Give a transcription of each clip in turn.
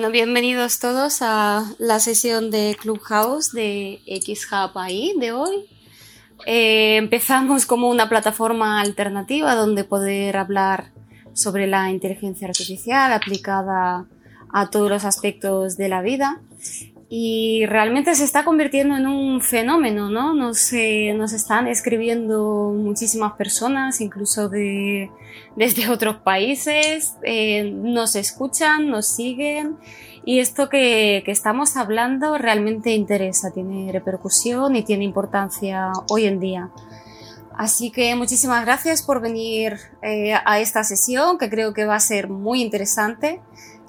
Bueno, bienvenidos todos a la sesión de Clubhouse de XHub AI de hoy. Eh, empezamos como una plataforma alternativa donde poder hablar sobre la inteligencia artificial aplicada a todos los aspectos de la vida y realmente se está convirtiendo en un fenómeno, ¿no? Nos, nos están escribiendo muchísimas personas, incluso de, desde otros países, eh, nos escuchan, nos siguen y esto que, que, estamos hablando realmente interesa, tiene repercusión y tiene importancia hoy en día. Así que muchísimas gracias por venir eh, a esta sesión que creo que va a ser muy interesante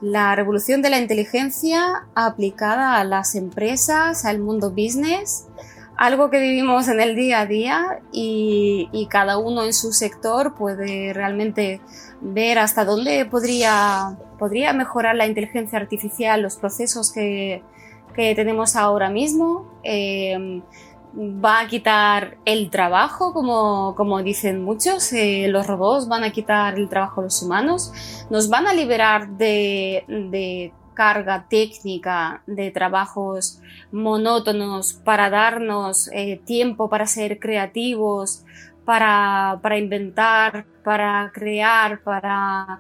la revolución de la inteligencia aplicada a las empresas, al mundo business, algo que vivimos en el día a día y, cada uno en su sector puede realmente ver hasta dónde podría, podría mejorar la inteligencia artificial, los procesos que, que tenemos ahora mismo. Eh, va a quitar el trabajo, como, como dicen muchos, eh, los robots van a quitar el trabajo a los humanos, nos van a liberar de, de carga técnica, de trabajos monótonos para darnos eh, tiempo para ser creativos, para, para inventar, para crear, para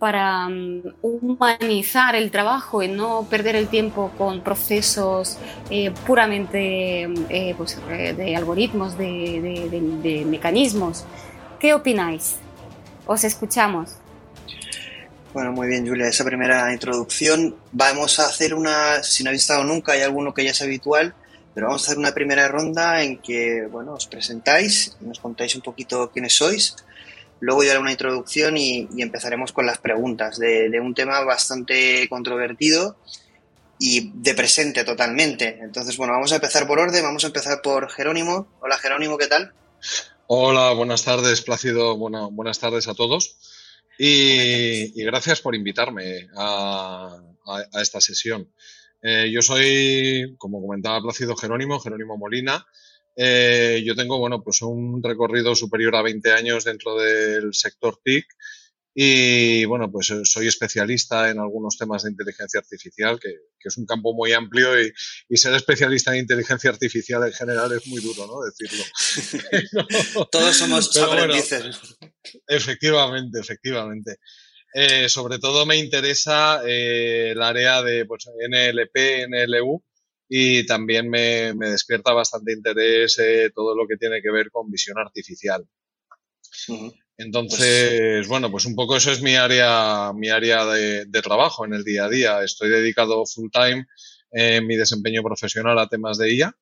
para mm, humanizar el trabajo y no perder el tiempo con procesos eh, puramente eh, pues, eh, de algoritmos, de, de, mecanismos. ¿Qué opináis? Os escuchamos. Bueno, muy bien, Julia, esa primera introducción. Vamos a hacer una, si no habéis estado nunca, hay alguno que ya es habitual, pero vamos a hacer una primera ronda en que, bueno, os presentáis nos contáis un poquito quiénes sois Luego yo haré una introducción y, empezaremos con las preguntas de, un tema bastante controvertido y de presente totalmente. Entonces, bueno, vamos a empezar por orden, vamos a empezar por Jerónimo. Hola Jerónimo, ¿qué tal? Hola, buenas tardes, Plácido, bueno, buenas tardes a todos. Y, gracias por invitarme a, esta sesión. Eh, yo soy, como comentaba Plácido Jerónimo, Jerónimo Molina, eh, yo tengo, bueno, pues un recorrido superior a 20 años dentro del sector TIC y, bueno, pues eh, soy especialista en algunos temas de inteligencia artificial, que, es un campo muy amplio y, ser especialista en inteligencia artificial en general es muy duro, ¿no? Decirlo. Todos somos aprendices. efectivamente, efectivamente. Eh, sobre todo me interesa el área de pues, NLP, NLU, y también me, me despierta bastante interés eh, todo lo que tiene que ver con visión artificial. Entonces, bueno, pues un poco eso es mi área, mi área de, trabajo en el día a día. Estoy dedicado full time en mi desempeño profesional a temas de IA,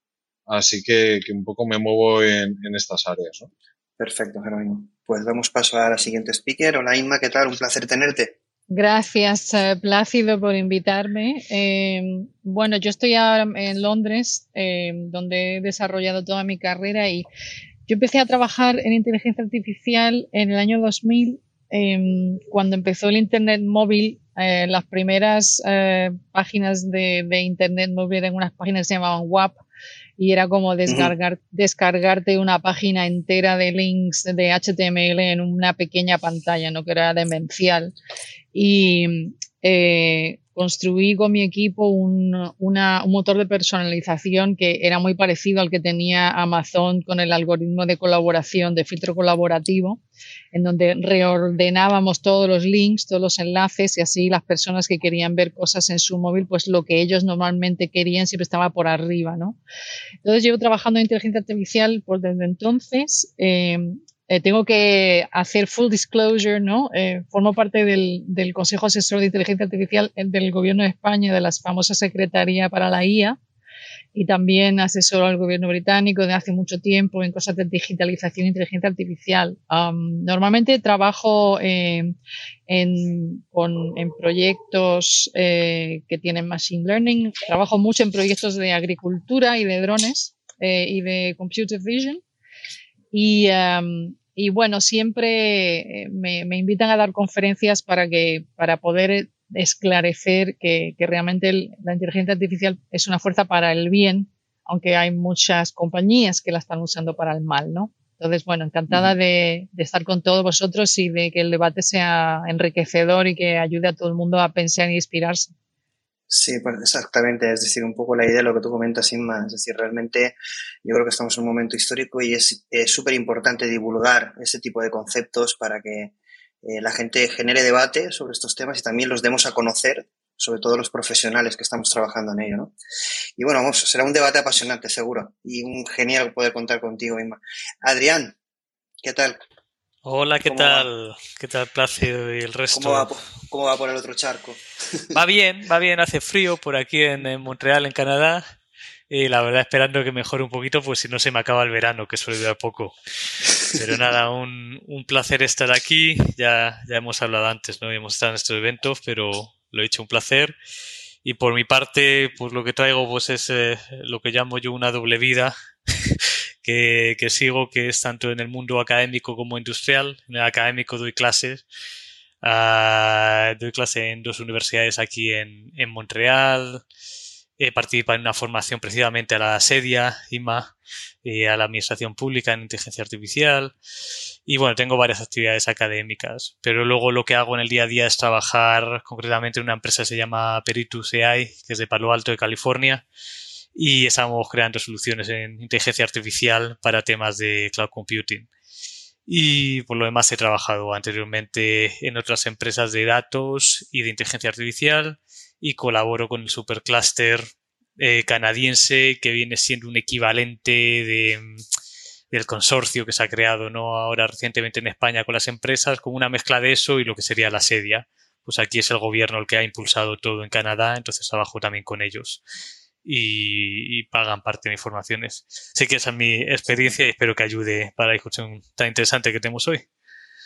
así que, que un poco me muevo en, en estas áreas. ¿no? Perfecto, Jerónimo. Pues damos paso a la siguiente speaker. Hola Inma, ¿qué tal? Un placer tenerte. Gracias, eh, Plácido, por invitarme. Eh, bueno, yo estoy ahora en Londres, eh, donde he desarrollado toda mi carrera y yo empecé a trabajar en inteligencia artificial en el año 2000, cuando empezó el Internet móvil. las primeras páginas de, de, Internet móvil eran unas páginas que se llamaban WAP y era como descargar, descargarte una página entera de links de HTML en una pequeña pantalla, ¿no? que era demencial. Y eh, construí con mi equipo un, motor de personalización que era muy parecido al que tenía Amazon con el algoritmo de colaboración, de filtro colaborativo, en donde reordenábamos todos los links, todos los enlaces y así las personas que querían ver cosas en su móvil, pues lo que ellos normalmente querían siempre estaba por arriba, ¿no? Entonces llevo trabajando en inteligencia artificial por desde entonces. Eh, eh, tengo que hacer full disclosure, ¿no? Eh, formo parte del, del, Consejo Asesor de Inteligencia Artificial del Gobierno de España, de la famosa Secretaría para la IA, y también asesoro al Gobierno británico desde hace mucho tiempo en cosas de digitalización e inteligencia artificial. Um, normalmente trabajo eh, en, con, en, proyectos eh, que tienen Machine Learning, trabajo mucho en proyectos de agricultura y de drones eh, y de Computer Vision. Y, um, y bueno, siempre eh, me, me, invitan a dar conferencias para, que, para poder esclarecer que, que realmente la inteligencia artificial es una fuerza para el bien, aunque hay muchas compañías que la están usando para el mal, ¿no? Entonces, bueno, encantada de, de, estar con todos vosotros y de que el debate sea enriquecedor y que ayude a todo el mundo a pensar y inspirarse. Sí, pues exactamente. Es decir, un poco la idea de lo que tú comentas, Inma. Es decir, realmente yo creo que estamos en un momento histórico y es súper importante divulgar ese tipo de conceptos para que eh, la gente genere debate sobre estos temas y también los demos a conocer, sobre todo los profesionales que estamos trabajando en ello, ¿no? Y bueno, vamos, será un debate apasionante, seguro, y un genial poder contar contigo, Inma. Adrián, ¿qué tal? Hola, ¿qué tal? ¿Qué tal Plácido y el resto? ¿Cómo va, por el otro charco? Va bien, va bien, hace frío por aquí en, Montreal, en Canadá. Y la verdad esperando que mejore un poquito, pues si no se me acaba el verano, que suele durar poco. Pero nada, un, un, placer estar aquí. Ya, ya hemos hablado antes, ¿no? Hemos estado en estos eventos, pero lo he hecho un placer. Y por mi parte, pues lo que traigo pues es eh, lo que llamo yo una doble vida que, que, sigo, que es tanto en el mundo académico como industrial. En el académico doy clases. Uh, doy clase en dos universidades aquí en, en Montreal. He participado en una formación precisamente a la SEDIA, IMA, y a la Administración Pública en Inteligencia Artificial. Y bueno, tengo varias actividades académicas, pero luego lo que hago en el día a día es trabajar concretamente en una empresa que se llama Peritus AI, que es de Palo Alto, de California, y estamos creando soluciones en inteligencia artificial para temas de cloud computing. Y por lo demás he trabajado anteriormente en otras empresas de datos y de inteligencia artificial y colaboro con el supercluster eh, canadiense que viene siendo un equivalente de, del consorcio que se ha creado ¿no? ahora recientemente en España con las empresas, con una mezcla de eso y lo que sería la sedia. Pues aquí es el gobierno el que ha impulsado todo en Canadá, entonces trabajo también con ellos y, pagan parte de informaciones. Sé que esa es mi experiencia y espero que ayude para la discusión tan interesante que tenemos hoy.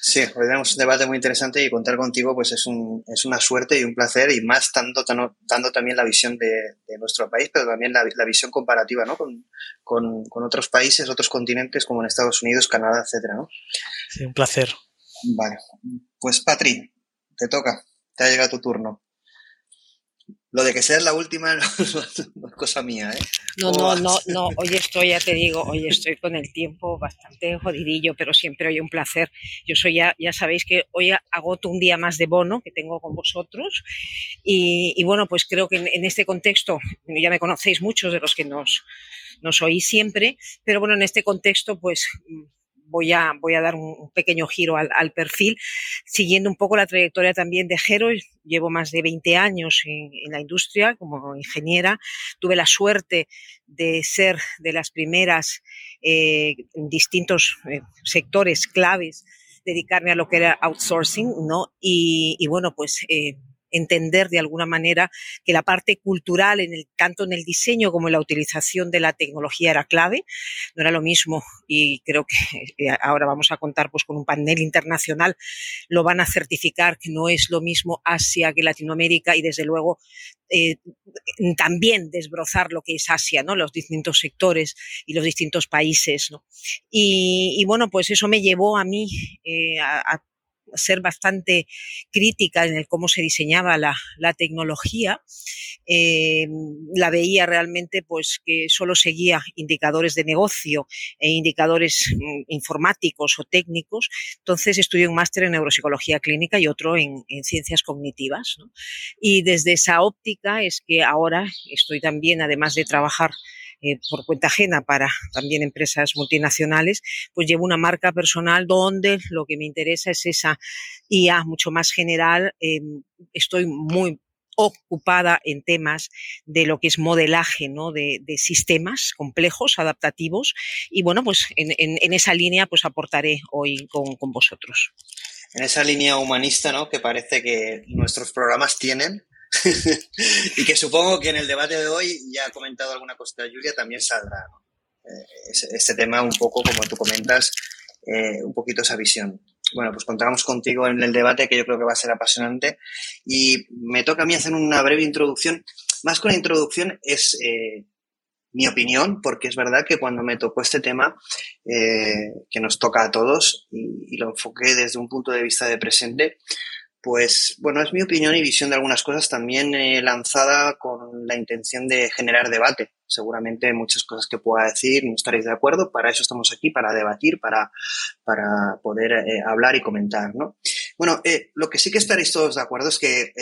Sí, hoy tenemos un debate muy interesante y contar contigo pues es, un, es una suerte y un placer y más dando, dando también la visión de, de, nuestro país, pero también la, la visión comparativa ¿no? Con, con, con, otros países, otros continentes como en Estados Unidos, Canadá, etcétera, ¿no? Sí, un placer. Vale, pues Patri, te toca, te ha llegado tu turno. Lo de que sea la última no, es cosa mía, ¿eh? No, no, no, no. Hoy estoy, ya te digo, hoy estoy con el tiempo bastante jodidillo, pero siempre hoy un placer. Yo soy ya, ya sabéis que hoy agoto un día más de bono que tengo con vosotros. Y, bueno, pues creo que en, este contexto, ya me conocéis muchos de los que nos, nos oís siempre, pero bueno, en este contexto, pues voy a, voy a dar un, pequeño giro al, perfil, siguiendo un poco la trayectoria también de Jero. Llevo más de 20 años en, la industria como ingeniera. Tuve la suerte de ser de las primeras eh, en distintos eh, sectores claves dedicarme a lo que era outsourcing, ¿no? Y, bueno, pues eh, entender de alguna manera que la parte cultural, en el, tanto en el diseño como en la utilización de la tecnología era clave. No era lo mismo y creo que eh, ahora vamos a contar pues, con un panel internacional, lo van a certificar que no es lo mismo Asia que Latinoamérica y desde luego eh, también desbrozar lo que es Asia, ¿no? los distintos sectores y los distintos países. ¿no? Y, y, bueno, pues eso me llevó a mí eh, a, a ser bastante crítica en el cómo se diseñaba la, tecnología, eh, la veía realmente pues que solo seguía indicadores de negocio e indicadores mm, informáticos o técnicos. Entonces estudié un máster en neuropsicología clínica y otro en, en ciencias cognitivas. Y desde esa óptica es que ahora estoy también, además de trabajar eh, por cuenta ajena para también empresas multinacionales, pues llevo una marca personal donde lo que me interesa es esa IA mucho más general. Eh, estoy muy ocupada en temas de lo que es modelaje ¿no? de, de sistemas complejos, adaptativos, y bueno, pues en, en, en esa línea pues aportaré hoy con, con, vosotros. En esa línea humanista, ¿no? Que parece que nuestros programas tienen, y que supongo que en el debate de hoy, ya ha comentado alguna cosa Julia, también saldrá eh, este tema un poco, como tú comentas, eh, un poquito esa visión. Bueno, pues contamos contigo en el debate que yo creo que va a ser apasionante y me toca a mí hacer una breve introducción. Más que una introducción es eh, mi opinión, porque es verdad que cuando me tocó este tema, eh, que nos toca a todos, y, y, lo enfoqué desde un punto de vista de presente, pues bueno, es mi opinión y visión de algunas cosas también eh, lanzada con la intención de generar debate. Seguramente muchas cosas que pueda decir no estaréis de acuerdo, para eso estamos aquí, para debatir, para, para poder eh, hablar y comentar, ¿no? Bueno, eh, lo que sí que estaréis todos de acuerdo es que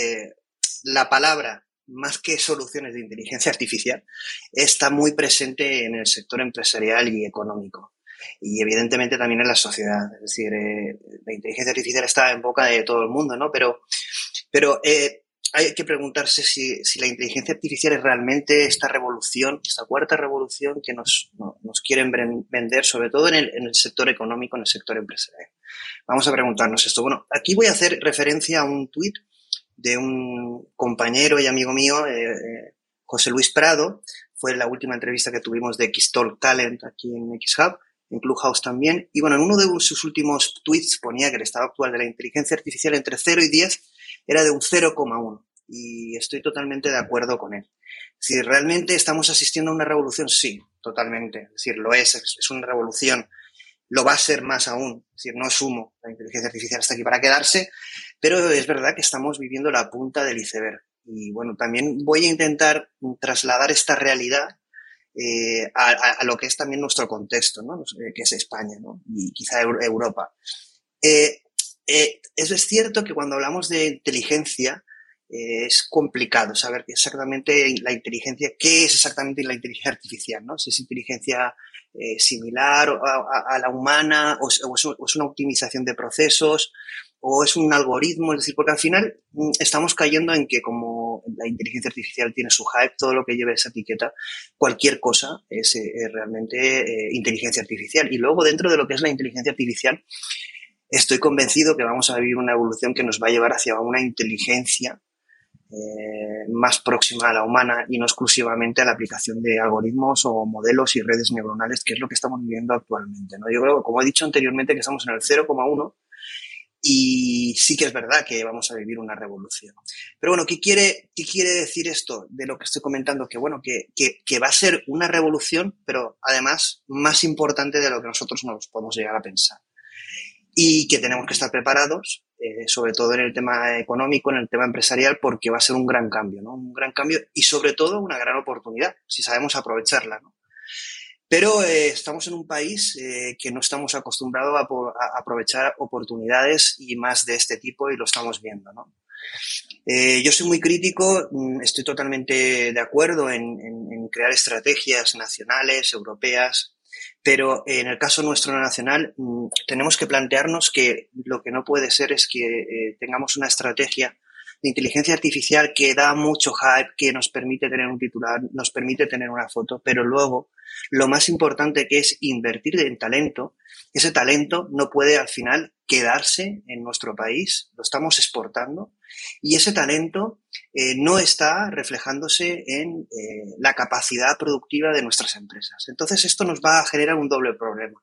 la palabra más que soluciones de inteligencia artificial, está muy presente en el sector empresarial y económico. Y evidentemente también en la sociedad. Es decir, eh, la inteligencia artificial está en boca de todo el mundo, ¿no? Pero, pero eh, hay que preguntarse si, si, la inteligencia artificial es realmente esta revolución, esta cuarta revolución que nos, nos quieren vender, sobre todo en el, en el, sector económico, en el sector empresarial. Vamos a preguntarnos esto. Bueno, aquí voy a hacer referencia a un tuit de un compañero y amigo mío, eh, eh José Luis Prado. Fue la última entrevista que tuvimos de Xtalk Talent aquí en XHub, en Clubhouse también. Y bueno, en uno de sus últimos tweets ponía que el estado actual de la inteligencia artificial entre 0 y 10 era de un 0,1 y estoy totalmente de acuerdo con él. Si realmente estamos asistiendo a una revolución, sí, totalmente. Es decir, lo es, es una revolución. Lo va a ser más aún. Es decir, no asumo la inteligencia artificial está aquí para quedarse, pero es verdad que estamos viviendo la punta del iceberg. Y bueno, también voy a intentar trasladar esta realidad eh, a, a, lo que es también nuestro contexto, ¿no? que es España ¿no? y quizá Europa. Eh, eh, eso es cierto que cuando hablamos de inteligencia eh, es complicado saber exactamente la inteligencia, qué es exactamente la inteligencia artificial, ¿no? Si es inteligencia eh, similar a, a, la humana o, o, es, una optimización de procesos o es un algoritmo, es decir, porque al final mm, estamos cayendo en que como la inteligencia artificial tiene su hype, todo lo que lleve esa etiqueta, cualquier cosa es, es realmente eh, inteligencia artificial. Y luego dentro de lo que es la inteligencia artificial, estoy convencido que vamos a vivir una evolución que nos va a llevar hacia una inteligencia eh, más próxima a la humana y no exclusivamente a la aplicación de algoritmos o modelos y redes neuronales, que es lo que estamos viviendo actualmente. ¿no? Yo creo, como he dicho anteriormente, que estamos en el 0,1 y sí que es verdad que vamos a vivir una revolución. Pero bueno, ¿qué quiere, qué quiere decir esto de lo que estoy comentando? Que bueno, que, que, va a ser una revolución, pero además más importante de lo que nosotros nos podemos llegar a pensar y que tenemos que estar preparados, eh, sobre todo en el tema económico, en el tema empresarial, porque va a ser un gran cambio, ¿no? Un gran cambio y sobre todo una gran oportunidad, si sabemos aprovecharla, ¿no? Pero eh, estamos en un país eh, que no estamos acostumbrados a, aprovechar oportunidades y más de este tipo y lo estamos viendo. Eh, yo soy muy crítico, mm, estoy totalmente de acuerdo en crear estrategias nacionales, europeas, pero en el caso nuestro nacional mm, tenemos que plantearnos que lo que no puede ser es que eh, tengamos una estrategia de inteligencia artificial que da mucho hype, que nos permite tener un titular, nos permite tener una foto, pero luego lo más importante que es invertir en talento, ese talento no puede al final quedarse en nuestro país, lo estamos exportando y ese talento eh, no está reflejándose en eh, la capacidad productiva de nuestras empresas. Entonces esto nos va a generar un doble problema,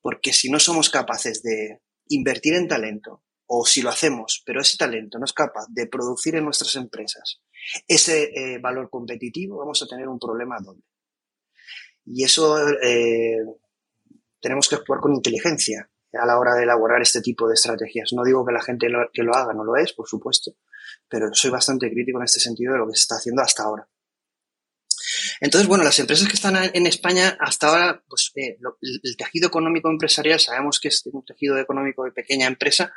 porque si no somos capaces de invertir en talento, o si lo hacemos, pero ese talento no es capaz de producir en nuestras empresas ese eh, valor competitivo, vamos a tener un problema doble. Y eso eh, tenemos que actuar con inteligencia a la hora de elaborar este tipo de estrategias. No digo que la gente que lo haga no lo es, por supuesto, pero soy bastante crítico en este sentido de lo que se está haciendo hasta ahora. Entonces, bueno, las empresas que están en España hasta ahora, pues eh, el tejido económico empresarial, sabemos que es un tejido económico de pequeña empresa,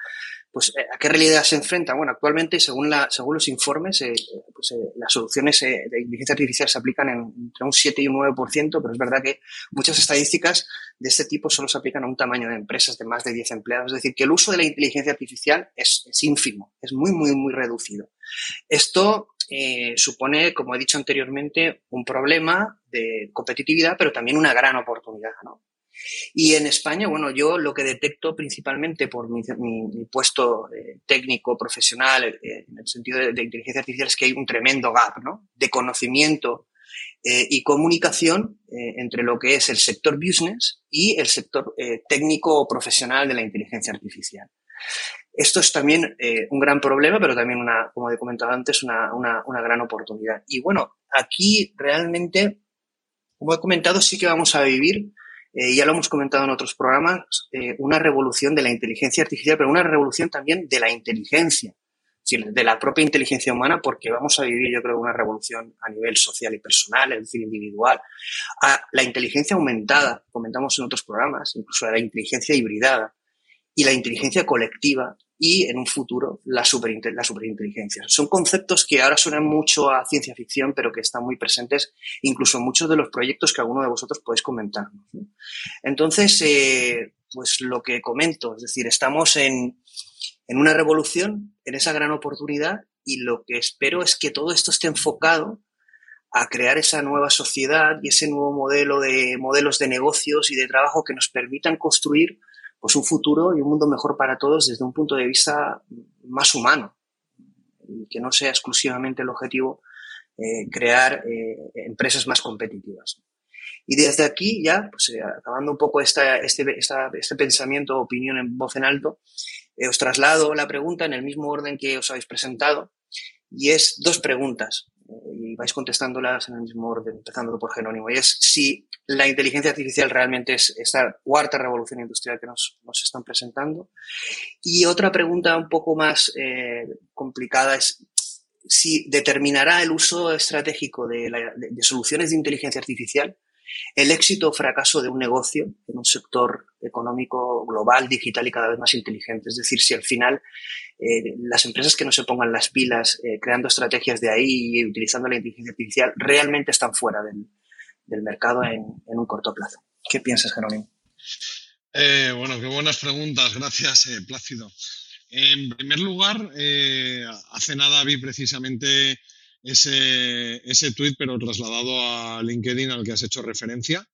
pues eh, ¿a qué realidad se enfrenta? Bueno, actualmente, según, la, según los informes, eh, pues, eh, las soluciones de inteligencia artificial se aplican en, entre un 7 y un 9%, pero es verdad que muchas estadísticas de este tipo solo se aplican a un tamaño de empresas de más de 10 empleados. Es decir, que el uso de la inteligencia artificial es, es ínfimo, es muy, muy, muy reducido. Esto supone, como he dicho anteriormente, un problema de competitividad, pero también una gran oportunidad, ¿no? Y en España, bueno, yo lo que detecto principalmente por mi, mi, mi puesto eh, técnico, profesional, eh, en el sentido de, de, inteligencia artificial, es que hay un tremendo gap, ¿no? De conocimiento eh, y comunicación eh, entre lo que es el sector business y el sector técnico o profesional de la inteligencia artificial. Esto es también eh, un gran problema, pero también una, como he comentado antes, una, una, una, gran oportunidad. Y bueno, aquí realmente, como he comentado, sí que vamos a vivir, eh, ya lo hemos comentado en otros programas, eh, una revolución de la inteligencia artificial, pero una revolución también de la inteligencia, de la propia inteligencia humana, porque vamos a vivir, yo creo, una revolución a nivel social y personal, es decir, individual. A la inteligencia aumentada, comentamos en otros programas, incluso a la inteligencia hibridada y la inteligencia colectiva, y en un futuro la, superinteligencia. Son conceptos que ahora suenan mucho a ciencia ficción, pero que están muy presentes incluso en muchos de los proyectos que alguno de vosotros podéis comentarnos. Entonces, eh, pues lo que comento, es decir, estamos en, en una revolución, en esa gran oportunidad, y lo que espero es que todo esto esté enfocado a crear esa nueva sociedad y ese nuevo modelo de modelos de negocios y de trabajo que nos permitan construir pues un futuro y un mundo mejor para todos desde un punto de vista más humano que no sea exclusivamente el objetivo eh, crear eh, empresas más competitivas. Y desde aquí ya, pues eh, acabando un poco esta, este, este pensamiento, opinión en voz en alto, os traslado la pregunta en el mismo orden que os habéis presentado y es dos preguntas y vais contestándolas en el mismo orden, empezando por Jerónimo, y es si la inteligencia artificial realmente es esta cuarta revolución industrial que nos, nos están presentando. Y otra pregunta un poco más eh, complicada es si determinará el uso estratégico de, soluciones de inteligencia artificial el éxito o fracaso de un negocio en un sector económico global, digital y cada vez más inteligente. Es decir, si al final eh, las empresas que no se pongan las pilas eh, creando estrategias de ahí y utilizando la inteligencia artificial realmente están fuera del, mercado en, un corto plazo. ¿Qué piensas, Jerónimo? Eh, bueno, qué buenas preguntas. Gracias, Plácido. En primer lugar, hace nada vi precisamente ese, ese tweet, pero trasladado a LinkedIn al que has hecho referencia.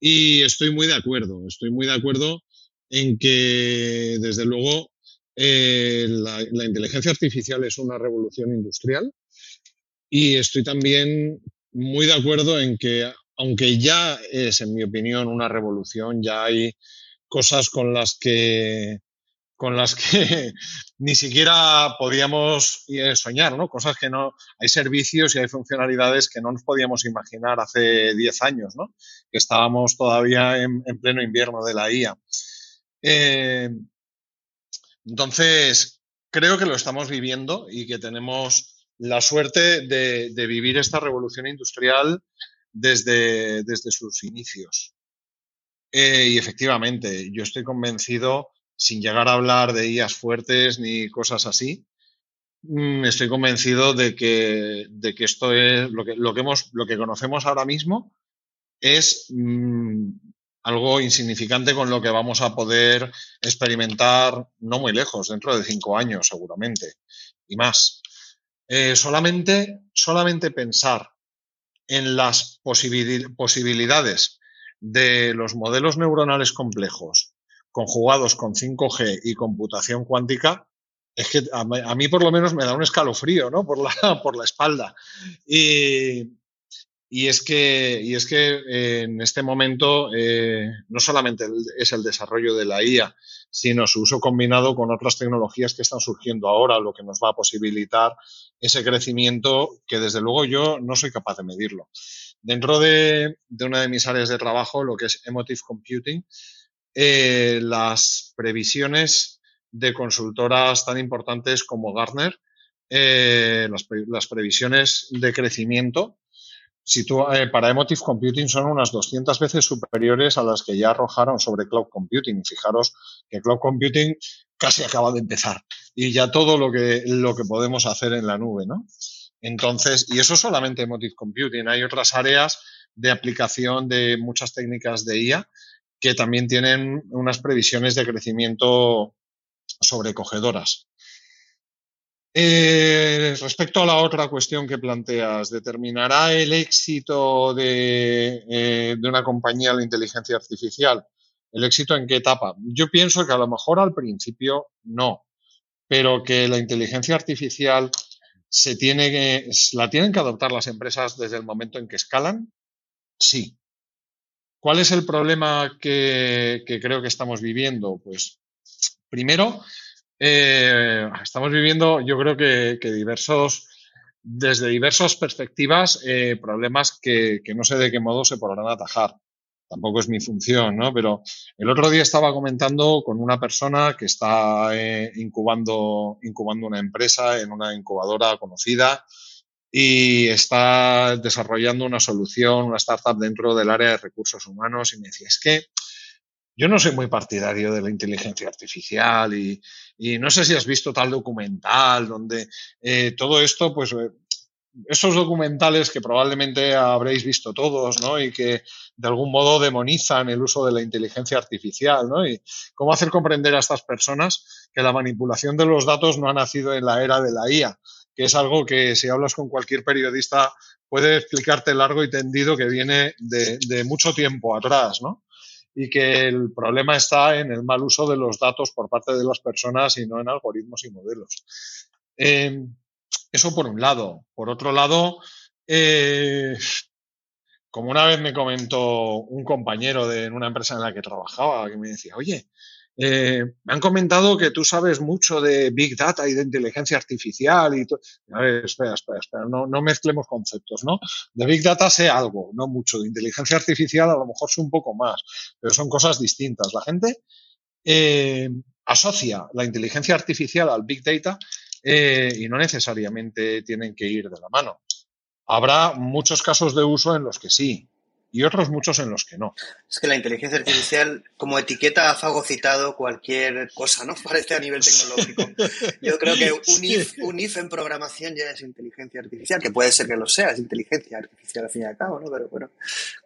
Y estoy muy de acuerdo, estoy muy de acuerdo en que, desde luego, eh, la, inteligencia artificial es una revolución industrial y estoy también muy de acuerdo en que, aunque ya es, en mi opinión, una revolución, ya hay cosas con las que con las que ni siquiera podíamos eh, soñar, ¿no? Cosas que no, hay servicios y hay funcionalidades que no nos podíamos imaginar hace 10 años, ¿no? Que estábamos todavía en, pleno invierno de la IA. Eh, entonces, creo que lo estamos viviendo y que tenemos la suerte de, vivir esta revolución industrial desde, sus inicios. Eh, y efectivamente, yo estoy convencido sin llegar a hablar de IAS fuertes ni cosas así, mm, estoy convencido de que, de que esto es lo que, lo, que hemos, lo que conocemos ahora mismo es mm, algo insignificante con lo que vamos a poder experimentar no muy lejos, dentro de cinco años seguramente y más. Eh, solamente, solamente pensar en las posibilidades de los modelos neuronales complejos conjugados con 5G y computación cuántica, es que a, mí por lo menos me da un escalofrío, ¿no? Por la, por la espalda. Y, y es que, y es que eh, en este momento eh, no solamente es el desarrollo de la IA, sino su uso combinado con otras tecnologías que están surgiendo ahora, lo que nos va a posibilitar ese crecimiento que desde luego yo no soy capaz de medirlo. Dentro de, de una de mis áreas de trabajo, lo que es Emotive Computing, eh, las previsiones de consultoras tan importantes como Gartner, eh, las, previsiones de crecimiento eh, para Emotive Computing son unas 200 veces superiores a las que ya arrojaron sobre Cloud Computing. Fijaros que Cloud Computing casi acaba de empezar y ya todo lo que, lo que podemos hacer en la nube, ¿no? Entonces, y eso solamente Emotive Computing. Hay otras áreas de aplicación de muchas técnicas de IA que también tienen unas previsiones de crecimiento sobrecogedoras. Eh, respecto a la otra cuestión que planteas, ¿determinará el éxito de, eh, de, una compañía la inteligencia artificial? ¿El éxito en qué etapa? Yo pienso que a lo mejor al principio no, pero que la inteligencia artificial se tiene que, la tienen que adoptar las empresas desde el momento en que escalan, sí. ¿Cuál es el problema que, creo que estamos viviendo? Pues primero, eh, estamos viviendo, yo creo que, diversos, desde diversas perspectivas, eh, problemas que, no sé de qué modo se podrán atajar. Tampoco es mi función, ¿no? Pero el otro día estaba comentando con una persona que está eh, incubando, incubando una empresa en una incubadora conocida y está desarrollando una solución, una startup dentro del área de recursos humanos y me decía, es que yo no soy muy partidario de la inteligencia artificial y, no sé si has visto tal documental donde eh, todo esto, pues eh, esos documentales que probablemente habréis visto todos, ¿no? Y que de algún modo demonizan el uso de la inteligencia artificial, ¿no? Y cómo hacer comprender a estas personas que la manipulación de los datos no ha nacido en la era de la IA, que es algo que si hablas con cualquier periodista puede explicarte largo y tendido que viene de, de mucho tiempo atrás, ¿no? Y que el problema está en el mal uso de los datos por parte de las personas y no en algoritmos y modelos. Eh, eso por un lado. Por otro lado, eh, como una vez me comentó un compañero de una empresa en la que trabajaba, que me decía, oye, eh, me han comentado que tú sabes mucho de Big Data y de inteligencia artificial y A ver, espera, espera, espera, no, mezclemos conceptos, ¿no? De Big Data sé algo, no mucho. De inteligencia artificial a lo mejor sé un poco más, pero son cosas distintas. La gente eh, asocia la inteligencia artificial al Big Data eh, y no necesariamente tienen que ir de la mano. Habrá muchos casos de uso en los que sí, y otros muchos en los que no. Es que la inteligencia artificial, como etiqueta, ha fagocitado cualquier cosa, ¿no? Parece a nivel tecnológico. Yo creo que un if, un if en programación ya es inteligencia artificial, que puede ser que lo sea, es inteligencia artificial al fin y al cabo, ¿no? Pero bueno,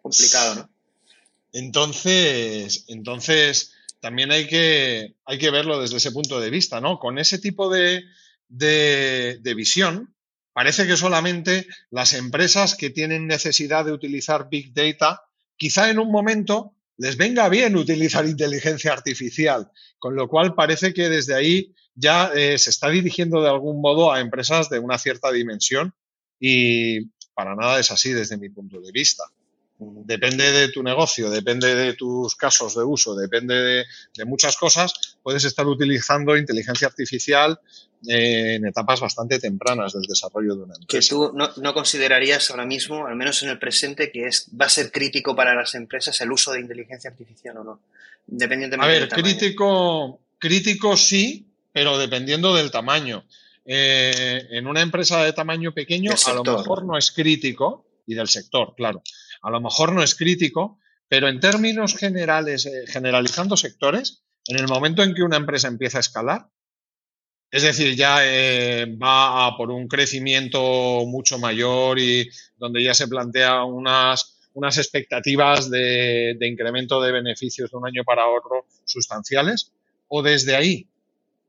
complicado, ¿no? Entonces, entonces también hay que, hay que verlo desde ese punto de vista, ¿no? Con ese tipo de, de, de visión, Parece que solamente las empresas que tienen necesidad de utilizar Big Data, quizá en un momento les venga bien utilizar inteligencia artificial, con lo cual parece que desde ahí ya eh, se está dirigiendo de algún modo a empresas de una cierta dimensión y para nada es así desde mi punto de vista. Depende de tu negocio, depende de tus casos de uso, depende de, muchas cosas. Puedes estar utilizando inteligencia artificial eh, en etapas bastante tempranas del desarrollo de una empresa. Que tú no, considerarías ahora mismo, al menos en el presente, que es, va a ser crítico para las empresas el uso de inteligencia artificial o no. Dependientemente a ver, crítico, crítico sí, pero dependiendo del tamaño. Eh, en una empresa de tamaño pequeño, a lo mejor no es crítico, y del sector, claro a lo mejor no es crítico, pero en términos generales, eh, generalizando sectores, en el momento en que una empresa empieza a escalar, es decir, ya eh, va por un crecimiento mucho mayor y donde ya se plantea unas, unas expectativas de, incremento de beneficios de un año para otro sustanciales, o desde ahí,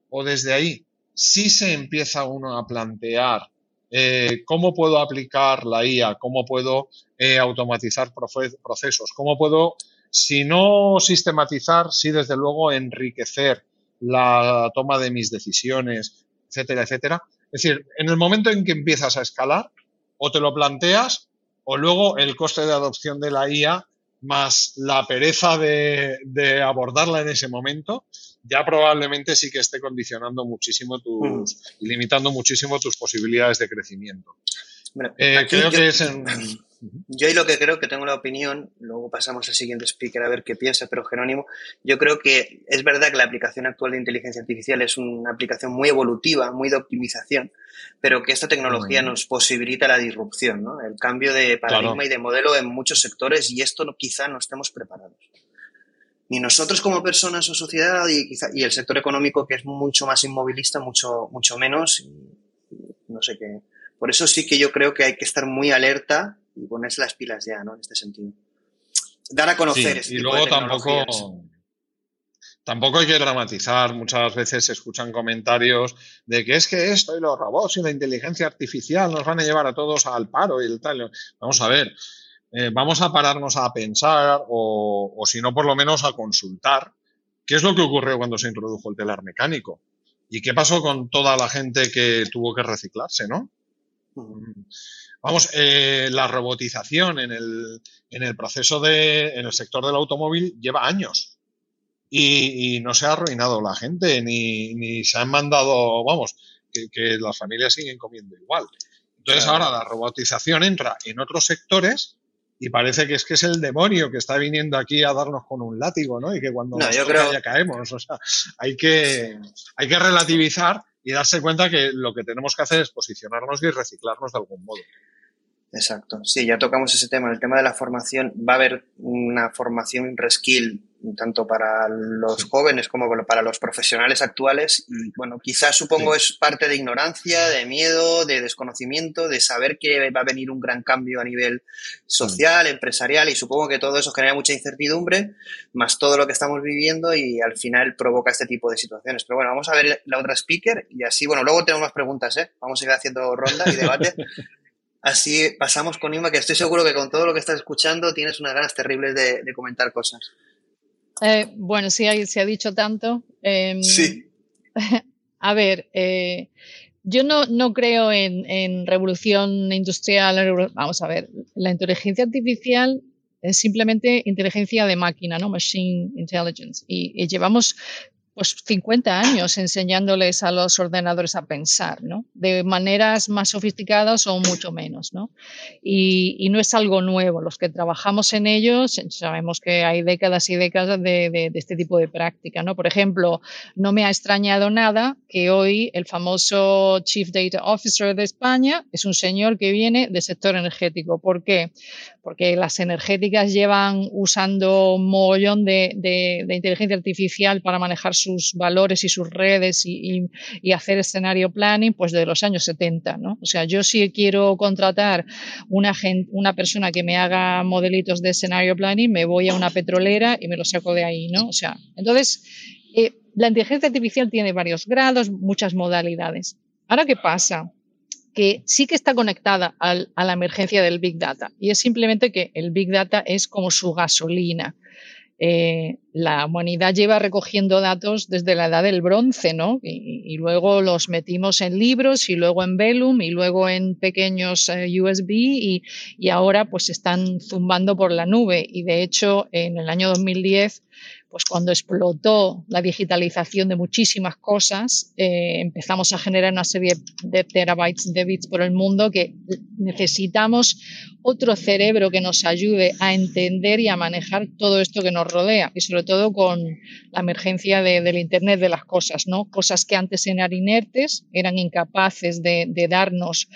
o desde ahí, sí se empieza uno a plantear eh, cómo puedo aplicar la IA, cómo puedo eh, automatizar procesos, cómo puedo, si no sistematizar, sí desde luego enriquecer la toma de mis decisiones, etcétera, etcétera. Es decir, en el momento en que empiezas a escalar, o te lo planteas, o luego el coste de adopción de la IA más la pereza de, de abordarla en ese momento, ya probablemente sí que esté condicionando muchísimo tus y limitando muchísimo tus posibilidades de crecimiento. Eh, creo yo, que es en... Yo ahí lo que creo que tengo la opinión, luego pasamos al siguiente speaker a ver qué piensa, pero Jerónimo, yo creo que es verdad que la aplicación actual de inteligencia artificial es una aplicación muy evolutiva, muy de optimización, pero que esta tecnología nos posibilita la disrupción, ¿no? el cambio de paradigma y de modelo en muchos sectores y esto no, quizá no estemos preparados ni nosotros como personas o sociedad y, quizá, y el sector económico que es mucho más inmovilista, mucho, mucho menos. no sé qué. Por eso sí que yo creo que hay que estar muy alerta y ponerse las pilas ya, ¿no? En este sentido. Dar a conocer sí, Y luego tampoco, tampoco hay que dramatizar. Muchas veces se escuchan comentarios de que es que esto y los robots y la inteligencia artificial nos van a llevar a todos al paro y el tal. Vamos a ver. Eh, vamos a pararnos a pensar o, o si no, por lo menos a consultar qué es lo que ocurrió cuando se introdujo el telar mecánico y qué pasó con toda la gente que tuvo que reciclarse, ¿no? Vamos, eh, la robotización en el, en el proceso de, en el sector del automóvil lleva años y, y no se ha arruinado la gente ni, ni se han mandado, vamos, que, que, las familias siguen comiendo igual. Entonces ahora la robotización entra en otros sectores y parece que es que es el demonio que está viniendo aquí a darnos con un látigo, ¿no? Y que cuando nos ya caemos. O sea, hay que, hay que relativizar y darse cuenta que lo que tenemos que hacer es posicionarnos y reciclarnos de algún modo. Exacto. Sí, ya tocamos ese tema. El tema de la formación, va a haber una formación reskill tanto para los jóvenes como para los profesionales actuales. Y bueno, quizás supongo es parte de ignorancia, de miedo, de desconocimiento, de saber que va a venir un gran cambio a nivel social, empresarial y supongo que todo eso genera mucha incertidumbre, más todo lo que estamos viviendo y al final provoca este tipo de situaciones. Pero bueno, vamos a ver la otra speaker y así, bueno, luego tenemos más preguntas, ¿eh? Vamos a ir haciendo ronda y debate. Así pasamos con Ima, que estoy seguro que con todo lo que estás escuchando tienes unas ganas terribles de comentar cosas. Eh, bueno, sí, se ha dicho tanto. Em, sí. A ver, eh, yo no, no creo en, revolución industrial. Vamos a ver, la inteligencia artificial es simplemente inteligencia de máquina, ¿no? Machine intelligence. y llevamos pues 50 años enseñándoles a los ordenadores a pensar, ¿no? De maneras más sofisticadas o mucho menos, ¿no? Y, no es algo nuevo. Los que trabajamos en ellos sabemos que hay décadas y décadas de, este tipo de práctica, ¿no? Por ejemplo, no me ha extrañado nada que hoy el famoso Chief Data Officer de España es un señor que viene del sector energético. ¿Por qué? Porque las energéticas llevan usando un mogollón de, de inteligencia artificial para manejar su sus valores y sus redes y, hacer escenario planning, pues de los años 70, ¿no? O sea, yo si quiero contratar una, una persona que me haga modelitos de escenario planning, me voy a una petrolera y me lo saco de ahí, ¿no? O sea, entonces, eh, la inteligencia artificial tiene varios grados, muchas modalidades. Ahora, ¿qué pasa? que sí que está conectada a la emergencia del Big Data y es simplemente que el Big Data es como su gasolina. Eh, la humanidad lleva recogiendo datos desde la edad del bronce, ¿no? Y, luego los metimos en libros y luego en Vellum y luego en pequeños eh, USB y, y, ahora pues están zumbando por la nube. Y de hecho, en el año 2010 pues cuando explotó la digitalización de muchísimas cosas, eh, empezamos a generar una serie de terabytes de bits por el mundo que necesitamos otro cerebro que nos ayude a entender y a manejar todo esto que nos rodea y sobre todo con la emergencia del Internet de las cosas, ¿no? Cosas que antes eran inertes, eran incapaces de, de darnos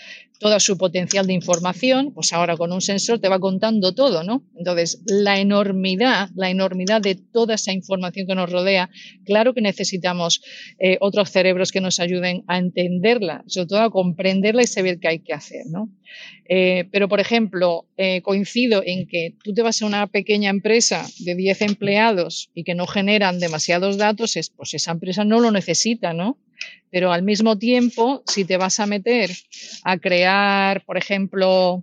toda su potencial de información, pues ahora con un sensor te va contando todo, ¿no? Entonces, la enormidad, la enormidad de toda esa información que nos rodea, claro que necesitamos eh, otros cerebros que nos ayuden a entenderla, sobre todo a comprenderla y saber qué hay que hacer, ¿no? Eh, pero, por ejemplo, eh, coincido en que tú te vas a una pequeña empresa de 10 empleados y que no generan demasiados datos, es, pues esa empresa no lo necesita, ¿no? Pero al mismo tiempo, si te vas a meter a crear, por ejemplo,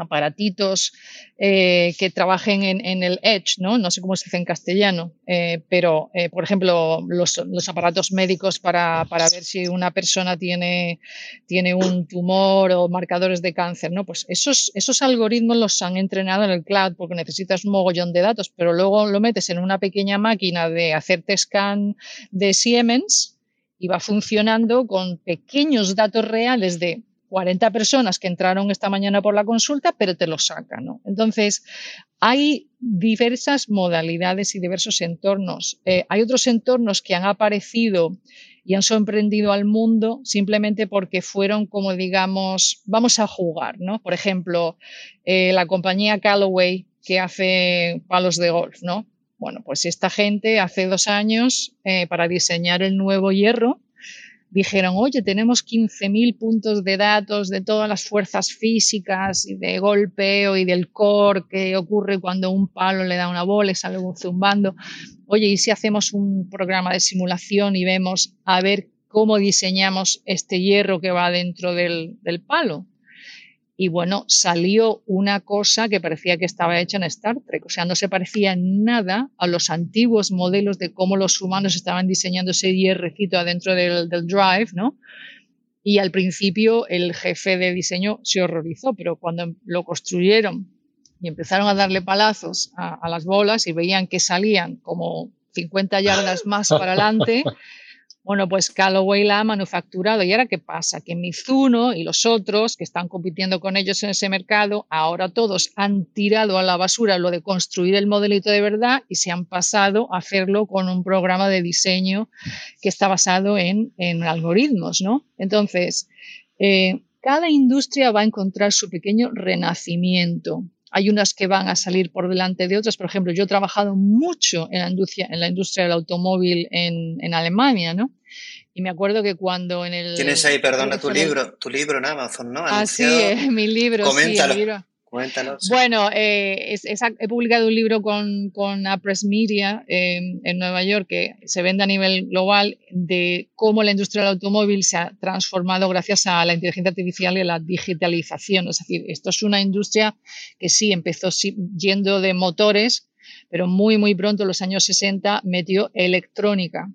aparatitos eh, que trabajen en, el edge, ¿no? No sé cómo se dice en castellano, eh, pero, eh, por ejemplo, los, aparatos médicos para, ver si una persona tiene, tiene un tumor o marcadores de cáncer, ¿no? Pues esos, esos algoritmos los han entrenado en el cloud porque necesitas un mogollón de datos, pero luego lo metes en una pequeña máquina de hacerte scan de Siemens y va funcionando con pequeños datos reales de 40 personas que entraron esta mañana por la consulta, pero te lo saca, ¿no? Entonces, hay diversas modalidades y diversos entornos. Eh, hay otros entornos que han aparecido y han sorprendido al mundo simplemente porque fueron como digamos, vamos a jugar, ¿no? Por ejemplo, eh, la compañía Callaway que hace palos de golf, ¿no? Bueno, pues esta gente hace dos años, eh, para diseñar el nuevo hierro, dijeron, oye, tenemos 15.000 puntos de datos de todas las fuerzas físicas y de golpeo y del core que ocurre cuando un palo le da una bola y sale zumbando. Oye, ¿y si hacemos un programa de simulación y vemos a ver cómo diseñamos este hierro que va dentro del, del palo? Y bueno, salió una cosa que parecía que estaba hecha en Star Trek, o sea, no se parecía nada a los antiguos modelos de cómo los humanos estaban diseñando ese hierrecito adentro del, drive, ¿no? Y al principio el jefe de diseño se horrorizó, pero cuando lo construyeron y empezaron a darle palazos a, a las bolas y veían que salían como 50 yardas más para adelante, Bueno, pues Callaway la ha manufacturado. ¿Y ahora qué pasa? Que Mizuno y los otros que están compitiendo con ellos en ese mercado, ahora todos han tirado a la basura lo de construir el modelito de verdad y se han pasado a hacerlo con un programa de diseño que está basado en, algoritmos, ¿no? Entonces, eh, cada industria va a encontrar su pequeño renacimiento. Hay unas que van a salir por delante de otras. Por ejemplo, yo he trabajado mucho en la industria, en la industria del automóvil en, en Alemania, ¿no? Y me acuerdo que cuando en el... Tienes ahí, perdona, tu libro, tu libro en Amazon, ¿no? Ah, sí, mi libro. Coméntalo. Sí, libro. Cuéntanos. Bueno, eh, es, es, he publicado un libro con, con Press Media eh, en Nueva York que se vende a nivel global de cómo la industria del automóvil se ha transformado gracias a la inteligencia artificial y a la digitalización. Es decir, esto es una industria que sí empezó yendo de motores, pero muy, muy pronto, en los años 60, metió electrónica.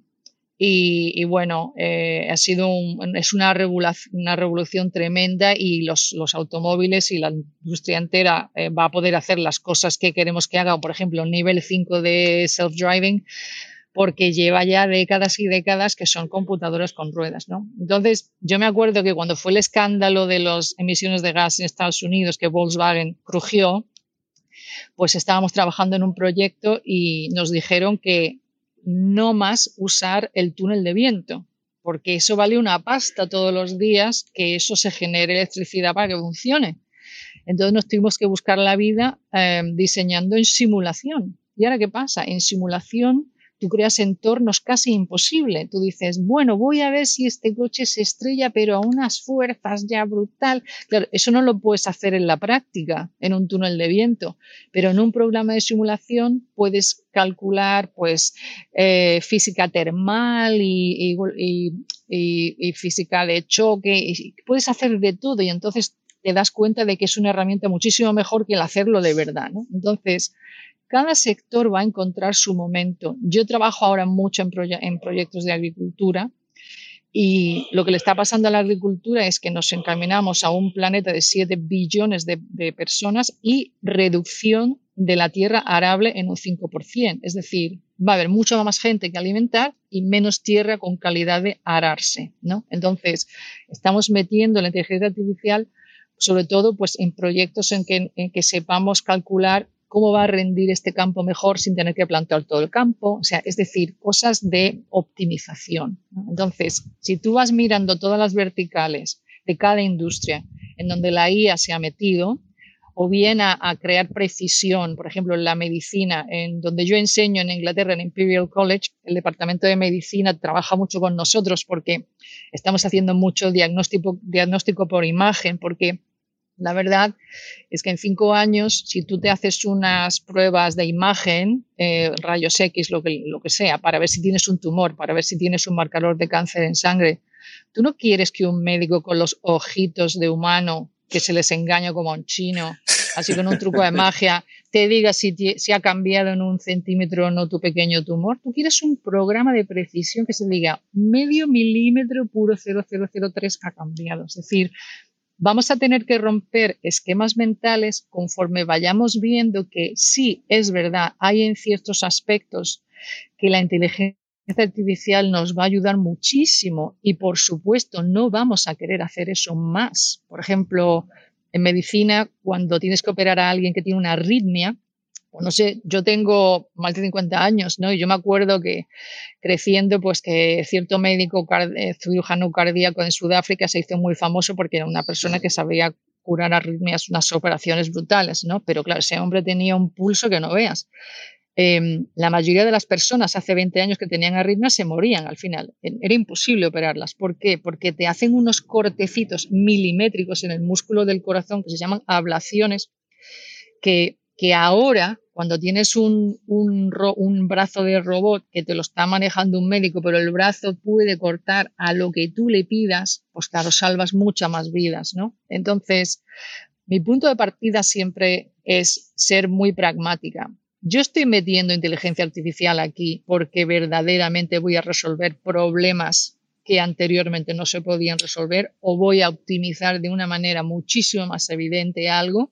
Y, bueno, eh, ha sido es una una revolución tremenda y los, los, automóviles y la industria entera eh, va a poder hacer las cosas que queremos que haga, por ejemplo, nivel 5 de self-driving, porque lleva ya décadas y décadas que son computadoras con ruedas, ¿no? Entonces, yo me acuerdo que cuando fue el escándalo de las emisiones de gas en Estados Unidos, que Volkswagen crujió, pues estábamos trabajando en un proyecto y nos dijeron que no más usar el túnel de viento, porque eso vale una pasta todos los días que eso se genere electricidad para que funcione. Entonces nos tuvimos que buscar la vida eh, diseñando en simulación. ¿Y ahora qué pasa? En simulación tú creas entornos casi imposibles. Tú dices, bueno, voy a ver si este coche se estrella, pero a unas fuerzas ya brutal. Claro, eso no lo puedes hacer en la práctica, en un túnel de viento, pero en un programa de simulación puedes calcular, pues, eh, física termal y, física de choque, puedes hacer de todo y entonces te das cuenta de que es una herramienta muchísimo mejor que el hacerlo de verdad, ¿no? Entonces, cada sector va a encontrar su momento. Yo trabajo ahora mucho en, proyectos de agricultura y lo que le está pasando a la agricultura es que nos encaminamos a un planeta de 7 billones de, personas y reducción de la tierra arable en un 5%. Es decir, va a haber mucha más gente que alimentar y menos tierra con calidad de ararse. ¿no? Entonces, estamos metiendo la inteligencia artificial sobre todo pues, en proyectos en que sepamos calcular cómo va a rendir este campo mejor sin tener que plantar todo el campo, o sea, es decir, cosas de optimización. Entonces, si tú vas mirando todas las verticales de cada industria en donde la IA se ha metido, o bien a, crear precisión, por ejemplo, en la medicina, en donde yo enseño en Inglaterra, en Imperial College, el departamento de medicina trabaja mucho con nosotros porque estamos haciendo mucho diagnóstico, diagnóstico por imagen, porque la verdad es que en cinco años, si tú te haces unas pruebas de imagen, eh, rayos X, lo que, lo que sea, para ver si tienes un tumor, para ver si tienes un marcador de cáncer en sangre, tú no quieres que un médico con los ojitos de humano, que se les engaña como a un chino, así con un truco de magia, te diga si, si ha cambiado en un centímetro o no tu pequeño tumor. Tú quieres un programa de precisión que se diga medio milímetro puro 0003 ha cambiado. Es decir, vamos a tener que romper esquemas mentales conforme vayamos viendo que sí, es verdad, hay en ciertos aspectos que la inteligencia artificial nos va a ayudar muchísimo y por supuesto no vamos a querer hacer eso más. Por ejemplo, en medicina, cuando tienes que operar a alguien que tiene una arritmia, no sé, yo tengo más de 50 años, ¿no? Y yo me acuerdo que creciendo, pues que cierto médico eh, cirujano cardíaco en Sudáfrica se hizo muy famoso porque era una persona que sabía curar arritmias, unas operaciones brutales, ¿no? Pero claro, ese hombre tenía un pulso que no veas. Em, la mayoría de las personas hace 20 años que tenían arritmias se morían al final. Era imposible operarlas. ¿Por qué? Porque te hacen unos cortecitos milimétricos en el músculo del corazón que se llaman ablaciones, que, que ahora cuando tienes un, un, un, brazo de robot que te lo está manejando un médico, pero el brazo puede cortar a lo que tú le pidas, pues claro, salvas muchas más vidas, ¿no? Entonces, mi punto de partida siempre es ser muy pragmática. Yo estoy metiendo inteligencia artificial aquí porque verdaderamente voy a resolver problemas que anteriormente no se podían resolver o voy a optimizar de una manera muchísimo más evidente algo.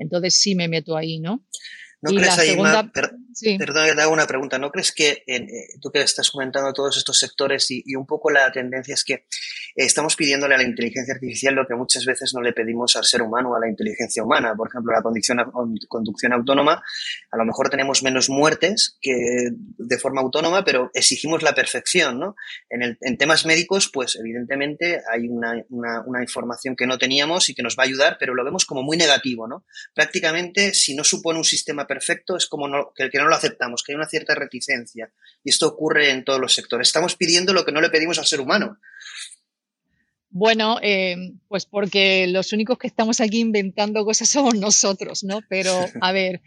Entonces sí me meto ahí, ¿no? ¿No crees, ahí, perdón, te hago una pregunta, ¿no crees que eh, tú que estás comentando todos estos sectores y, un poco la tendencia es que estamos pidiéndole a la inteligencia artificial lo que muchas veces no le pedimos al ser humano a la inteligencia humana? Por ejemplo, la conducción, autónoma, a lo mejor tenemos menos muertes que de forma autónoma, pero exigimos la perfección, ¿no? En, el, en temas médicos, pues evidentemente hay una, una, información que no teníamos y que nos va a ayudar, pero lo vemos como muy negativo, ¿no? Prácticamente, si no supone un sistema perfecto, es como que el que no lo aceptamos, que hay una cierta reticencia. Y esto ocurre en todos los sectores. Estamos pidiendo lo que no le pedimos al ser humano. Bueno, eh, pues porque los únicos que estamos aquí inventando cosas somos nosotros, ¿no? Pero, a ver,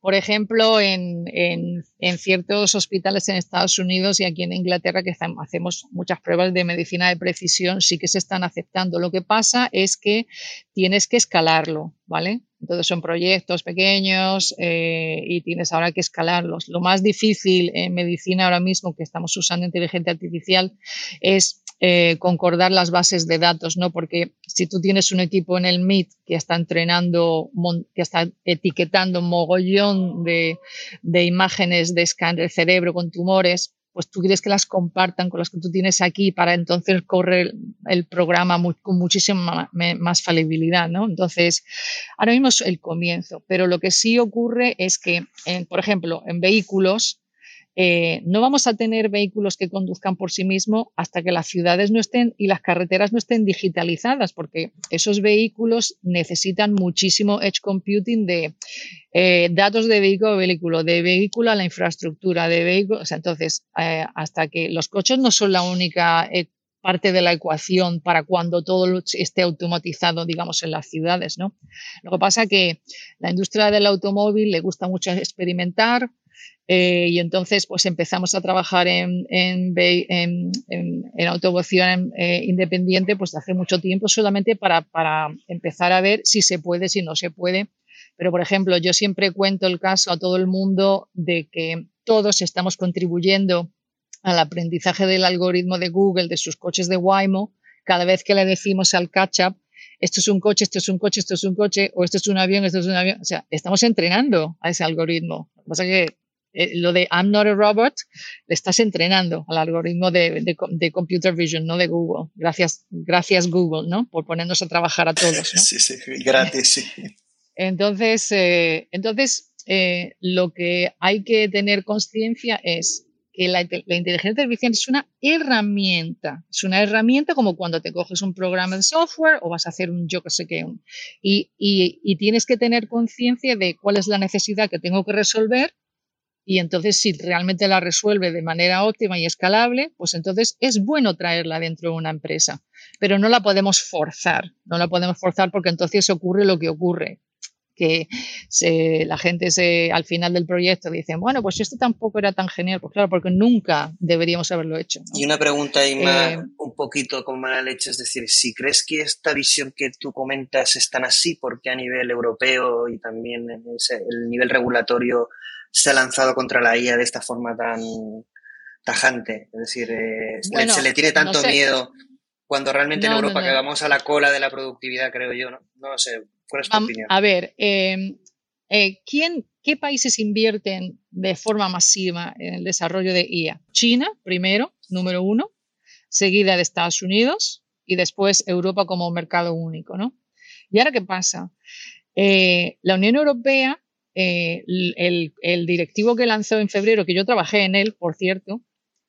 por ejemplo, en, en, ciertos hospitales en Estados Unidos y aquí en Inglaterra, que hacemos muchas pruebas de medicina de precisión, sí que se están aceptando. Lo que pasa es que tienes que escalarlo, ¿vale? Entonces son proyectos pequeños eh, y tienes ahora que escalarlos. Lo más difícil en medicina ahora mismo que estamos usando inteligencia artificial es eh, concordar las bases de datos, ¿no? Porque si tú tienes un equipo en el MIT que está entrenando, que está etiquetando mogollón de, de imágenes de escáner cerebro con tumores, pues tú quieres que las compartan con las que tú tienes aquí para entonces correr el programa con muchísima más falibilidad, ¿no? Entonces, ahora mismo es el comienzo, pero lo que sí ocurre es que, por ejemplo, en vehículos, eh, no vamos a tener vehículos que conduzcan por sí mismos hasta que las ciudades no estén y las carreteras no estén digitalizadas, porque esos vehículos necesitan muchísimo edge computing de eh, datos de vehículo a vehículo, de vehículo a la infraestructura, de vehículo. entonces, eh, hasta que los coches no son la única parte de la ecuación para cuando todo esté automatizado, digamos, en las ciudades, ¿no? Lo que pasa que la industria del automóvil le gusta mucho experimentar, eh, y entonces, pues empezamos a trabajar en, en, en, automoción eh, independiente, pues hace mucho tiempo, solamente para, para, empezar a ver si se puede, si no se puede. Pero, por ejemplo, yo siempre cuento el caso a todo el mundo de que todos estamos contribuyendo al aprendizaje del algoritmo de Google, de sus coches de Waymo, cada vez que le decimos al catch-up, esto es un coche, esto es un coche, esto es un coche, o esto es un avión, esto es un avión. O sea, estamos entrenando a ese algoritmo. Lo que pasa es que eh, lo de I'm not a robot, le estás entrenando al algoritmo de, de, computer vision, no de Google. Gracias, gracias Google, ¿no? Por ponernos a trabajar a todos. ¿no? Sí, sí, gratis, sí. Entonces, eh, entonces eh, lo que hay que tener conciencia es que la, inteligencia artificial es una herramienta, es una herramienta como cuando te coges un programa de software o vas a hacer un yo que sé qué, y, y, y tienes que tener conciencia de cuál es la necesidad que tengo que resolver y entonces si realmente la resuelve de manera óptima y escalable, pues entonces es bueno traerla dentro de una empresa, pero no la podemos forzar, no la podemos forzar porque entonces ocurre lo que ocurre, que la gente se, al final del proyecto dice, bueno, pues esto tampoco era tan genial, pues claro, porque nunca deberíamos haberlo hecho. Y una pregunta ahí más, eh, un poquito con mala leche, es decir, si crees que esta visión que tú comentas es tan así, porque a nivel europeo y también en el nivel regulatorio se ha lanzado contra la IA de esta forma tan tajante. Es decir, eh, se le tiene tanto miedo cuando realmente en Europa quedamos a la cola de la productividad, creo yo. No, no lo sé. ¿Cuál es tu opinión? A ver, em, eh, ¿quién, ¿qué países invierten de forma masiva en el desarrollo de IA? China, primero, número uno, seguida de Estados Unidos y después Europa como mercado único, ¿no? ¿Y ahora qué pasa? Eh, la Unión Europea eh, el, directivo que lanzó en febrero, que yo trabajé en él, por cierto,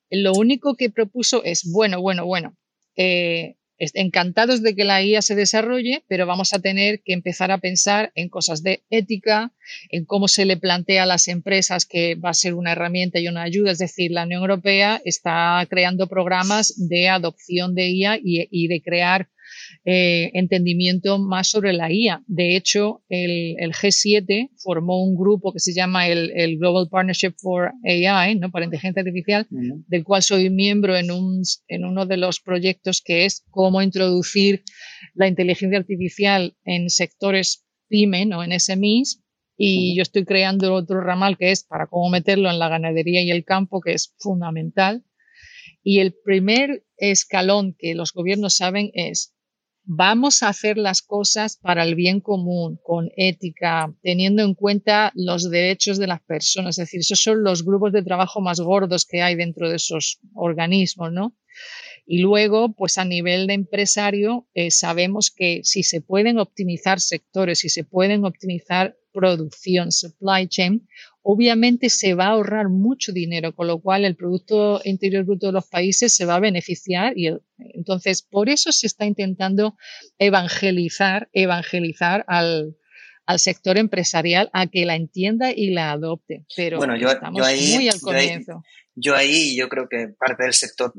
lo único que propuso es, bueno, bueno, bueno, eh, encantados de que la IA se desarrolle, pero vamos a tener que empezar a pensar en cosas de ética, en cómo se le plantea a las empresas que va a ser una herramienta y una ayuda. Es decir, la Unión Europea está creando programas de adopción de IA y de crear eh, entendimiento más sobre la IA. De hecho, el, G7 formó un grupo que se llama el, Global Partnership for AI, ¿no? para inteligencia artificial, del cual soy miembro en, un, en uno de los proyectos que es cómo introducir la inteligencia artificial en sectores PYME, ¿no? en SMEs, y yo estoy creando otro ramal que es para cómo meterlo en la ganadería y el campo, que es fundamental. Y el primer escalón que los gobiernos saben es vamos a hacer las cosas para el bien común, con ética, teniendo en cuenta los derechos de las personas. Es decir, esos son los grupos de trabajo más gordos que hay dentro de esos organismos, ¿no? Y luego, pues a nivel de empresario, eh, sabemos que si se pueden optimizar sectores, si se pueden optimizar producción, supply chain, obviamente se va a ahorrar mucho dinero, con lo cual el Producto Interior Bruto de los países se va a beneficiar y entonces por eso se está intentando evangelizar, evangelizar al, sector empresarial a que la entienda y la adopte. Pero bueno, yo, estamos muy al comienzo. Yo ahí, yo creo que parte del sector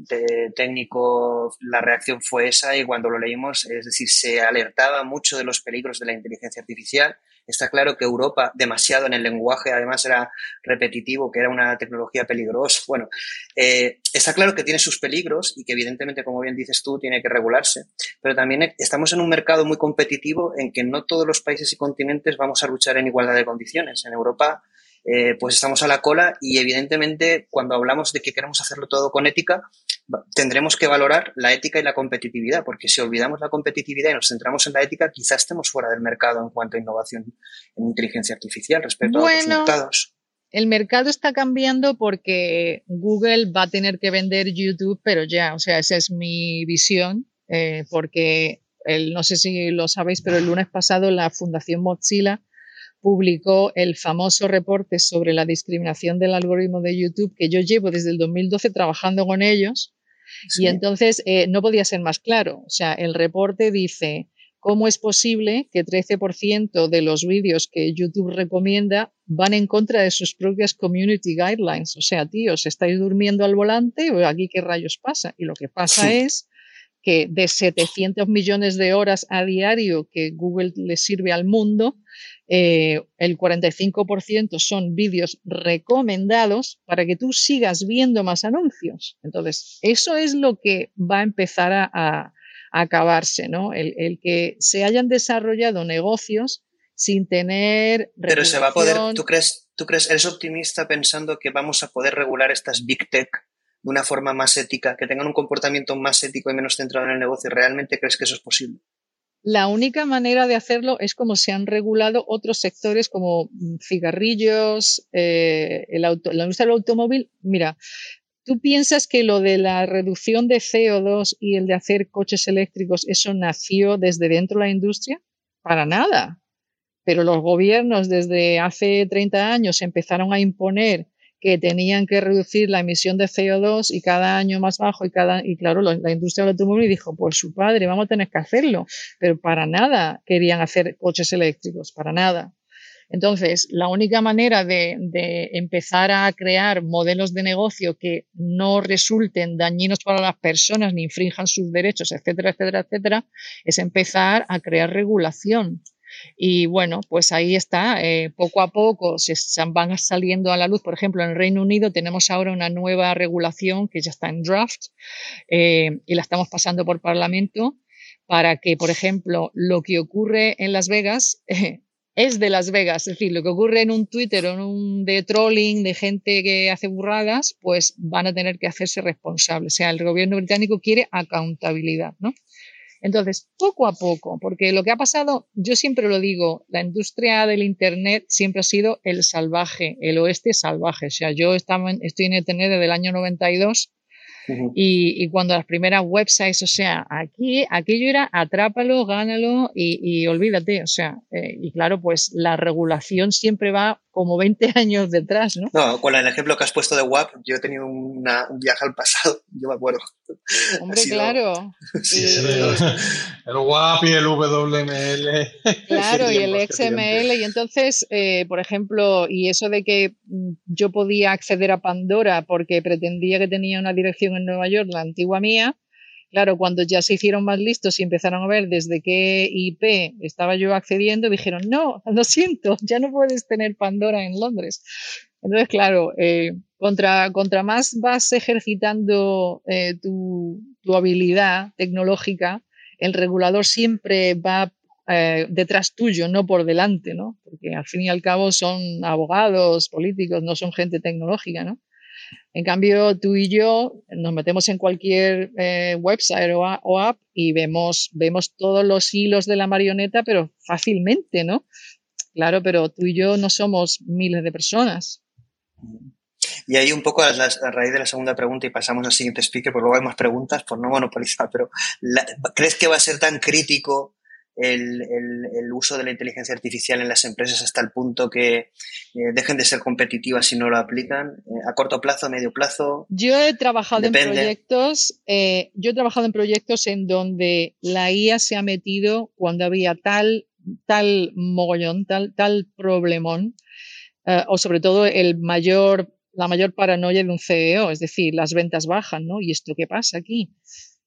técnico, la reacción fue esa y cuando lo leímos, es decir, se alertaba mucho de los peligros de la inteligencia artificial Está claro que Europa, demasiado en el lenguaje, además era repetitivo, que era una tecnología peligrosa. Bueno, eh, está claro que tiene sus peligros y que evidentemente, como bien dices tú, tiene que regularse. Pero también estamos en un mercado muy competitivo en que no todos los países y continentes vamos a luchar en igualdad de condiciones. En Europa eh, pues estamos a la cola y evidentemente cuando hablamos de que queremos hacerlo todo con ética, tendremos que valorar la ética y la competitividad, porque si olvidamos la competitividad y nos centramos en la ética, quizás estemos fuera del mercado en cuanto a innovación en inteligencia artificial respecto a otros mercados. El mercado está cambiando porque Google va a tener que vender YouTube, pero ya, o sea, esa es mi visión, eh, porque el, no sé si lo sabéis, pero el lunes pasado la Fundación Mozilla publicó el famoso reporte sobre la discriminación del algoritmo de YouTube que yo llevo desde el 2012 trabajando con ellos. Y entonces eh, no podía ser más claro. O sea, el reporte dice, ¿cómo es posible que 13% de los vídeos que YouTube recomienda van en contra de sus propias community guidelines? O sea, tíos, estáis durmiendo al volante, o aquí qué rayos pasa. Y lo que pasa es que de 700 millones de horas a diario que Google le sirve al mundo, eh, el 45% son vídeos recomendados para que tú sigas viendo más anuncios. Entonces, eso es lo que va a empezar a, acabarse, ¿no? El, que se hayan desarrollado negocios sin tener... Pero se va a poder, ¿tú crees, ¿tú crees, eres optimista pensando que vamos a poder regular estas big tech de una forma más ética, que tengan un comportamiento más ético y menos centrado en el negocio? ¿Realmente crees que eso es posible? La única manera de hacerlo es como se han regulado otros sectores como mm, cigarrillos, eh, el auto, la industria del automóvil. Mira, ¿tú piensas que lo de la reducción de CO2 y el de hacer coches eléctricos, eso nació desde dentro de la industria? Para nada. Pero los gobiernos desde hace 30 años empezaron a imponer que tenían que reducir la emisión de CO2 y cada año más bajo y cada y claro la, industria del automóvil dijo por su padre vamos a tener que hacerlo pero para nada querían hacer coches eléctricos para nada. Entonces la única manera de, de empezar a crear modelos de negocio que no resulten dañinos para las personas ni infrinjan sus derechos etcétera etcétera etcétera es empezar a crear regulación y bueno, pues ahí está, eh, poco a poco se van saliendo a la luz. Por ejemplo, en el Reino Unido tenemos ahora una nueva regulación que ya está en draft eh, y la estamos pasando por Parlamento para que, por ejemplo, lo que ocurre en Las Vegas es de Las Vegas, es decir, lo que ocurre en un Twitter o en un de trolling de gente que hace burradas, pues van a tener que hacerse responsables. O sea, el gobierno británico quiere accountabilidad, ¿no? Entonces, poco a poco, porque lo que ha pasado, yo siempre lo digo, la industria del Internet siempre ha sido el salvaje, el oeste salvaje. O sea, yo estaba estoy en Internet desde el año 92 y, cuando las primeras websites, o sea, aquí, aquello era atrápalo, gánalo y, olvídate, o sea, eh, y claro, pues la regulación siempre va como 20 años detrás, ¿no? No, con el ejemplo que has puesto de WAP, yo he tenido un viaje al pasado, yo me acuerdo. Hombre, claro. el, WAP y el WML. Claro, y el XML. Y entonces, eh, por ejemplo, y eso de que mm, yo podía acceder a Pandora porque pretendía que tenía una dirección en Nueva York, la antigua mía, Claro, cuando ya se hicieron más listos y empezaron a ver desde qué IP estaba yo accediendo, dijeron, no, lo siento, ya no puedes tener Pandora en Londres. Entonces, claro, eh, contra, contra más vas ejercitando eh, tu, habilidad tecnológica, el regulador siempre va eh, detrás tuyo, no por delante, ¿no? Porque al fin y al cabo son abogados, políticos, no son gente tecnológica, ¿no? En cambio, tú y yo nos metemos en cualquier website o, app y vemos, vemos todos los hilos de la marioneta, pero fácilmente, ¿no? Claro, pero tú y yo no somos miles de personas. Y ahí un poco a, raíz de la segunda pregunta y pasamos al siguiente speaker, porque luego hay más preguntas por no monopolizar, pero ¿crees que va a ser tan crítico el, uso de la inteligencia artificial en las empresas hasta el punto que eh, dejen de ser competitivas si no lo aplican? Eh, ¿A corto plazo, a medio plazo? Yo he trabajado en proyectos, eh, yo he trabajado en proyectos en donde la IA se ha metido cuando había tal, tal mogollón, tal, tal problemón, o sobre todo el mayor la mayor paranoia de un CEO, es decir, las ventas bajan, ¿no? ¿Y esto qué pasa aquí?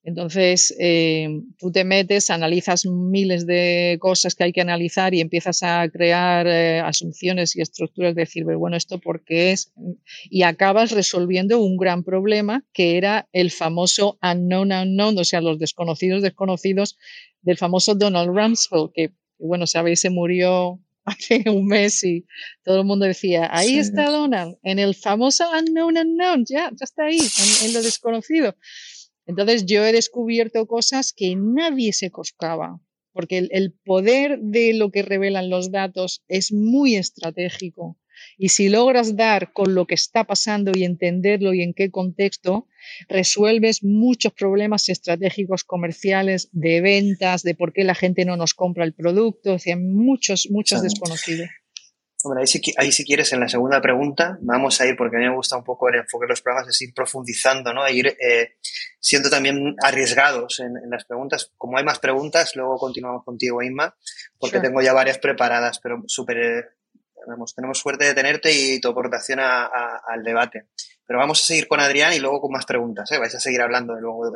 Entonces, eh, tú te metes, analizas miles de cosas que hay que analizar y empiezas a crear eh, asunciones y estructuras de decir, bueno, ¿esto por qué es? Y acabas resolviendo un gran problema que era el famoso unknown unknown, o sea, los desconocidos desconocidos del famoso Donald Rumsfeld, que, bueno, sabéis, se murió hace un mes y todo el mundo decía, ahí está Donald, en el famoso unknown unknown, ya, ya está ahí, en, lo desconocido. Entonces yo he descubierto cosas que nadie se coscaba, porque el, poder de lo que revelan los datos es muy estratégico. Y si logras dar con lo que está pasando y entenderlo y en qué contexto, resuelves muchos problemas estratégicos comerciales de ventas, de por qué la gente no nos compra el producto, o sea, muchos, muchos desconocidos. Ahí si, ahí si quieres, en la segunda pregunta, vamos a ir, porque a mí me gusta un poco el enfoque de los programas, es ir profundizando, ¿no? E ir eh, siendo también arriesgados en, las preguntas. Como hay más preguntas, luego continuamos contigo, Inma, porque tengo ya varias preparadas, pero súper tenemos suerte de tenerte y tu aportación al debate. Pero vamos a seguir con Adrián y luego con más preguntas. ¿eh? Vais a seguir hablando, luego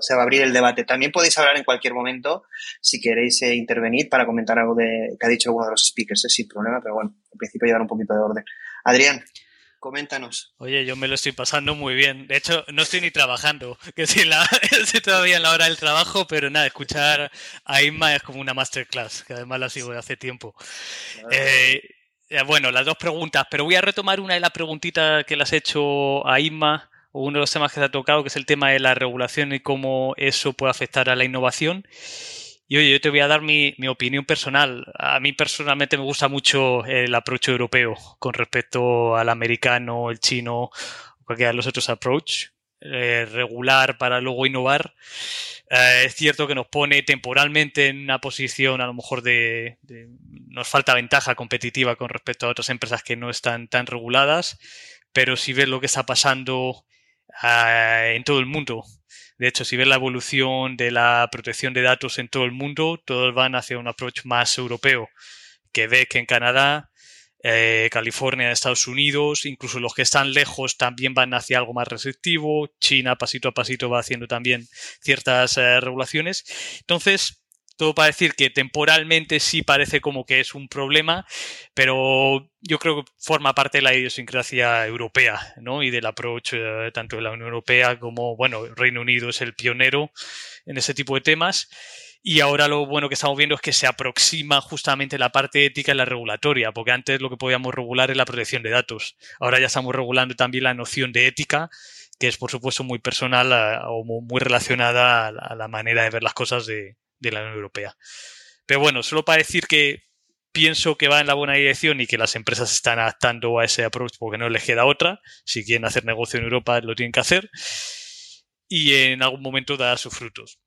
se va a abrir el debate. También podéis hablar en cualquier momento si queréis eh, intervenir para comentar algo de, que ha dicho alguno de los speakers, ¿eh? sin problema, pero bueno, en principio llevar un poquito de orden. Adrián. Coméntanos. Oye, yo me lo estoy pasando muy bien. De hecho, no estoy ni trabajando, que sí, la, estoy todavía en la hora del trabajo, pero nada, escuchar a Inma es como una masterclass, que además la sigo de hace tiempo. Eh, bueno, las dos preguntas, pero voy a retomar una de las preguntitas que le has hecho a Inma, o uno de los temas que se ha tocado, que es el tema de la regulación y cómo eso puede afectar a la innovación. Y oye, yo te voy a dar mi, opinión personal. A mí personalmente me gusta mucho el approach europeo con respecto al americano, el chino, cualquiera de los otros approach. Eh, regular para luego innovar. Eh, es cierto que nos pone temporalmente en una posición a lo mejor de, nos falta ventaja competitiva con respecto a otras empresas que no están tan reguladas, pero si ves lo que está pasando eh, en todo el mundo, de hecho, si ves la evolución de la protección de datos en todo el mundo, todos van hacia un approach más europeo. Que ve que en Canadá eh, California, Estados Unidos, incluso los que están lejos también van hacia algo más restrictivo, China pasito a pasito va haciendo también ciertas eh, regulaciones. Entonces, todo para decir que temporalmente sí parece como que es un problema, pero yo creo que forma parte de la idiosincrasia europea, ¿no? Y del approach eh, tanto de la Unión Europea como, bueno, Reino Unido es el pionero en ese tipo de temas. Y ahora lo bueno que estamos viendo es que se aproxima justamente la parte ética y la regulatoria, porque antes lo que podíamos regular es la protección de datos. Ahora ya estamos regulando también la noción de ética, que es por supuesto muy personal eh, o muy relacionada a la manera de ver las cosas de, la Unión Europea. Pero bueno, solo para decir que pienso que va en la buena dirección y que las empresas están adaptando a ese approach porque no les queda otra. Si quieren hacer negocio en Europa, lo tienen que hacer. Y en algún momento dará sus frutos.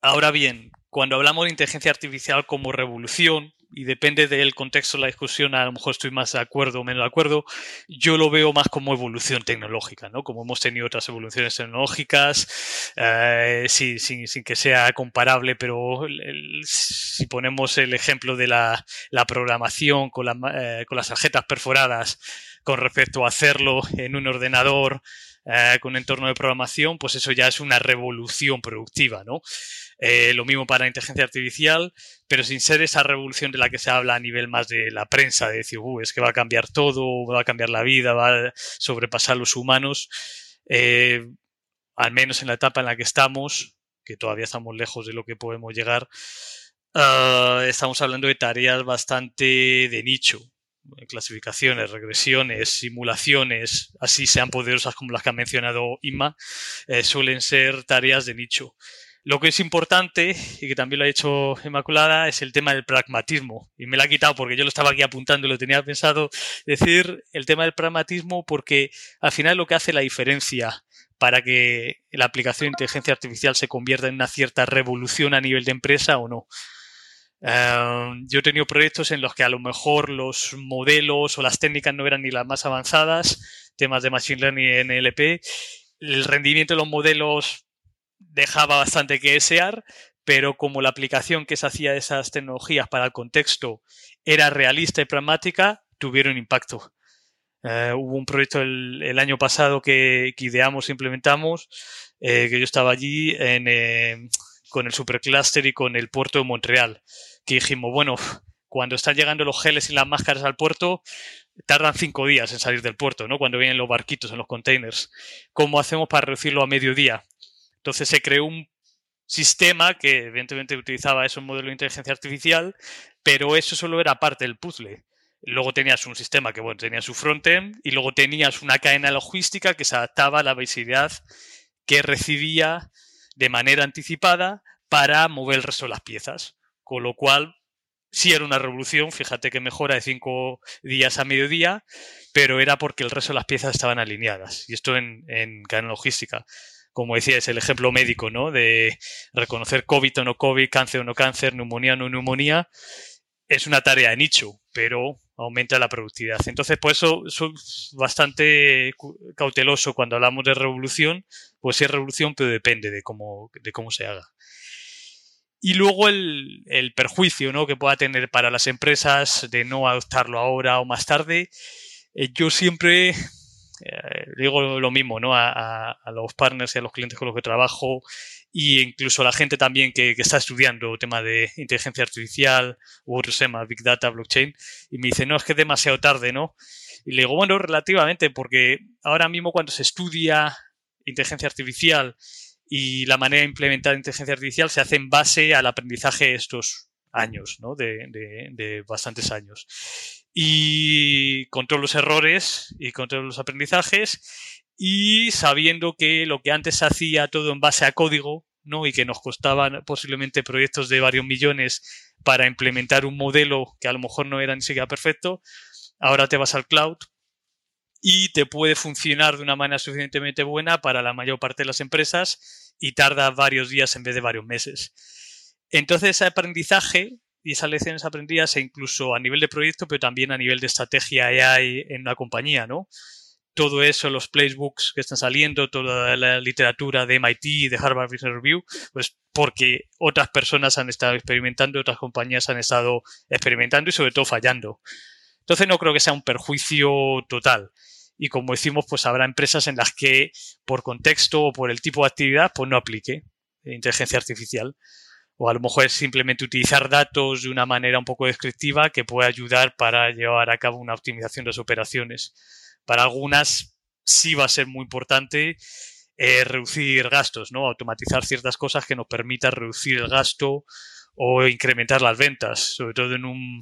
Ahora bien, cuando hablamos de inteligencia artificial como revolución, y depende del contexto de la discusión, a lo mejor estoy más de acuerdo o menos de acuerdo, yo lo veo más como evolución tecnológica, ¿no? Como hemos tenido otras evoluciones tecnológicas, eh, sin, que sea comparable, pero si ponemos el ejemplo de la, programación con, eh, con las tarjetas perforadas con respecto a hacerlo en un ordenador eh, con un entorno de programación, pues eso ya es una revolución productiva, ¿no? Eh, lo mismo para la inteligencia artificial, pero sin ser esa revolución de la que se habla a nivel más de la prensa, de decir, uh, es que va a cambiar todo, va a cambiar la vida, va a sobrepasar los humanos. Eh, al menos en la etapa en la que estamos, que todavía estamos lejos de lo que podemos llegar, estamos hablando de tareas bastante de nicho, clasificaciones, regresiones, simulaciones, así sean poderosas como las que ha mencionado Inma, eh, suelen ser tareas de nicho. Lo que es importante, y que también lo ha hecho Inmaculada, es el tema del pragmatismo. Y me lo ha quitado porque yo lo estaba aquí apuntando y lo tenía pensado decir el tema del pragmatismo porque al final lo que hace la diferencia para que la aplicación de inteligencia artificial se convierta en una cierta revolución a nivel de empresa o no. Em, yo he tenido proyectos en los que a lo mejor los modelos o las técnicas no eran ni las más avanzadas, temas de Machine Learning y NLP. El rendimiento de los modelos dejaba bastante que desear, pero como la aplicación que se hacía de esas tecnologías para el contexto era realista y pragmática, tuvieron impacto. Eh, hubo un proyecto el, año pasado que, ideamos e implementamos, eh, que yo estaba allí eh, con el supercluster y con el puerto de Montreal, que dijimos, bueno, cuando están llegando los geles y las máscaras al puerto, tardan cinco días en salir del puerto, ¿no? Cuando vienen los barquitos en los containers. ¿Cómo hacemos para reducirlo a mediodía? Entonces se creó un sistema que evidentemente utilizaba ese modelo de inteligencia artificial, pero eso solo era parte del puzzle. Luego tenías un sistema que, bueno, tenía su frontend y luego tenías una cadena logística que se adaptaba a la visibilidad que recibía de manera anticipada para mover el resto de las piezas. Con lo cual, sí era una revolución, fíjate que mejora de cinco días a mediodía, pero era porque el resto de las piezas estaban alineadas. Y esto en, en cadena logística como decía, es el ejemplo médico, ¿no? De reconocer COVID o no COVID, cáncer o no cáncer, neumonía o no neumonía. Es una tarea de nicho, pero aumenta la productividad. Entonces, por eso soy bastante cauteloso cuando hablamos de revolución, pues sí es revolución, pero depende de cómo, de cómo se haga. Y luego el, el perjuicio ¿no? que pueda tener para las empresas de no adoptarlo ahora o más tarde. Eh, yo siempre eh, digo lo mismo ¿no? A, los partners y a los clientes con los que trabajo e incluso a la gente también que, está estudiando tema de inteligencia artificial u otros temas, Big Data, Blockchain, y me dice, no, es que es demasiado tarde, ¿no? Y le digo, bueno, relativamente, porque ahora mismo cuando se estudia inteligencia artificial y la manera de implementar inteligencia artificial se hace en base al aprendizaje de estos años, ¿no? de, de bastantes años y con todos los errores y con todos los aprendizajes y sabiendo que lo que antes se hacía todo en base a código, ¿no? Y que nos costaban posiblemente proyectos de varios millones para implementar un modelo que a lo mejor no era ni siquiera perfecto, ahora te vas al cloud y te puede funcionar de una manera suficientemente buena para la mayor parte de las empresas y tarda varios días en vez de varios meses. Entonces, ese aprendizaje y esas lecciones aprendidas e incluso a nivel de proyecto, pero también a nivel de estrategia AI en una compañía, ¿no? Todo eso, los playbooks que están saliendo, toda la literatura de MIT, de Harvard Business Review, pues porque otras personas han estado experimentando, otras compañías han estado experimentando y sobre todo fallando. Entonces no creo que sea un perjuicio total. Y como decimos, pues habrá empresas en las que por contexto o por el tipo de actividad, pues no aplique inteligencia artificial o a lo mejor es simplemente utilizar datos de una manera un poco descriptiva que puede ayudar para llevar a cabo una optimización de las operaciones. Para algunas sí va a ser muy importante eh, reducir gastos, ¿no? Automatizar ciertas cosas que nos permitan reducir el gasto o incrementar las ventas, sobre todo en un,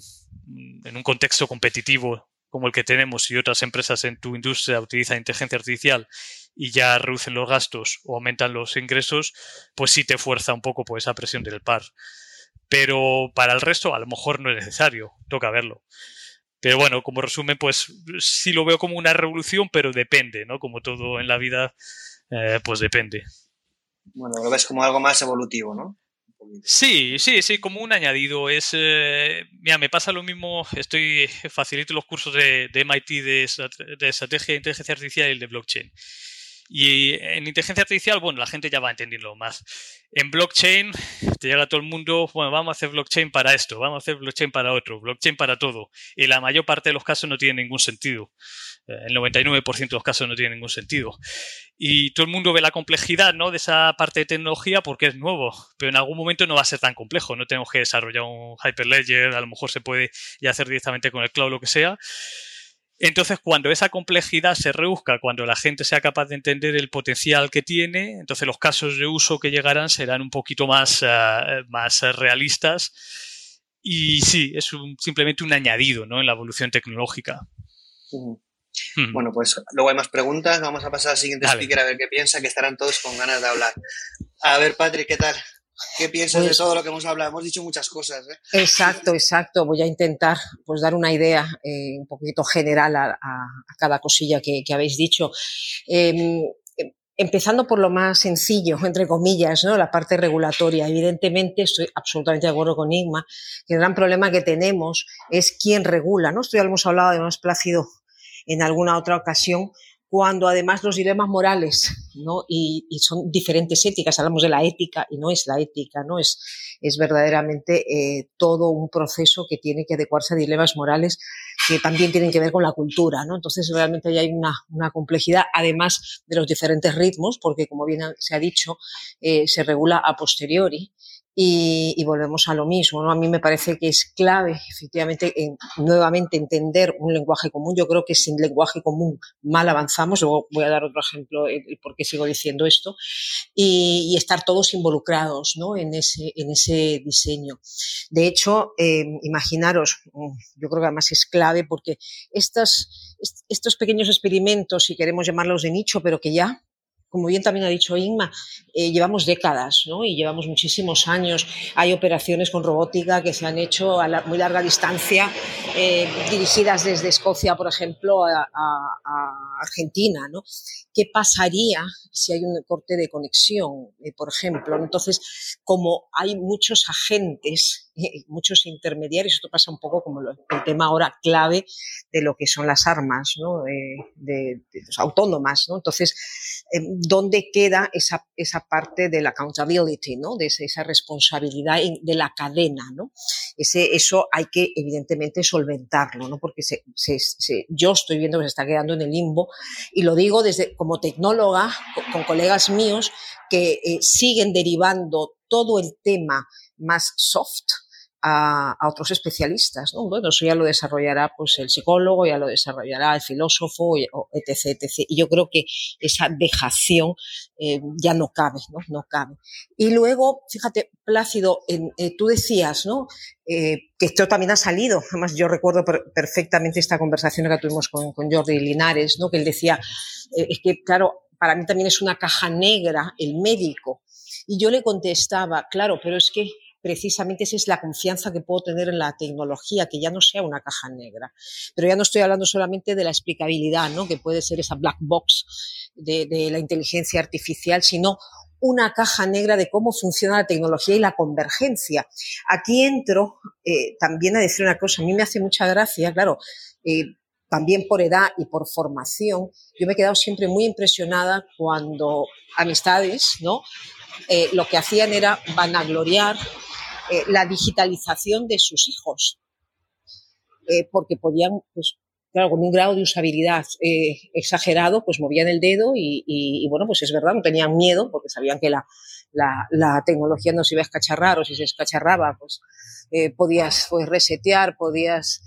en un contexto competitivo como el que tenemos y otras empresas en tu industria utilizan inteligencia artificial y ya reducen los gastos o aumentan los ingresos, pues sí te fuerza un poco por esa presión del par. Pero para el resto a lo mejor no es necesario, toca verlo. Pero bueno, como resumen, pues sí lo veo como una revolución, pero depende, ¿no? Como todo en la vida, eh, pues depende. Bueno, lo ves como algo más evolutivo, ¿no? Sí, sí, sí, como un añadido. Es, eh, mira, me pasa lo mismo, estoy facilito los cursos de, MIT de, de, estrategia de inteligencia artificial y el de blockchain. Y en inteligencia artificial, bueno, la gente ya va entendiendo más. En blockchain, te llega todo el mundo, bueno, vamos a hacer blockchain para esto, vamos a hacer blockchain para otro, blockchain para todo. Y la mayor parte de los casos no tiene ningún sentido. Eh, el 99% de los casos no tiene ningún sentido. Y todo el mundo ve la complejidad ¿no? de esa parte de tecnología porque es nuevo, pero en algún momento no va a ser tan complejo. No tenemos que desarrollar un Hyperledger, a lo mejor se puede ya hacer directamente con el cloud, lo que sea. Entonces, cuando esa complejidad se reduzca, cuando la gente sea capaz de entender el potencial que tiene, entonces los casos de uso que llegarán serán un poquito más, eh, más realistas y sí, es simplemente un añadido ¿no? en la evolución tecnológica. Hmm. Bueno, pues luego hay más preguntas. Vamos a pasar al siguiente speaker a ver qué piensa, que estarán todos con ganas de hablar. A ver, Patrick, ¿qué tal? ¿Qué piensas de pues todo lo que hemos hablado? Hemos dicho muchas cosas. ¿eh? Exacto, exacto. Voy a intentar pues, dar una idea eh, un poquito general a, cada cosilla que, habéis dicho. Em, empezando por lo más sencillo, entre comillas, ¿no? la parte regulatoria. Evidentemente, estoy absolutamente de acuerdo con Igma, que el gran problema que tenemos es quién regula. ¿no? Esto ya lo hemos hablado además Plácido en alguna otra ocasión, cuando además los dilemas morales ¿no? y, son diferentes éticas, hablamos de la ética y no es la ética, ¿no? es, es verdaderamente eh, todo un proceso que tiene que adecuarse a dilemas morales que también tienen que ver con la cultura. ¿no? Entonces realmente hay una, una complejidad, además de los diferentes ritmos, porque como bien se ha dicho, eh, se regula a posteriori y, volvemos a lo mismo. ¿no? A mí me parece que es clave, efectivamente, nuevamente entender un lenguaje común. Yo creo que sin lenguaje común mal avanzamos. Luego voy a dar otro ejemplo el, por qué sigo diciendo esto. Y, estar todos involucrados ¿no? en, ese, en ese diseño. De hecho, eh, imaginaros, yo creo que además es clave porque estas, estos pequeños experimentos, si queremos llamarlos de nicho, pero que ya como bien también ha dicho Inma, eh, llevamos décadas ¿no? y llevamos muchísimos años. Hay operaciones con robótica que se han hecho a muy larga distancia, eh, dirigidas desde Escocia, por ejemplo, a, Argentina. ¿Qué pasaría si hay un corte de conexión, eh, por ejemplo? Entonces, como hay muchos agentes muchos intermediarios. Esto pasa un poco como el tema ahora clave de lo que son las armas ¿no? de, autónomas. ¿no? Entonces, em, ¿dónde queda esa, esa parte de la accountability, ¿no? de esa, responsabilidad de la cadena? ¿no? Ese, eso hay que, evidentemente, solventarlo, ¿no? porque se, yo estoy viendo que se está quedando en el limbo y lo digo desde como tecnóloga con, colegas míos que eh, siguen derivando todo el tema más soft a, otros especialistas. ¿no? Bueno, eso ya lo desarrollará pues, el psicólogo, ya lo desarrollará el filósofo, etc. Y yo creo que esa dejación eh, ya no cabe, ¿no? No cabe. Y luego, fíjate, Plácido, eh, tú decías, ¿no? Eh, que esto también ha salido. Además, yo recuerdo perfectamente esta conversación que tuvimos con, con Jordi Linares, ¿no? Que él decía, es que, claro, para mí también es una caja negra el médico. Y yo le contestaba, claro, pero es que precisamente esa es la confianza que puedo tener en la tecnología, que ya no sea una caja negra. Pero ya no estoy hablando solamente de la explicabilidad, ¿no? que puede ser esa black box de, la inteligencia artificial, sino una caja negra de cómo funciona la tecnología y la convergencia. Aquí entro eh, también a decir una cosa, a mí me hace mucha gracia, claro, eh, también por edad y por formación, yo me he quedado siempre muy impresionada cuando amistades, ¿no? Eh, lo que hacían era vanagloriar eh, la digitalización de sus hijos, eh, porque podían, pues, claro, con un grado de usabilidad eh, exagerado, pues movían el dedo y, bueno, pues es verdad, no tenían miedo porque sabían que la, la, tecnología no se iba a escacharrar o si se escacharraba, pues podías pues, resetear, podías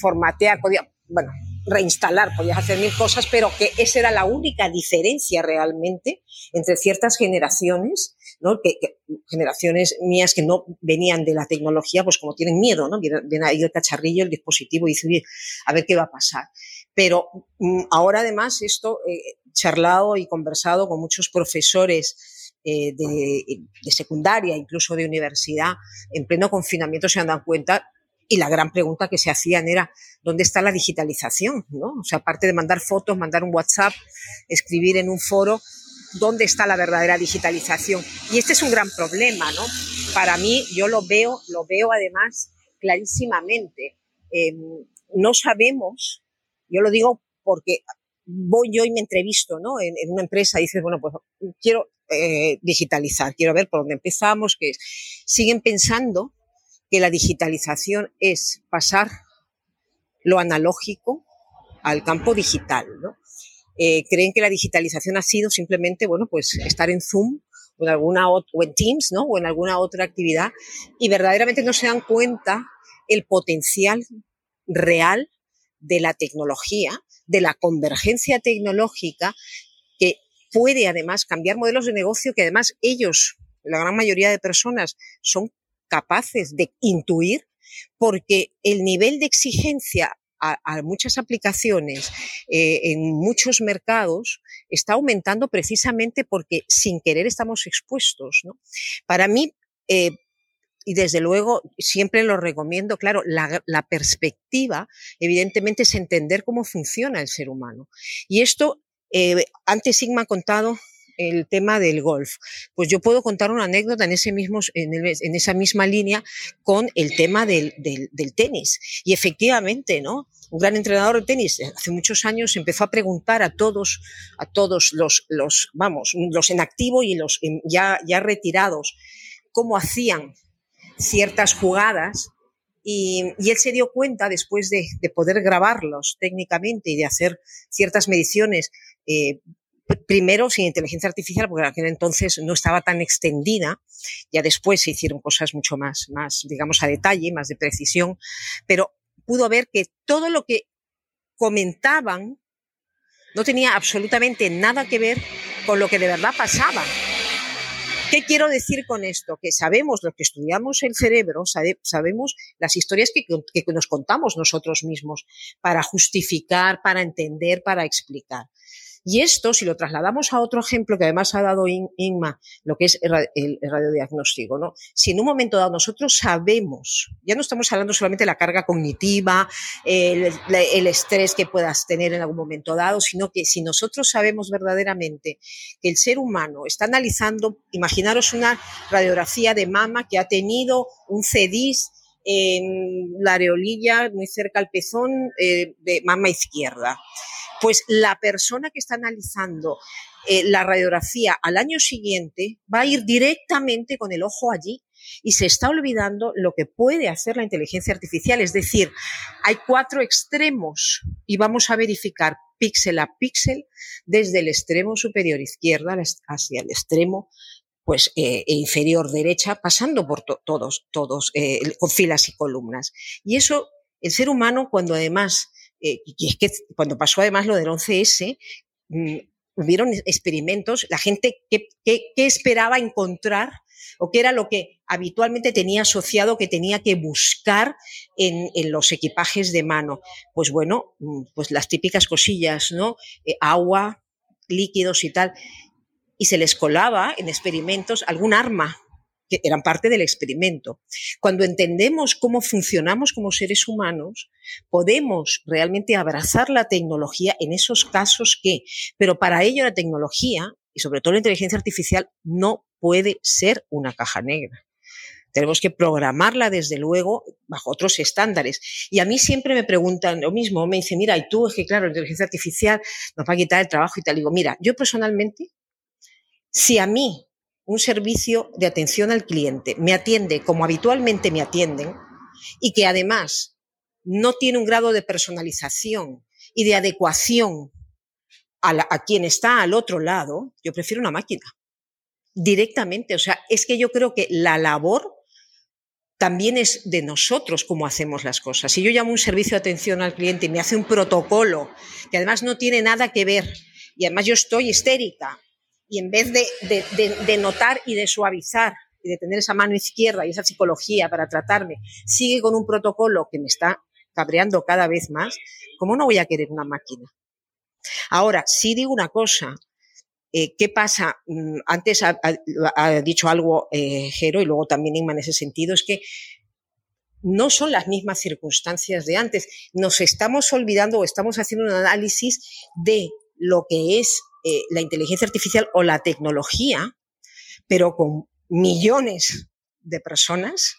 formatear, podías, bueno, reinstalar, podías hacer mil cosas, pero que esa era la única diferencia realmente entre ciertas generaciones, Que, generaciones mías que no venían de la tecnología, pues como tienen miedo, ¿no? Viene ahí el cacharrillo, el dispositivo y dicen, a ver qué va a pasar. Pero mm, ahora además esto, he charlado y conversado con muchos profesores eh, de, de, secundaria, incluso de universidad, en pleno confinamiento se han dado cuenta y la gran pregunta que se hacían era, ¿dónde está la digitalización? ¿no? O sea, aparte de mandar fotos, mandar un WhatsApp, escribir en un foro, ¿dónde está la verdadera digitalización? Y este es un gran problema, ¿no? Para mí, yo lo veo, lo veo además clarísimamente. Em, no sabemos, yo lo digo porque voy yo y me entrevisto, ¿no? En, una empresa y dices, bueno, pues quiero eh, digitalizar, quiero ver por dónde empezamos, que siguen pensando que la digitalización es pasar lo analógico al campo digital. ¿no? Eh, creen que la digitalización ha sido simplemente, bueno, pues estar en Zoom o en alguna o en Teams, ¿no? O en alguna otra actividad y verdaderamente no se dan cuenta el potencial real de la tecnología, de la convergencia tecnológica que puede además cambiar modelos de negocio que además ellos, la gran mayoría de personas, son capaces de intuir porque el nivel de exigencia a, muchas aplicaciones eh, en muchos mercados está aumentando precisamente porque sin querer estamos expuestos. ¿no? Para mí, eh, y desde luego siempre lo recomiendo, claro, la, perspectiva evidentemente es entender cómo funciona el ser humano. Y esto, eh, antes Sigma ha contado el tema del golf. Pues yo puedo contar una anécdota en, ese mismo, en, esa misma línea con el tema del, tenis. Y efectivamente, ¿no? Un gran entrenador de tenis hace muchos años empezó a preguntar a todos, a todos los, vamos, los en activo y los ya, ya retirados, cómo hacían ciertas jugadas y, él se dio cuenta, después de, de, poder grabarlos técnicamente y de hacer ciertas mediciones eh, primero sin inteligencia artificial, porque en aquel entonces no estaba tan extendida, ya después se hicieron cosas mucho más, más, digamos, a detalle, más de precisión, pero pudo ver que todo lo que comentaban no tenía absolutamente nada que ver con lo que de verdad pasaba. ¿Qué quiero decir con esto? Que sabemos, lo que estudiamos el cerebro, sabemos las historias que nos contamos nosotros mismos para justificar, para entender, para explicar. Y esto, si lo trasladamos a otro ejemplo que además ha dado Inma, lo que es el, radiodiagnóstico, ¿no? Si en un momento dado nosotros sabemos, ya no estamos hablando solamente de la carga cognitiva, el, estrés que puedas tener en algún momento dado, sino que si nosotros sabemos verdaderamente que el ser humano está analizando, imaginaros una radiografía de mama que ha tenido un CEDIS en la areolilla, muy cerca al pezón eh, de mama izquierda pues la persona que está analizando eh, la radiografía al año siguiente va a ir directamente con el ojo allí y se está olvidando lo que puede hacer la inteligencia artificial. Es decir, hay cuatro extremos y vamos a verificar píxel a píxel desde el extremo superior izquierda hacia el extremo pues eh, e inferior derecha, pasando por todos, todos, eh, con filas y columnas. Y eso, el ser humano, cuando además eh, y es que cuando pasó además lo del 11S, mm, hubieron experimentos, la gente qué, esperaba encontrar o qué era lo que habitualmente tenía asociado que tenía que buscar en, los equipajes de mano. Pues bueno, mm, pues las típicas cosillas, ¿no? Eh, agua, líquidos y tal. Y se les colaba en experimentos algún arma que eran parte del experimento. Cuando entendemos cómo funcionamos como seres humanos, podemos realmente abrazar la tecnología en esos casos que, pero para ello la tecnología y sobre todo la inteligencia artificial no puede ser una caja negra. Tenemos que programarla desde luego bajo otros estándares. Y a mí siempre me preguntan lo mismo, me dicen, mira, y tú es que claro, la inteligencia artificial nos va a quitar el trabajo y tal. Digo, mira, yo personalmente, si a mí un servicio de atención al cliente, me atiende como habitualmente me atienden y que además no tiene un grado de personalización y de adecuación a, quien está al otro lado, yo prefiero una máquina. Directamente. O sea, es que yo creo que la labor también es de nosotros cómo hacemos las cosas. Si yo llamo un servicio de atención al cliente y me hace un protocolo que además no tiene nada que ver y además yo estoy histérica y en vez de, notar y de suavizar y de tener esa mano izquierda y esa psicología para tratarme, sigue con un protocolo que me está cabreando cada vez más, ¿cómo no voy a querer una máquina? Ahora, sí digo una cosa, eh, ¿Qué pasa? Mm, antes ha, dicho algo eh, Jero y luego también Inma en ese sentido, es que no son las mismas circunstancias de antes. Nos estamos olvidando o estamos haciendo un análisis de lo que es eh, la inteligencia artificial o la tecnología, pero con millones de personas,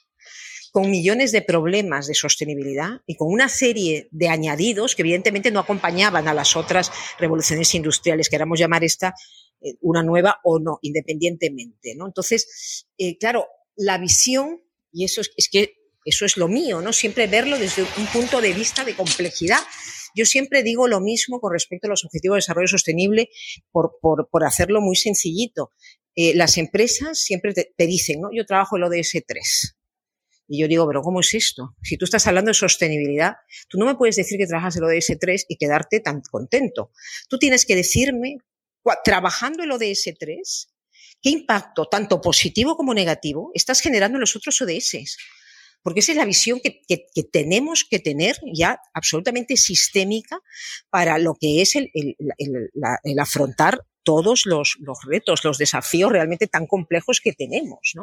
con millones de problemas de sostenibilidad y con una serie de añadidos que evidentemente no acompañaban a las otras revoluciones industriales, queramos llamar esta eh, una nueva o no, independientemente. ¿no? Entonces, eh, claro, la visión, y eso es, es que eso es lo mío, ¿no? Siempre verlo desde un punto de vista de complejidad yo siempre digo lo mismo con respecto a los objetivos de desarrollo sostenible por, hacerlo muy sencillito. Eh, las empresas siempre te, dicen, ¿no? Yo trabajo el ODS 3. Y yo digo, pero ¿cómo es esto? Si tú estás hablando de sostenibilidad, tú no me puedes decir que trabajas el ODS 3 y quedarte tan contento. Tú tienes que decirme, trabajando el ODS 3, qué impacto, tanto positivo como negativo, estás generando en los otros ODS. Porque esa es la visión que, tenemos que tener ya absolutamente sistémica para lo que es el, afrontar todos los, retos, los desafíos realmente tan complejos que tenemos.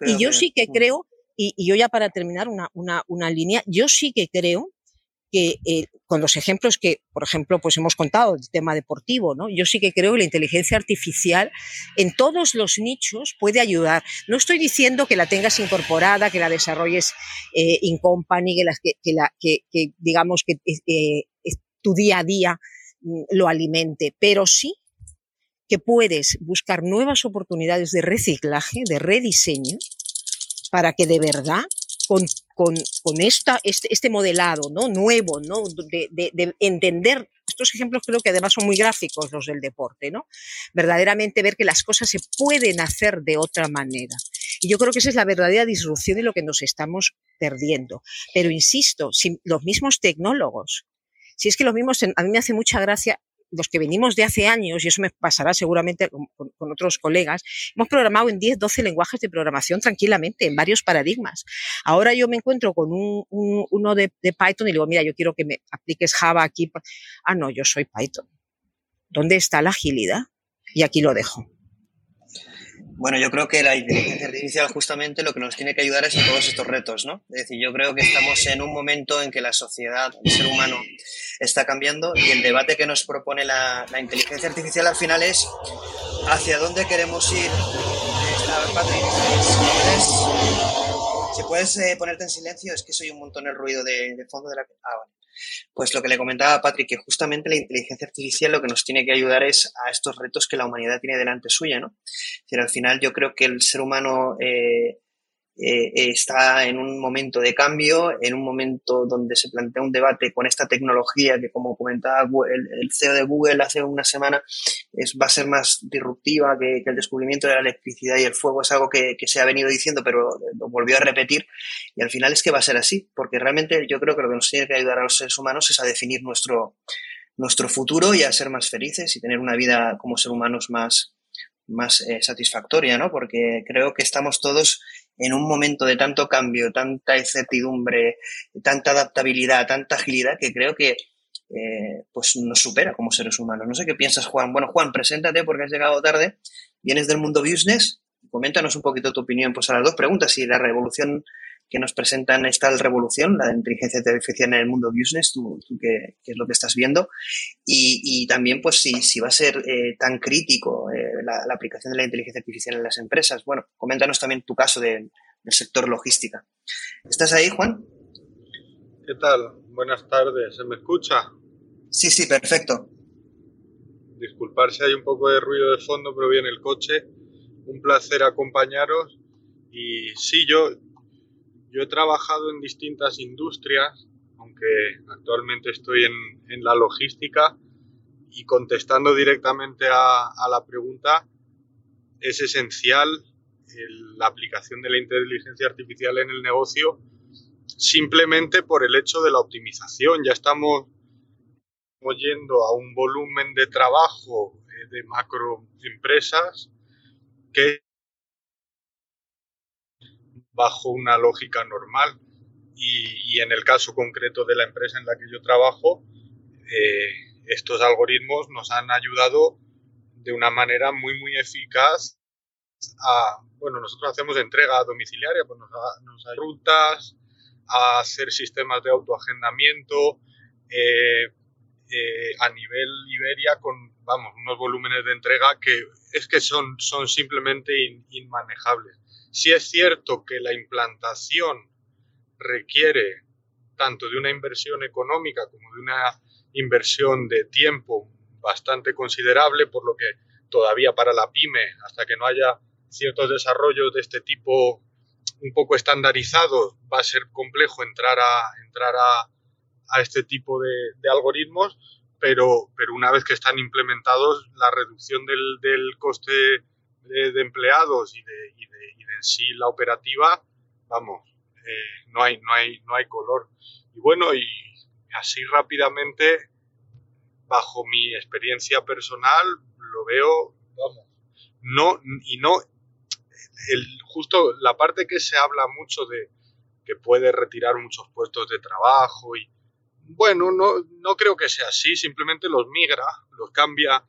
y yo sí que creo, y, yo ya para terminar una, una línea, yo sí que creo que eh, con los ejemplos que, por ejemplo, pues hemos contado del tema deportivo, ¿no? Yo sí que creo que la inteligencia artificial en todos los nichos puede ayudar. No estoy diciendo que la tengas incorporada, que la desarrolles eh, in company, que, que, la, que, digamos que eh, tu día a día mm, lo alimente, pero sí que puedes buscar nuevas oportunidades de reciclaje, de rediseño, para que de verdad con, con, con esta, este, este, modelado ¿no? nuevo, ¿no? De, de, de, entender, estos ejemplos creo que además son muy gráficos los del deporte, ¿no? verdaderamente ver que las cosas se pueden hacer de otra manera. Y yo creo que esa es la verdadera disrupción y lo que nos estamos perdiendo. Pero insisto, si los mismos tecnólogos, si es que los mismos, a mí me hace mucha gracia los que venimos de hace años, y eso me pasará seguramente con, otros colegas, hemos programado en 10, 12 lenguajes de programación tranquilamente, en varios paradigmas. Ahora yo me encuentro con un, uno de, de, Python y digo, mira, yo quiero que me apliques Java aquí. Ah, no, yo soy Python. ¿Dónde está la agilidad? Y aquí lo dejo. Bueno, yo creo que la inteligencia artificial justamente lo que nos tiene que ayudar es a todos estos retos, ¿no? Es decir, yo creo que estamos en un momento en que la sociedad, el ser humano, está cambiando y el debate que nos propone la, inteligencia artificial al final es hacia dónde queremos ir. Patrick, si puedes, eh, ponerte en silencio, es que soy un montón el ruido de, fondo de la... Ah, vale. Pues lo que le comentaba Patrick, que justamente la inteligencia artificial lo que nos tiene que ayudar es a estos retos que la humanidad tiene delante suya, ¿no? Es al final yo creo que el ser humano eh, eh, está en un momento de cambio, en un momento donde se plantea un debate con esta tecnología que, como comentaba el, CEO de Google hace una semana, es, va a ser más disruptiva que, el descubrimiento de la electricidad y el fuego. Es algo que, se ha venido diciendo, pero lo volvió a repetir. Y al final es que va a ser así, porque realmente yo creo que lo que nos tiene que ayudar a los seres humanos es a definir nuestro, nuestro futuro y a ser más felices y tener una vida como ser humanos más, más eh, satisfactoria, ¿no? Porque creo que estamos todos en un momento de tanto cambio, tanta incertidumbre, tanta adaptabilidad, tanta agilidad, que creo que eh, pues nos supera como seres humanos. No sé qué piensas, Juan. Bueno, Juan, preséntate porque has llegado tarde, vienes del mundo business, coméntanos un poquito tu opinión pues a las dos preguntas, si la revolución que nos presentan esta revolución, la inteligencia artificial en el mundo business, tú, qué, es lo que estás viendo, y, también pues si, si, va a ser eh, tan crítico eh, la, aplicación de la inteligencia artificial en las empresas. Bueno, coméntanos también tu caso del sector logística. ¿Estás ahí, Juan? ¿Qué tal? Buenas tardes, ¿se me escucha? Sí, sí, perfecto. Disculpar si hay un poco de ruido de fondo, pero viene el coche. Un placer acompañaros. Y sí, yo, yo he trabajado en distintas industrias, aunque actualmente estoy en, la logística, y contestando directamente a, la pregunta, es esencial la aplicación de la inteligencia artificial en el negocio simplemente por el hecho de la optimización. Ya estamos yendo a un volumen de trabajo eh, de macroempresas que bajo una lógica normal. Y, en el caso concreto de la empresa en la que yo trabajo, eh, estos algoritmos nos han ayudado de una manera muy, muy eficaz a, bueno, nosotros hacemos entrega domiciliaria, pues nos, nos hay rutas, a hacer sistemas de autoagendamiento eh, eh, a nivel Iberia con, vamos, unos volúmenes de entrega que es que son, son simplemente inmanejables. Si es cierto que la implantación requiere tanto de una inversión económica como de una inversión de tiempo bastante considerable, por lo que todavía para la pyme, hasta que no haya ciertos desarrollos de este tipo un poco estandarizados, va a ser complejo entrar a, entrar a, este tipo de, algoritmos, pero, pero una vez que están implementados, la reducción del coste de, empleados y de, y, de, y de, en sí la operativa, vamos, eh, no, hay, no, hay, no hay color. Y bueno, y así rápidamente, bajo mi experiencia personal, lo veo, vamos, no, y no, el, justo la parte que se habla mucho de, que puede retirar muchos puestos de trabajo y bueno, no, no creo que sea así, simplemente los migra, los cambia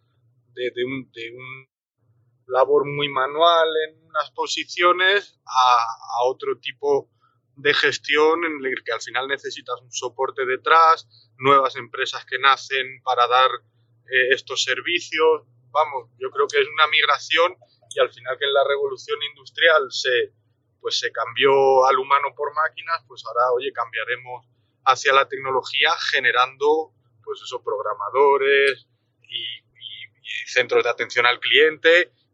de, de, de un labor muy manual en unas posiciones a, a otro tipo de gestión en el que al final necesitas un soporte detrás, nuevas empresas que nacen para dar eh, estos servicios. Vamos, yo creo que es una migración y al final que en la revolución industrial se, pues se cambió al humano por máquinas, pues ahora, oye, cambiaremos hacia la tecnología generando, pues esos programadores y, y centros de atención al cliente y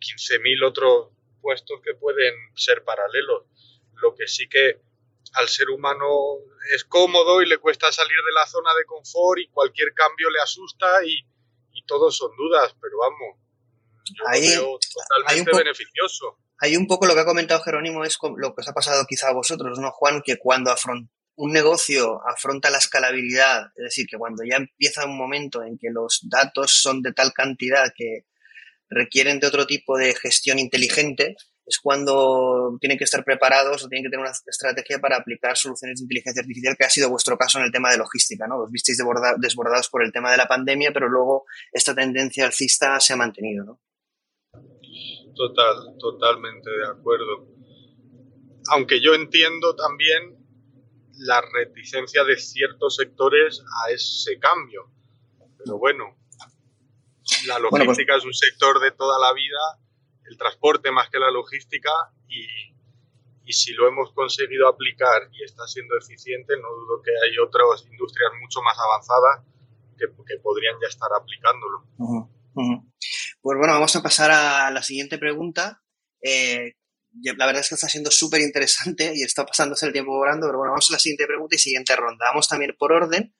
15.000 otros puestos que pueden ser paralelos. Lo que sí que al ser humano es cómodo y le cuesta salir de la zona de confort y cualquier cambio le asusta y, y todos son dudas, pero vamos, yo Ahí- lo veo totalmente hay beneficioso. Hay un poco lo que ha comentado Jerónimo, es lo que os ha pasado quizá a vosotros, ¿no, Juan? Que cuando afron- un negocio afronta la escalabilidad, es decir, que cuando ya empieza un momento en que los datos son de tal cantidad que requieren de otro tipo de gestión inteligente, es cuando tienen que estar preparados o tienen que tener una estrategia para aplicar soluciones de inteligencia artificial, que ha sido vuestro caso en el tema de logística, ¿no? Os visteis desborda- desbordados por el tema de la pandemia, pero luego esta tendencia alcista se ha mantenido, ¿no? Total, totalmente de acuerdo. Aunque yo entiendo también la reticencia de ciertos sectores a ese cambio. Pero bueno, la Bueno, pues- logística es un sector de toda la vida, el transporte más que la logística, y, y si lo hemos conseguido aplicar y está siendo eficiente, no dudo que hay otras industrias mucho más avanzadas que, que podrían ya estar aplicándolo. Pues bueno, vamos a pasar a la siguiente pregunta. Eh, la verdad es que está siendo súper interesante y está pasándose el tiempo volando, pero bueno, vamos a la siguiente pregunta y siguiente ronda. Vamos también por orden,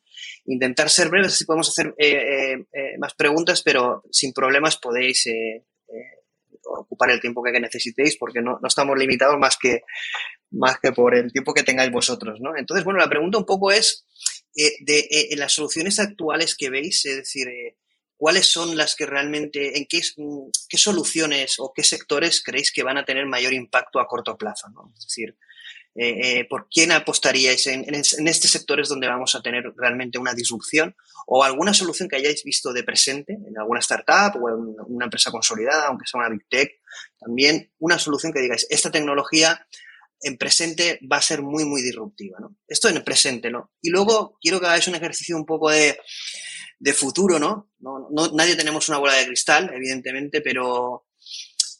intentar ser breves, así podemos hacer eh, eh, eh, más preguntas, pero sin problemas podéis eh, eh, ocupar el tiempo que necesitéis porque no, no estamos limitados más que, más que por el tiempo que tengáis vosotros, ¿no? Entonces, bueno, la pregunta un poco es de las soluciones actuales que veis, es decir, ¿cuáles son las que realmente, en qué, qué soluciones o qué sectores creéis que van a tener mayor impacto a corto plazo? ¿no? Es decir, eh, eh, ¿por quién apostaríais en, en, en este sector es donde vamos a tener realmente una disrupción o alguna solución que hayáis visto de presente en alguna startup o en una empresa consolidada, aunque sea una big tech? También una solución que digáis, esta tecnología en presente va a ser muy, muy disruptiva. Esto en el presente, ¿no? Y luego quiero que hagáis un ejercicio un poco de, de futuro, ¿no? ¿no? No, Nadie tenemos una bola de cristal, evidentemente, pero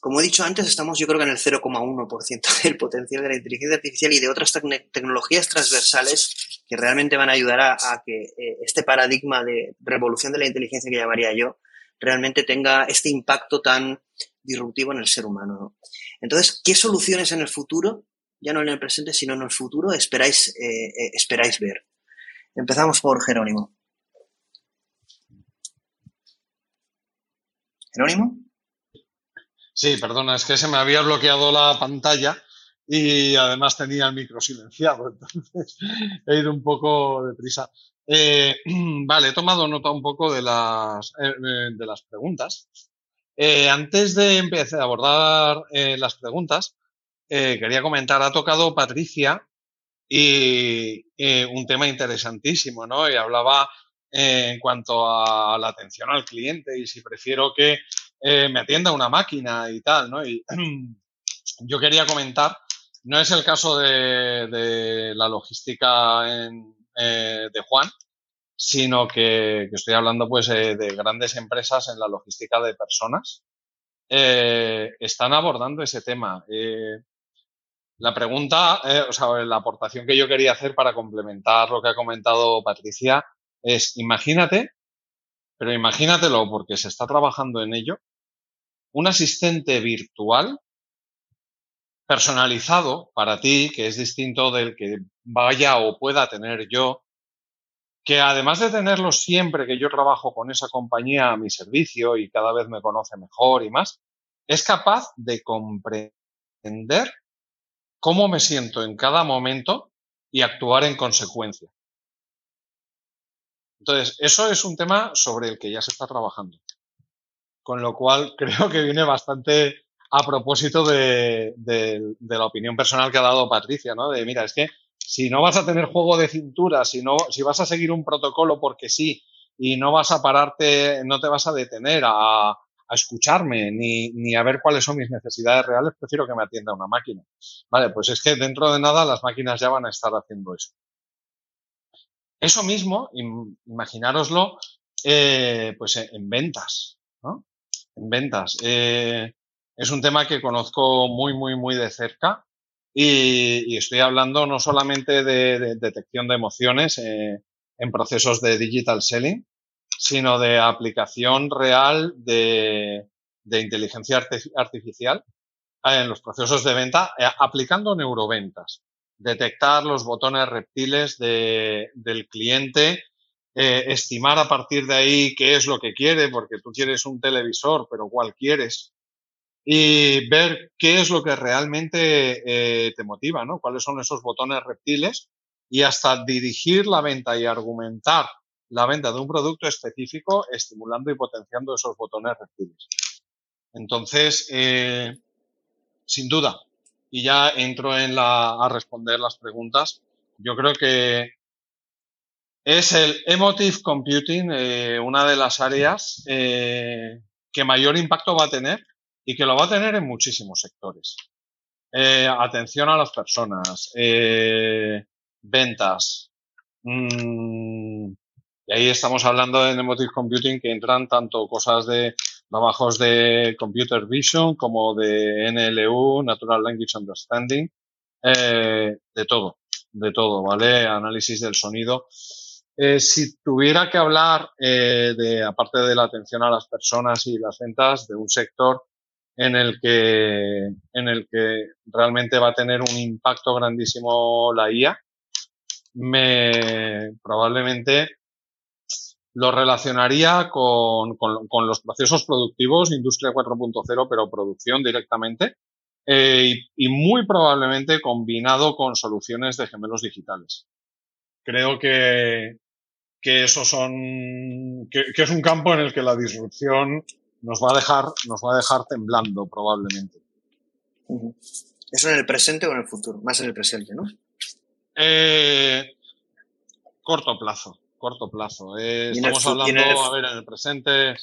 como he dicho antes, estamos yo creo que en el 0,1% del potencial de la inteligencia artificial y de otras tec tecnologías transversales que realmente van a ayudar a, que eh, este paradigma de revolución de la inteligencia que llamaría yo realmente tenga este impacto tan disruptivo en el ser humano. ¿no? Entonces, ¿qué soluciones en el futuro, ya no en el presente, sino en el futuro, esperáis, eh, eh, esperáis ver? Empezamos por Jerónimo. ¿Jerónimo? Sí, perdona, es que se me había bloqueado la pantalla y además tenía el micro silenciado, entonces he ido un poco deprisa. Eh, vale, he tomado nota un poco de las, eh, de las preguntas. Eh, antes de empezar a abordar eh, las preguntas, quería comentar, ha tocado Patricia y un tema interesantísimo, ¿no? Y hablaba en cuanto a la atención al cliente y si prefiero que eh, me atienda una máquina y tal, ¿no? Y yo quería comentar, no es el caso de, la logística eh, de Juan, sino que, estoy hablando pues eh, de grandes empresas en la logística de personas. Están abordando ese tema. La pregunta, o sea, la aportación que yo quería hacer para complementar lo que ha comentado Patricia es, imagínate, pero imagínatelo porque se está trabajando en ello, un asistente virtual personalizado para ti, que es distinto del que vaya o pueda tener yo, que además de tenerlo siempre que yo trabajo con esa compañía a mi servicio y cada vez me conoce mejor y más, es capaz de comprender cómo me siento en cada momento y actuar en consecuencia. Entonces, eso es un tema sobre el que ya se está trabajando. Con lo cual, creo que viene bastante a propósito de, la opinión personal que ha dado Patricia, ¿no? De, mira, es que si no vas a tener juego de cintura, si, no, si vas a seguir un protocolo porque sí, y no vas a pararte, no te vas a detener a, escucharme ni, ni, a ver cuáles son mis necesidades reales, prefiero que me atienda una máquina. Vale, pues es que dentro de nada las máquinas ya van a estar haciendo eso. Eso mismo, imaginároslo, eh, pues en ventas, ¿no? En ventas. Eh, es un tema que conozco muy, muy, muy de cerca y, estoy hablando no solamente de, detección de emociones eh, en procesos de digital selling, sino de aplicación real de, inteligencia artificial en los procesos de venta, eh, aplicando neuroventas. Detectar los botones reptiles del cliente, eh, estimar a partir de ahí qué es lo que quiere, porque tú quieres un televisor, pero cuál quieres, y ver qué es lo que realmente eh, te motiva, ¿no? Cuáles son esos botones reptiles y hasta dirigir la venta y argumentar la venta de un producto específico estimulando y potenciando esos botones reptiles. Entonces, eh, sin duda, y ya entro en la, a responder las preguntas, yo creo que es el emotive computing eh, una de las áreas eh, que mayor impacto va a tener y que lo va a tener en muchísimos sectores. Eh, atención a las personas, eh, ventas. Mm, y ahí estamos hablando de emotive computing que entran tanto cosas de trabajos de computer vision como de NLU, Natural Language Understanding, de todo, de todo, ¿vale? Análisis del sonido. Eh, si tuviera que hablar eh, de, aparte de la atención a las personas y las ventas, de un sector en el que, en el que realmente va a tener un impacto grandísimo la IA, me probablemente lo relacionaría con, con, los procesos productivos, industria 4.0, pero producción directamente, eh, y, muy probablemente combinado con soluciones de gemelos digitales. Creo que, que eso son, que, que, es un campo en el que la disrupción nos va a dejar, nos va a dejar temblando probablemente. ¿Eso en el presente o en el futuro? Más en el presente, ¿no? Eh, corto plazo, corto plazo. Eh, estamos hablando, a ver, en el presente. Eh,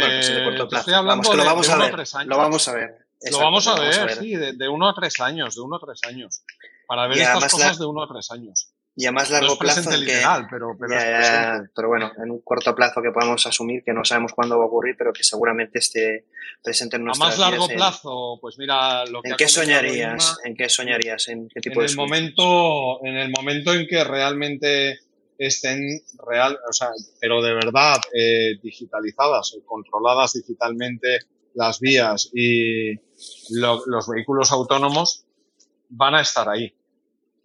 bueno, pues en el corto plazo. Estoy hablando vamos, lo vamos de, de a ver. Lo vamos a ver. Exacto, lo vamos a ver, a ver. sí, de, de, uno a tres años, de uno a tres años. Para ver estas cosas la... de uno a tres años y a más largo no plazo. Que, literal, pero, pero, ya, ya, pero, bueno, en un corto plazo que podamos asumir, que no sabemos cuándo va a ocurrir, pero que seguramente esté presente en nuestras A más largo plazo, pues mira, lo que ¿En qué soñarías? Irma, ¿En qué soñarías? ¿En qué tipo en de el momento En el momento en que realmente estén real, o sea, pero de verdad eh, digitalizadas, controladas digitalmente las vías y lo, los vehículos autónomos van a estar ahí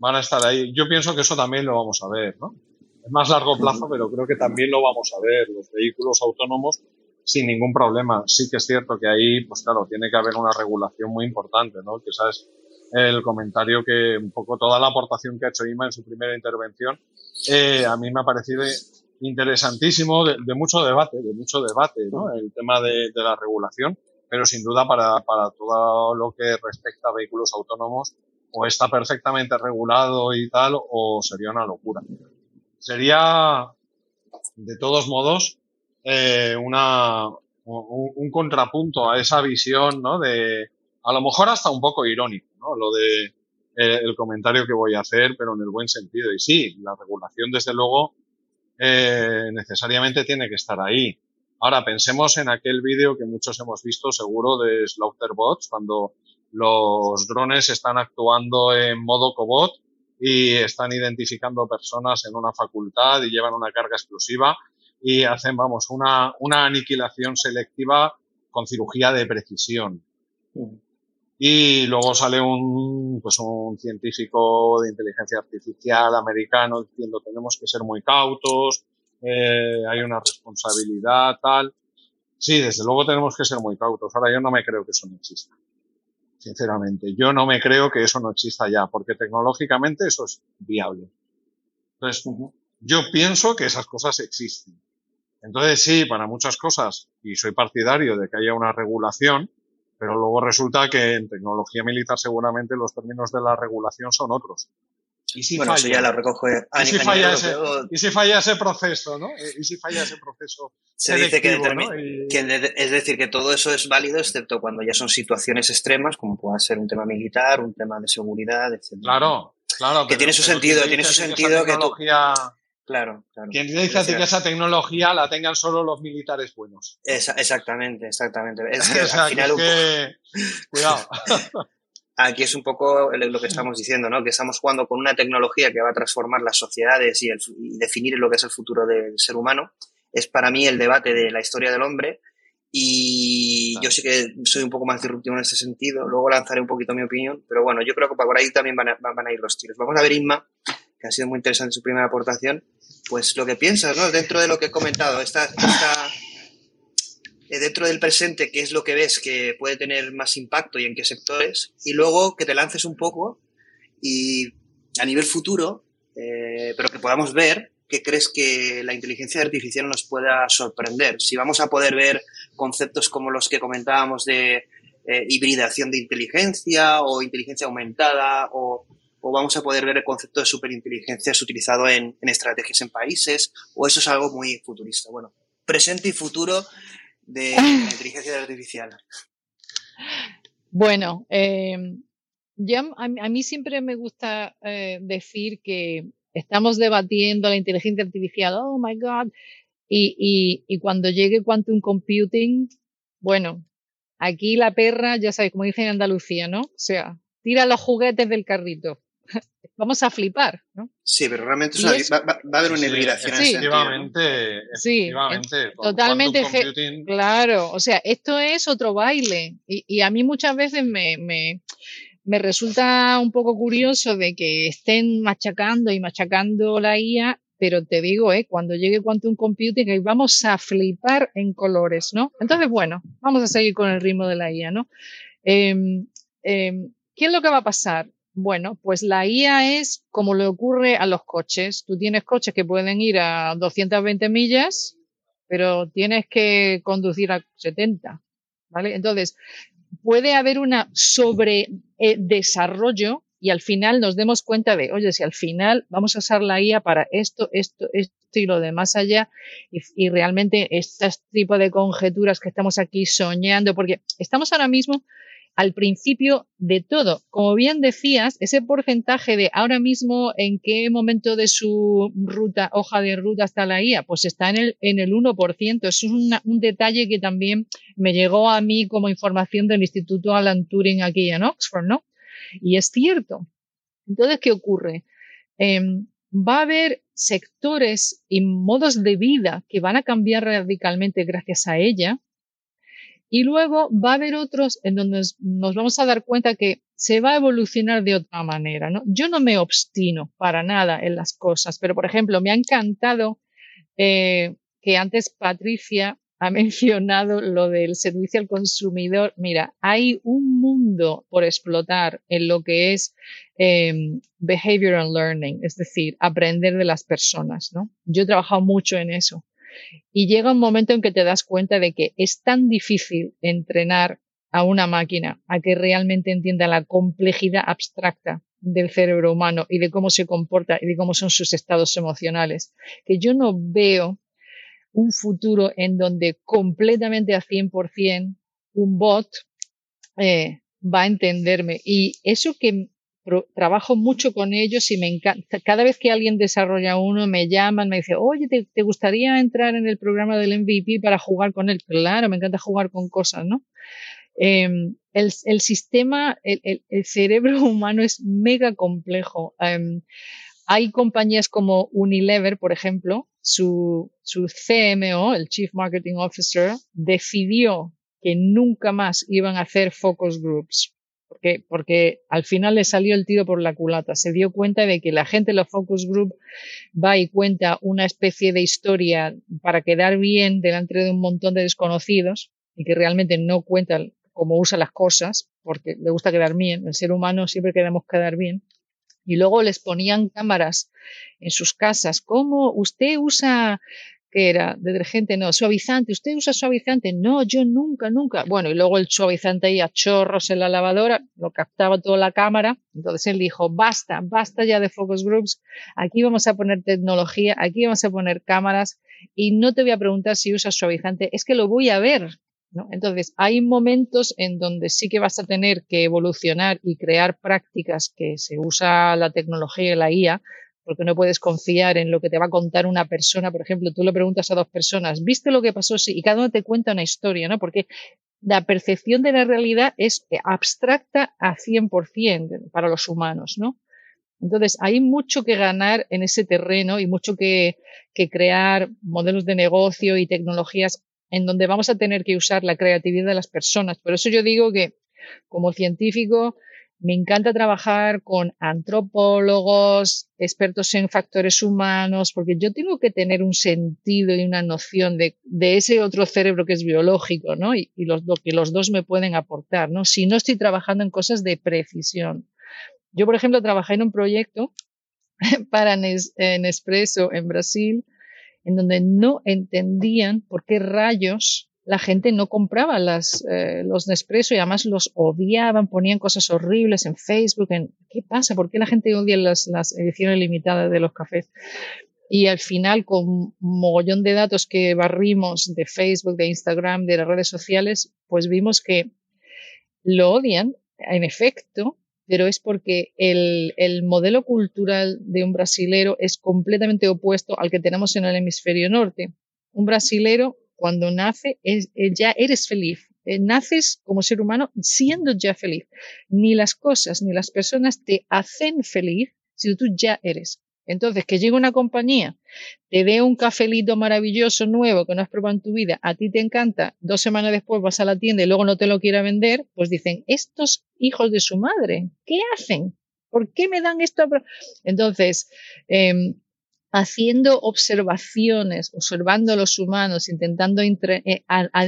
van a estar ahí. Yo pienso que eso también lo vamos a ver, ¿no? Es más largo plazo, pero creo que también lo vamos a ver. Los vehículos autónomos sin ningún problema. Sí que es cierto que ahí, pues claro, tiene que haber una regulación muy importante, ¿no? Que sabes el comentario que un poco toda la aportación que ha hecho Ima en su primera intervención, eh, a mí me ha parecido interesantísimo, de, de, mucho debate, de mucho debate, ¿no? El tema de, de la regulación, pero sin duda para, para todo lo que respecta a vehículos autónomos, o está perfectamente regulado y tal, o sería una locura. Sería, de todos modos, eh, una, un, un, contrapunto a esa visión, ¿no? De, a lo mejor hasta un poco irónico, ¿no? Lo de eh, el comentario que voy a hacer, pero en el buen sentido. Y sí, la regulación, desde luego, eh, necesariamente tiene que estar ahí. Ahora, pensemos en aquel vídeo que muchos hemos visto, seguro, de Slaughterbots, cuando los drones están actuando en modo cobot y están identificando personas en una facultad y llevan una carga explosiva y hacen, vamos, una, una aniquilación selectiva con cirugía de precisión. Y luego sale un, pues un científico de inteligencia artificial americano diciendo tenemos que ser muy cautos, eh, hay una responsabilidad, tal. Sí, desde luego tenemos que ser muy cautos. Ahora yo no me creo que eso no exista sinceramente. Yo no me creo que eso no exista ya, porque tecnológicamente eso es viable. Entonces, yo pienso que esas cosas existen. Entonces, sí, para muchas cosas, y soy partidario de que haya una regulación, Pero luego resulta que en tecnología militar seguramente los términos de la regulación son otros. ¿Y si bueno, falla? Eso ya lo recoge ¿Y, si falla ese, ¿Y si falla ese proceso, no? ¿Y si falla ese proceso? Se dice que, es decir, que todo eso es válido, excepto cuando ya son situaciones extremas, como pueda ser un tema militar, un tema de seguridad, etc. Claro, claro. Que tiene su sentido, tiene su sentido que, tú, Claro, claro. Quien dice que esa tecnología la tengan solo los militares buenos. exactamente, exactamente. Es que al final. Cuidado. Aquí es un poco lo que estamos diciendo, ¿no? Que estamos jugando con una tecnología que va a transformar las sociedades y, definir lo que es el futuro del ser humano. Es para mí el debate de la historia del hombre. Y yo sí que soy un poco más disruptivo en ese sentido. Luego lanzaré un poquito mi opinión. Pero bueno, yo creo que por ahí también van a, van a ir los tiros. Vamos a ver, Inma, que ha sido muy interesante su primera aportación, pues lo que piensas, ¿no? Dentro de lo que he comentado, está eh, dentro del presente, qué es lo que ves que puede tener más impacto y en qué sectores, y luego que te lances un poco y a nivel futuro, eh, pero que podamos ver qué crees que la inteligencia artificial nos pueda sorprender. Si vamos a poder ver conceptos como los que comentábamos de eh, hibridación de inteligencia o inteligencia aumentada o o vamos a poder ver el concepto de superinteligencia utilizado en, estrategias en países, o eso es algo muy futurista. Bueno, presente y futuro de, la inteligencia artificial. Bueno, eh, ya a, mí siempre me gusta eh, decir que estamos debatiendo la inteligencia artificial, oh my God, y, y, cuando llegue quantum computing, bueno, aquí la perra, ya sabes, como dicen en Andalucía, ¿no? O sea, tira los juguetes del carrito. vamos a flipar, ¿no? Sí, pero realmente va, a haber una hibridación. Sí, efectivamente, sí, totalmente. Claro, o sea, esto es otro baile y, a mí muchas veces me, me, me, resulta un poco curioso de que estén machacando y machacando la IA. Pero te digo, ¿eh? cuando llegue Quantum Computing, vamos a flipar en colores, ¿no? Entonces, bueno, vamos a seguir con el ritmo de la IA, ¿no? Em, em, ¿Qué es lo que va a pasar? Bueno, pues la IA es como le ocurre a los coches. Tú tienes coches que pueden ir a 220 millas, pero tienes que conducir a 70. ¿Vale? Entonces, puede haber una sobre eh, desarrollo y al final nos demos cuenta de, oye, si al final vamos a usar la IA para esto, esto, esto y lo demás allá, y, y realmente este tipo de conjeturas que estamos aquí soñando, porque estamos ahora mismo al principio de todo. Como bien decías, ese porcentaje de ahora mismo en qué momento de su ruta, hoja de ruta está la IA, pues está en el, en el 1%. es un detalle que también me llegó a mí como información del Instituto Alan Turing aquí en Oxford, ¿no? Y es cierto. Entonces, ¿qué ocurre? Em, va a haber sectores y modos de vida que van a cambiar radicalmente gracias a ella, y luego va a haber otros en donde nos, vamos a dar cuenta que se va a evolucionar de otra manera. ¿no? Yo no me obstino para nada en las cosas, pero por ejemplo, me ha encantado eh, que antes Patricia ha mencionado lo del servicio al consumidor. Mira, hay un mundo por explotar en lo que es eh, behavioral learning, es decir, aprender de las personas. ¿no? Yo he trabajado mucho en eso. Y llega un momento en que te das cuenta de que es tan difícil entrenar a una máquina a que realmente entienda la complejidad abstracta del cerebro humano y de cómo se comporta y de cómo son sus estados emocionales, que yo no veo un futuro en donde completamente a 100% un bot eh, va a entenderme. Y eso que trabajo mucho con ellos y me encanta. Cada vez que alguien desarrolla uno, me llaman, me dice, oye, ¿te, gustaría entrar en el programa del MVP para jugar con él? Claro, me encanta jugar con cosas, ¿no? Em, el, sistema, el, cerebro humano es mega complejo. Em, hay compañías como Unilever, por ejemplo, su, su CMO, el Chief Marketing Officer, decidió que nunca más iban a hacer focus groups porque, porque al final le salió el tiro por la culata. Se dio cuenta de que la gente de los focus group va y cuenta una especie de historia para quedar bien delante de un montón de desconocidos y que realmente no cuentan cómo usa las cosas porque le gusta quedar bien. El ser humano siempre queremos quedar bien. Y luego les ponían cámaras en sus casas. ¿Cómo usted usa que era detergente, no, suavizante, ¿usted usa suavizante? No, yo nunca, nunca. Bueno, y luego el suavizante ahí a chorros en la lavadora, lo captaba toda la cámara, entonces él dijo, basta, basta ya de focus groups, aquí vamos a poner tecnología, aquí vamos a poner cámaras y no te voy a preguntar si usas suavizante, es que lo voy a ver. ¿no? Entonces, hay momentos en donde sí que vas a tener que evolucionar y crear prácticas que se usa la tecnología y la IA porque no puedes confiar en lo que te va a contar una persona. Por ejemplo, tú le preguntas a dos personas, ¿viste lo que pasó? Sí, y cada uno te cuenta una historia, ¿no? Porque la percepción de la realidad es abstracta a 100% para los humanos, ¿no? Entonces, hay mucho que ganar en ese terreno y mucho que, que crear modelos de negocio y tecnologías en donde vamos a tener que usar la creatividad de las personas. Por eso yo digo que como científico me encanta trabajar con antropólogos, expertos en factores humanos, porque yo tengo que tener un sentido y una noción de, ese otro cerebro que es biológico, ¿no? Y, lo que los dos me pueden aportar, ¿no? Si no estoy trabajando en cosas de precisión. Yo, por ejemplo, trabajé en un proyecto para Nespresso en Brasil, en donde no entendían por qué rayos la gente no compraba las, eh, los Nespresso y además los odiaban, ponían cosas horribles en Facebook. En, ¿Qué pasa? ¿Por qué la gente odia las, las ediciones limitadas de los cafés? Y al final, con un mogollón de datos que barrimos de Facebook, de Instagram, de las redes sociales, pues vimos que lo odian, en efecto, pero es porque el, el, modelo cultural de un brasilero es completamente opuesto al que tenemos en el hemisferio norte. Un brasilero cuando nace eh, ya eres feliz. Eh, naces como ser humano siendo ya feliz. Ni las cosas ni las personas te hacen feliz si tú ya eres. Entonces, que llegue una compañía, te dé un cafelito maravilloso nuevo que no has probado en tu vida, a ti te encanta, dos semanas después vas a la tienda y luego no te lo quiera vender, pues dicen, estos hijos de su madre, ¿qué hacen? ¿Por qué me dan esto? Entonces, eh, haciendo observaciones, observando a los humanos, intentando eh,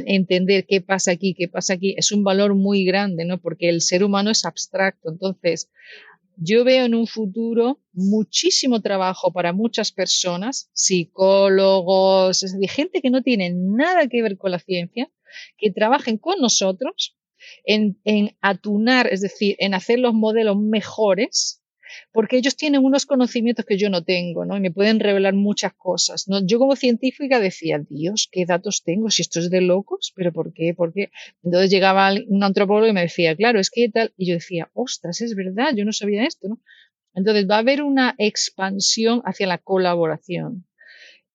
entender qué pasa aquí, qué pasa aquí, es un valor muy grande, ¿no? Porque el ser humano es abstracto. Entonces, yo veo en un futuro muchísimo trabajo para muchas personas, psicólogos, es decir, gente que no tiene nada que ver con la ciencia, que trabajen con nosotros en, en atunar, es decir, en hacer los modelos mejores porque ellos tienen unos conocimientos que yo no tengo, ¿no? Y me pueden revelar muchas cosas, ¿no? Yo como científica decía, Dios, ¿qué datos tengo? Si esto es de locos, ¿pero por qué? ¿Por qué? Entonces llegaba un antropólogo y me decía, claro, es que tal, y yo decía, ostras, es verdad, yo no sabía esto, ¿no? Entonces va a haber una expansión hacia la colaboración.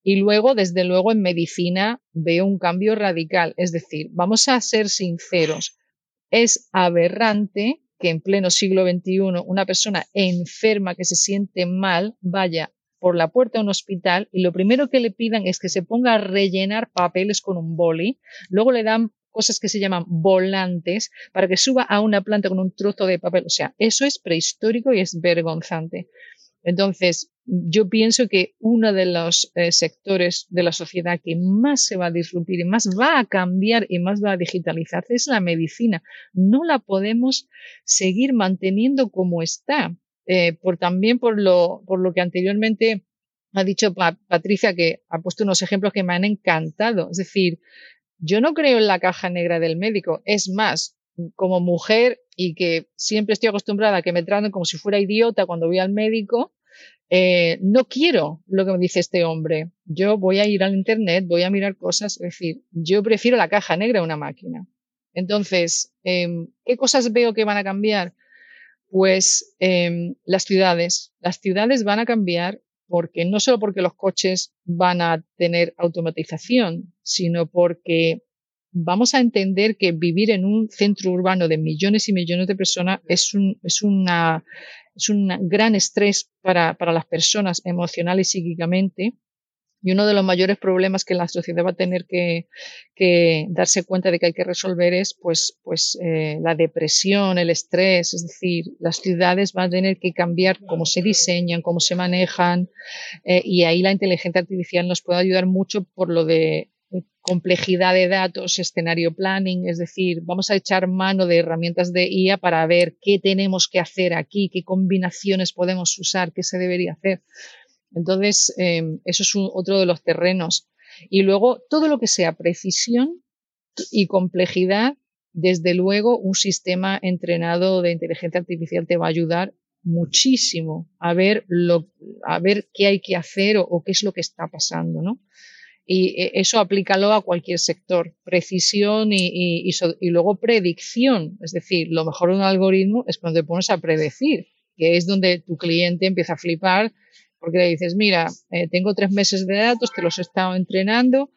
Y luego, desde luego, en medicina veo un cambio radical. Es decir, vamos a ser sinceros, es aberrante que en pleno siglo XXI una persona enferma que se siente mal vaya por la puerta de un hospital y lo primero que le pidan es que se ponga a rellenar papeles con un boli, luego le dan cosas que se llaman volantes para que suba a una planta con un trozo de papel. O sea, eso es prehistórico y es vergonzante. Entonces, yo pienso que uno de los eh, sectores de la sociedad que más se va a disrupir y más va a cambiar y más va a digitalizarse es la medicina. No la podemos seguir manteniendo como está, eh, por, también por lo, por lo que anteriormente ha dicho Patricia, que ha puesto unos ejemplos que me han encantado. Es decir, yo no creo en la caja negra del médico. Es más, como mujer y que siempre estoy acostumbrada a que me traten como si fuera idiota cuando voy al médico, eh, no quiero lo que me dice este hombre. Yo voy a ir al Internet, voy a mirar cosas, es decir, yo prefiero la caja negra a una máquina. Entonces, em, ¿qué cosas veo que van a cambiar? Pues em, las ciudades. Las ciudades van a cambiar porque no solo porque los coches van a tener automatización, sino porque vamos a entender que vivir en un centro urbano de millones y millones de personas es, un, es, una, es un gran estrés para, para las personas emocional y psíquicamente. Y uno de los mayores problemas que la sociedad va a tener que, que darse cuenta de que hay que resolver es pues, pues eh, la depresión, el estrés, es decir, las ciudades van a tener que cambiar cómo se diseñan, cómo se manejan, eh, y ahí la inteligencia artificial nos puede ayudar mucho por lo de complejidad de datos, escenario planning, es decir, vamos a echar mano de herramientas de IA para ver qué tenemos que hacer aquí, qué combinaciones podemos usar, qué se debería hacer. Entonces, em, eso es otro de los terrenos. Y luego todo lo que sea precisión y complejidad, desde luego un sistema entrenado de inteligencia artificial te va a ayudar muchísimo a ver lo, a ver qué hay que hacer o, qué es lo que está pasando, ¿no? Y eh, eso aplícalo a cualquier sector. Precisión y, y, luego predicción. Es decir, lo mejor de un algoritmo es cuando te pones a predecir, que es donde tu cliente empieza a flipar porque le dices, mira, eh, tengo tres meses de datos, te los he estado entrenando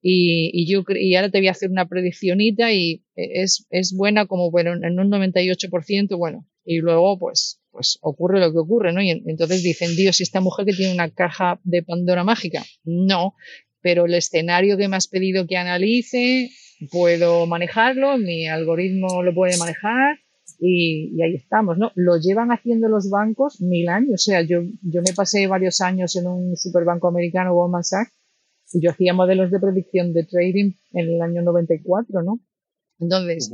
y, yo, y ahora te voy a hacer una prediccionita y eh, es, es buena como bueno, en un 98%, bueno, y luego pues, pues ocurre lo que ocurre, ¿no? Y entonces dicen, Dios, ¿y esta mujer que tiene una caja de Pandora mágica? No, pero el escenario que me has pedido que analice, puedo manejarlo, mi algoritmo lo puede manejar y, ahí estamos, ¿no? Lo llevan haciendo los bancos mil años, o sea, yo, yo me pasé varios años en un superbanco americano, Goldman Sachs, y yo hacía modelos de predicción de trading en el año 94, ¿no? Entonces,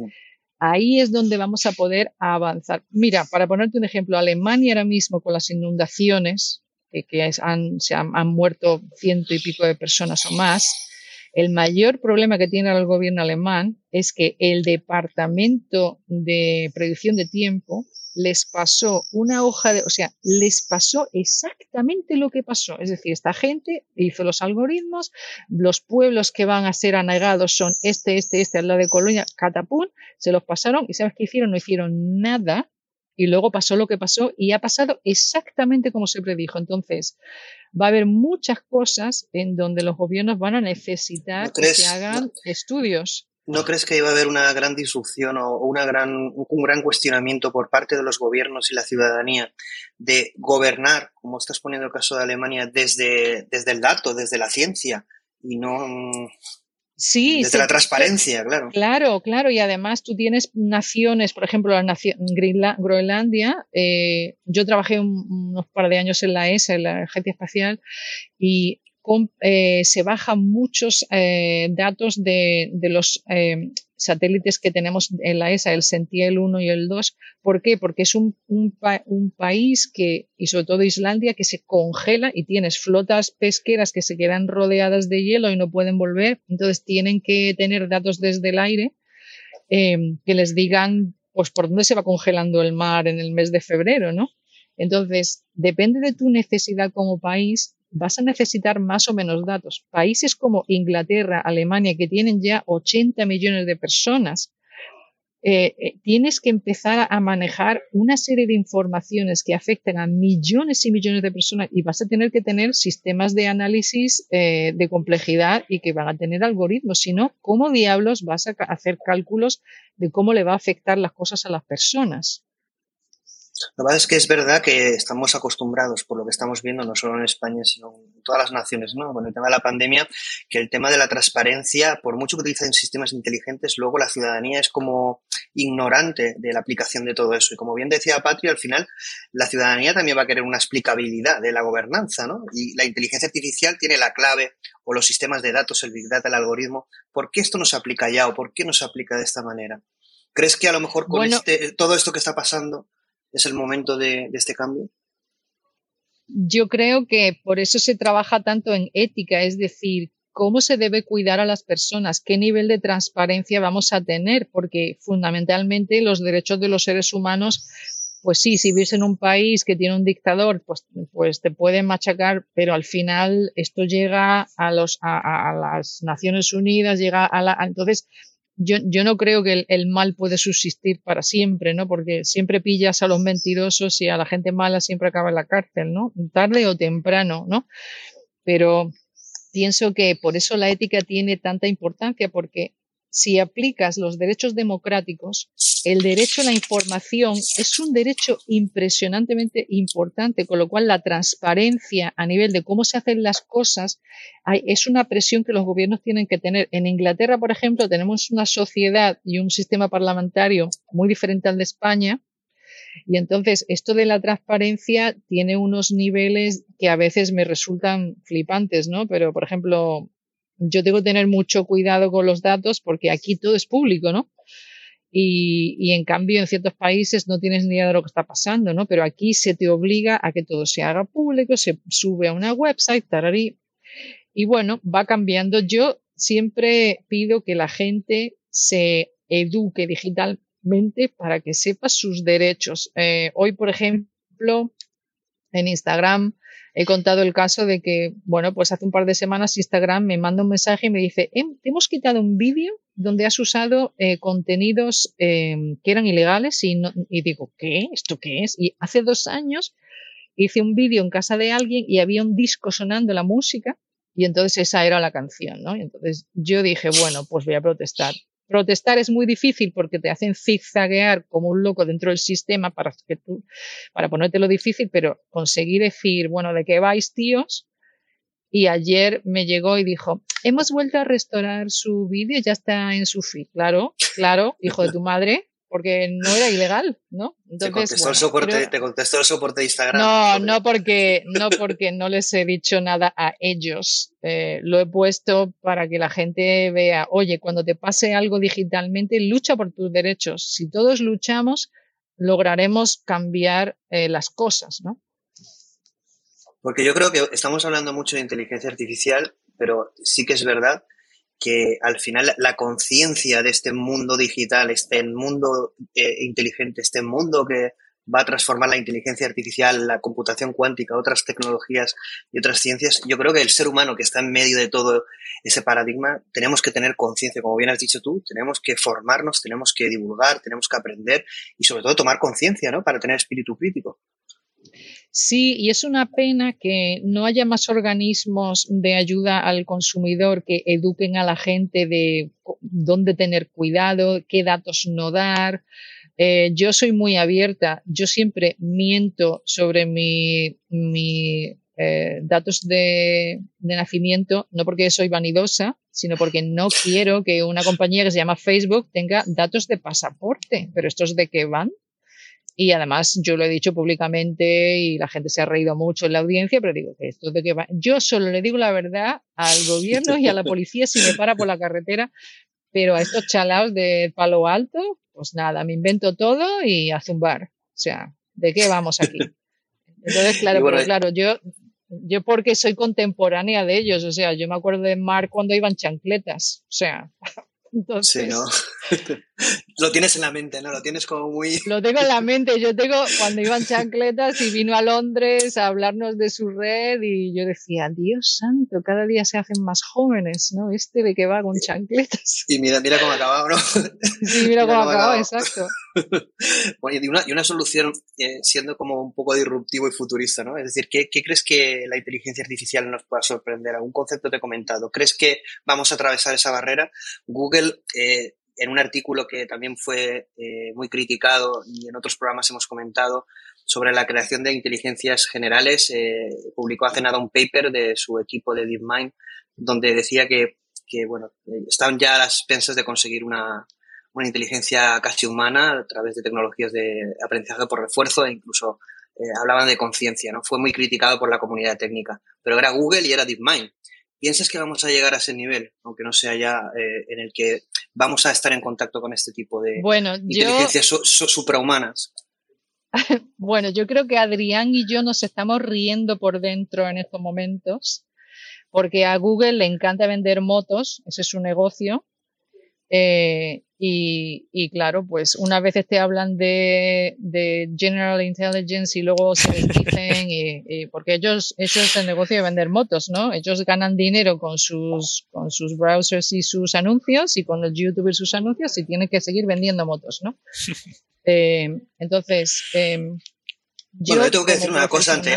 ahí es donde vamos a poder avanzar. Mira, para ponerte un ejemplo, Alemania ahora mismo con las inundaciones, que, han, se han, muerto ciento y pico de personas o más, el mayor problema que tiene el gobierno alemán es que el departamento de predicción de tiempo les pasó una hoja de, o sea, les pasó exactamente lo que pasó. Es decir, esta gente hizo los algoritmos, los pueblos que van a ser anegados son este, este, este, al lado de Colonia, Catapún, se los pasaron y ¿sabes qué hicieron? No hicieron nada y luego pasó lo que pasó y ha pasado exactamente como se predijo. Entonces, va a haber muchas cosas en donde los gobiernos van a necesitar que se hagan estudios. ¿No crees que iba a haber una gran disrupción o una gran, un gran cuestionamiento por parte de los gobiernos y la ciudadanía de gobernar, como estás poniendo el caso de Alemania, desde, desde el dato, desde la ciencia y no Sí, Desde la transparencia, claro. Claro, claro. Y además tú tienes naciones, por ejemplo, la nación Groenlandia. Eh, yo trabajé unos par de años en la ESA, en la Agencia Espacial, y eh, se bajan muchos eh, datos de, de los satélites que tenemos en la ESA, el Sentiel 1 y el 2. ¿Por qué? Porque es un, país que, y sobre todo Islandia, que se congela y tienes flotas pesqueras que se quedan rodeadas de hielo y no pueden volver. Entonces tienen que tener datos desde el aire que les digan pues por dónde se va congelando el mar en el mes de febrero, ¿no? Entonces, depende de tu necesidad como país, vas a necesitar más o menos datos. Países como Inglaterra, Alemania, que tienen ya 80 millones de personas, eh, eh, tienes que empezar a manejar una serie de informaciones que afectan a millones y millones de personas y vas a tener que tener sistemas de análisis eh, de complejidad y que van a tener algoritmos. Si no, ¿cómo diablos vas a hacer cálculos de cómo le va a afectar las cosas a las personas? Lo que pasa es que es verdad que estamos acostumbrados, por lo que estamos viendo, no solo en España, sino en todas las naciones, ¿no? Con el tema de la pandemia, que el tema de la transparencia, por mucho que utilicen sistemas inteligentes, luego la ciudadanía es como ignorante de la aplicación de todo eso. Y como bien decía Patria, al final la ciudadanía también va a querer una explicabilidad de la gobernanza, ¿no? Y la inteligencia artificial tiene la clave, o los sistemas de datos, el Big Data, el algoritmo. ¿Por qué esto no se aplica ya o por qué no se aplica de esta manera? ¿Crees que a lo mejor con este, todo esto que está pasando es el momento de, este cambio? Yo creo que por eso se trabaja tanto en ética, es decir, cómo se debe cuidar a las personas, qué nivel de transparencia vamos a tener, porque fundamentalmente los derechos de los seres humanos, pues sí, si vives en un país que tiene un dictador, pues, pues te pueden machacar, pero al final esto llega a, los, las Naciones Unidas, llega a la... Entonces, yo, yo no creo que el, mal puede subsistir para siempre, ¿no? Porque siempre pillas a los mentirosos y a la gente mala siempre acaba en la cárcel, ¿no? Tarde o temprano, ¿no? Pero pienso que por eso la ética tiene tanta importancia, porque si aplicas los derechos democráticos, el derecho a la información es un derecho impresionantemente importante, con lo cual la transparencia a nivel de cómo se hacen las cosas es una presión que los gobiernos tienen que tener. En Inglaterra, por ejemplo, tenemos una sociedad y un sistema parlamentario muy diferente al de España. Y entonces esto de la transparencia tiene unos niveles que a veces me resultan flipantes, ¿no? Pero, por ejemplo, yo tengo que tener mucho cuidado con los datos porque aquí todo es público, ¿no? Y, en cambio en ciertos países no tienes ni idea de lo que está pasando, ¿no? Pero aquí se te obliga a que todo se haga público, se sube a una website, tararí. y bueno, va cambiando. Yo siempre pido que la gente se eduque digitalmente para que sepa sus derechos. Eh, hoy, por ejemplo, en Instagram he contado el caso de que, bueno, pues hace un par de semanas Instagram me manda un mensaje y me dice, hemos quitado un vídeo donde has usado eh, contenidos em, que eran ilegales y, y digo, ¿qué? ¿Esto qué es? Y hace dos años hice un vídeo en casa de alguien y había un disco sonando la música y entonces esa era la canción, ¿no? Y entonces yo dije, bueno, pues voy a protestar. Protestar es muy difícil porque te hacen zigzaguear como un loco dentro del sistema para que tú, para ponértelo difícil, pero conseguí decir, bueno, ¿de qué vais, tíos? Y ayer me llegó y dijo, hemos vuelto a restaurar su vídeo, ya está en su feed. Claro, claro, hijo de tu madre, porque no era ilegal, ¿no? Entonces, te, contestó el soporte, te contestó el soporte de Instagram. No, no porque, no porque no les he dicho nada a ellos. Eh, lo he puesto para que la gente vea, oye, cuando te pase algo digitalmente, lucha por tus derechos. Si todos luchamos, lograremos cambiar eh, las cosas, ¿no? Porque yo creo que estamos hablando mucho de inteligencia artificial, pero sí que es verdad que al final la conciencia de este mundo digital, este mundo eh, inteligente, este mundo que va a transformar la inteligencia artificial, la computación cuántica, otras tecnologías y otras ciencias, yo creo que el ser humano que está en medio de todo ese paradigma, tenemos que tener conciencia, como bien has dicho tú, tenemos que formarnos, tenemos que divulgar, tenemos que aprender y sobre todo tomar conciencia, ¿no? Para tener espíritu crítico. Sí, y es una pena que no haya más organismos de ayuda al consumidor que eduquen a la gente de dónde tener cuidado, qué datos no dar. Eh, yo soy muy abierta, yo siempre miento sobre mi, eh, datos de, de, nacimiento, no porque soy vanidosa, sino porque no quiero que una compañía que se llama Facebook tenga datos de pasaporte. Pero estos de qué van? Y además yo lo he dicho públicamente y la gente se ha reído mucho en la audiencia, pero digo que esto de que va. Yo solo le digo la verdad al gobierno y a la policía si me para por la carretera, pero a estos chalaos de palo alto, pues nada, me invento todo y a zumbar. O sea, ¿de qué vamos aquí? Entonces, claro, pero claro, yo, yo porque soy contemporánea de ellos, o sea, yo me acuerdo de Mark cuando iban chancletas, o sea, Sí, ¿no? lo tienes en la mente, ¿no? Lo tienes como muy... Lo tengo en la mente. Yo tengo cuando iban chancletas y vino a Londres a hablarnos de su red y yo decía, Dios santo, cada día se hacen más jóvenes, ¿no? Este de que va con chancletas. Y mira, mira cómo ha acabado, ¿no? Sí, mira, cómo, ha acabado, exacto. Bueno, y una, y una solución eh, siendo como un poco disruptivo y futurista, ¿no? Es decir, ¿qué, ¿qué crees que la inteligencia artificial nos pueda sorprender? ¿Algún concepto te he comentado? ¿Crees que vamos a atravesar esa barrera? Google eh, en un artículo que también fue eh, muy criticado y en otros programas hemos comentado sobre la creación de inteligencias generales, eh, publicó hace nada un paper de su equipo de DeepMind donde decía que, que bueno, estaban ya a las expensas de conseguir una, una, inteligencia casi humana a través de tecnologías de aprendizaje por refuerzo e incluso hablaban de conciencia, ¿no? Fue muy criticado por la comunidad técnica, pero era Google y era DeepMind. ¿Piensas que vamos a llegar a ese nivel, aunque no sea ya eh, en el que vamos a estar en contacto con este tipo de inteligencias suprahumanas? bueno, yo creo que Adrián y yo nos estamos riendo por dentro en estos momentos, porque a Google le encanta vender motos, ese es su negocio, eh, y, claro, pues una vez te hablan de, General Intelligence y luego se dicen, y, porque ellos, eso es el negocio de vender motos, ¿no? Ellos ganan dinero con sus, con sus browsers y sus anuncios y con los YouTube y sus anuncios y tienen que seguir vendiendo motos, ¿no? Eh, entonces, em, bueno, yo tengo que decir una cosa, ante,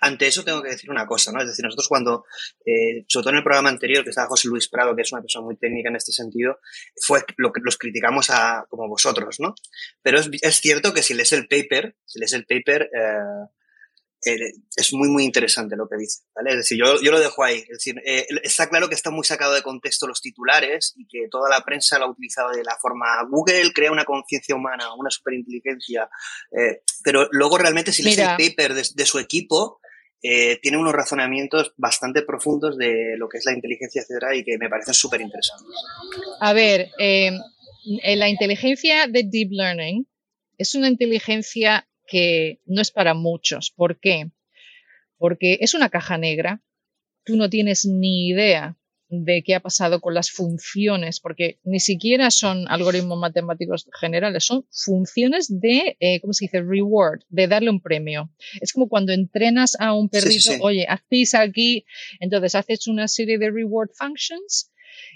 ante, eso tengo que decir una cosa, ¿no? Es decir, nosotros cuando, eh, sobre todo en el programa anterior, que estaba José Luis Prado, que es una persona muy técnica en este sentido, fue lo que los criticamos a, como vosotros, ¿no? Pero es, es cierto que si lees el paper, si lees el paper, eh, eh, es muy, muy interesante lo que dice, ¿vale? Es decir, yo, yo lo dejo ahí. Es decir, eh, está claro que está muy sacado de contexto los titulares y que toda la prensa lo ha utilizado de la forma Google crea una conciencia humana, una superinteligencia, eh, pero luego realmente si lees el paper de, su equipo, tiene unos razonamientos bastante profundos de lo que es la inteligencia, etcétera, y que me parecen súper interesantes. A ver, la inteligencia de Deep Learning es una inteligencia que no es para muchos. ¿Por qué? Porque es una caja negra tú no tienes ni idea de qué ha pasado con las funciones, porque ni siquiera son algoritmos matemáticos generales, son funciones de, eh, ¿cómo se dice? Reward, de darle un premio. Es como cuando entrenas a un perrito, oye, haz aquí, entonces haces una serie de reward functions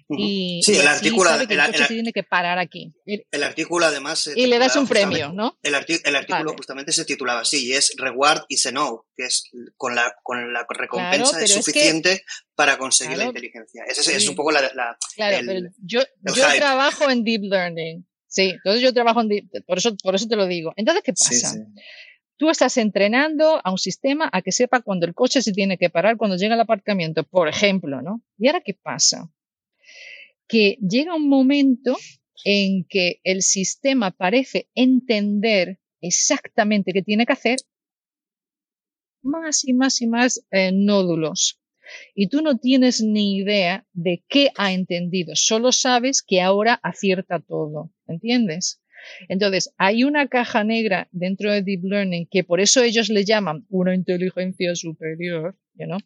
y, sí, el artículo, sabe que el, coche tiene que parar aquí. El, artículo además... Y le das un premio, ¿no? El, artículo justamente se titulaba así, y es Reward is no, que es con la, con la recompensa es suficiente para conseguir la inteligencia. Ese es, un poco la... claro, pero yo, yo trabajo en Deep Learning. Sí, entonces yo trabajo en Deep... Por eso, por eso te lo digo. Entonces, ¿qué pasa? Tú estás entrenando a un sistema a que sepa cuando el coche se tiene que parar, cuando llega al aparcamiento, por ejemplo, ¿no? ¿Y ahora qué pasa? Que llega un momento en que el sistema parece entender exactamente qué tiene que hacer, más y más y más eh, nódulos. Y tú no tienes ni idea de qué ha entendido, solo sabes que ahora acierta todo, ¿entiendes? Entonces, hay una caja negra dentro de Deep Learning que por eso ellos le llaman una inteligencia superior, ¿no?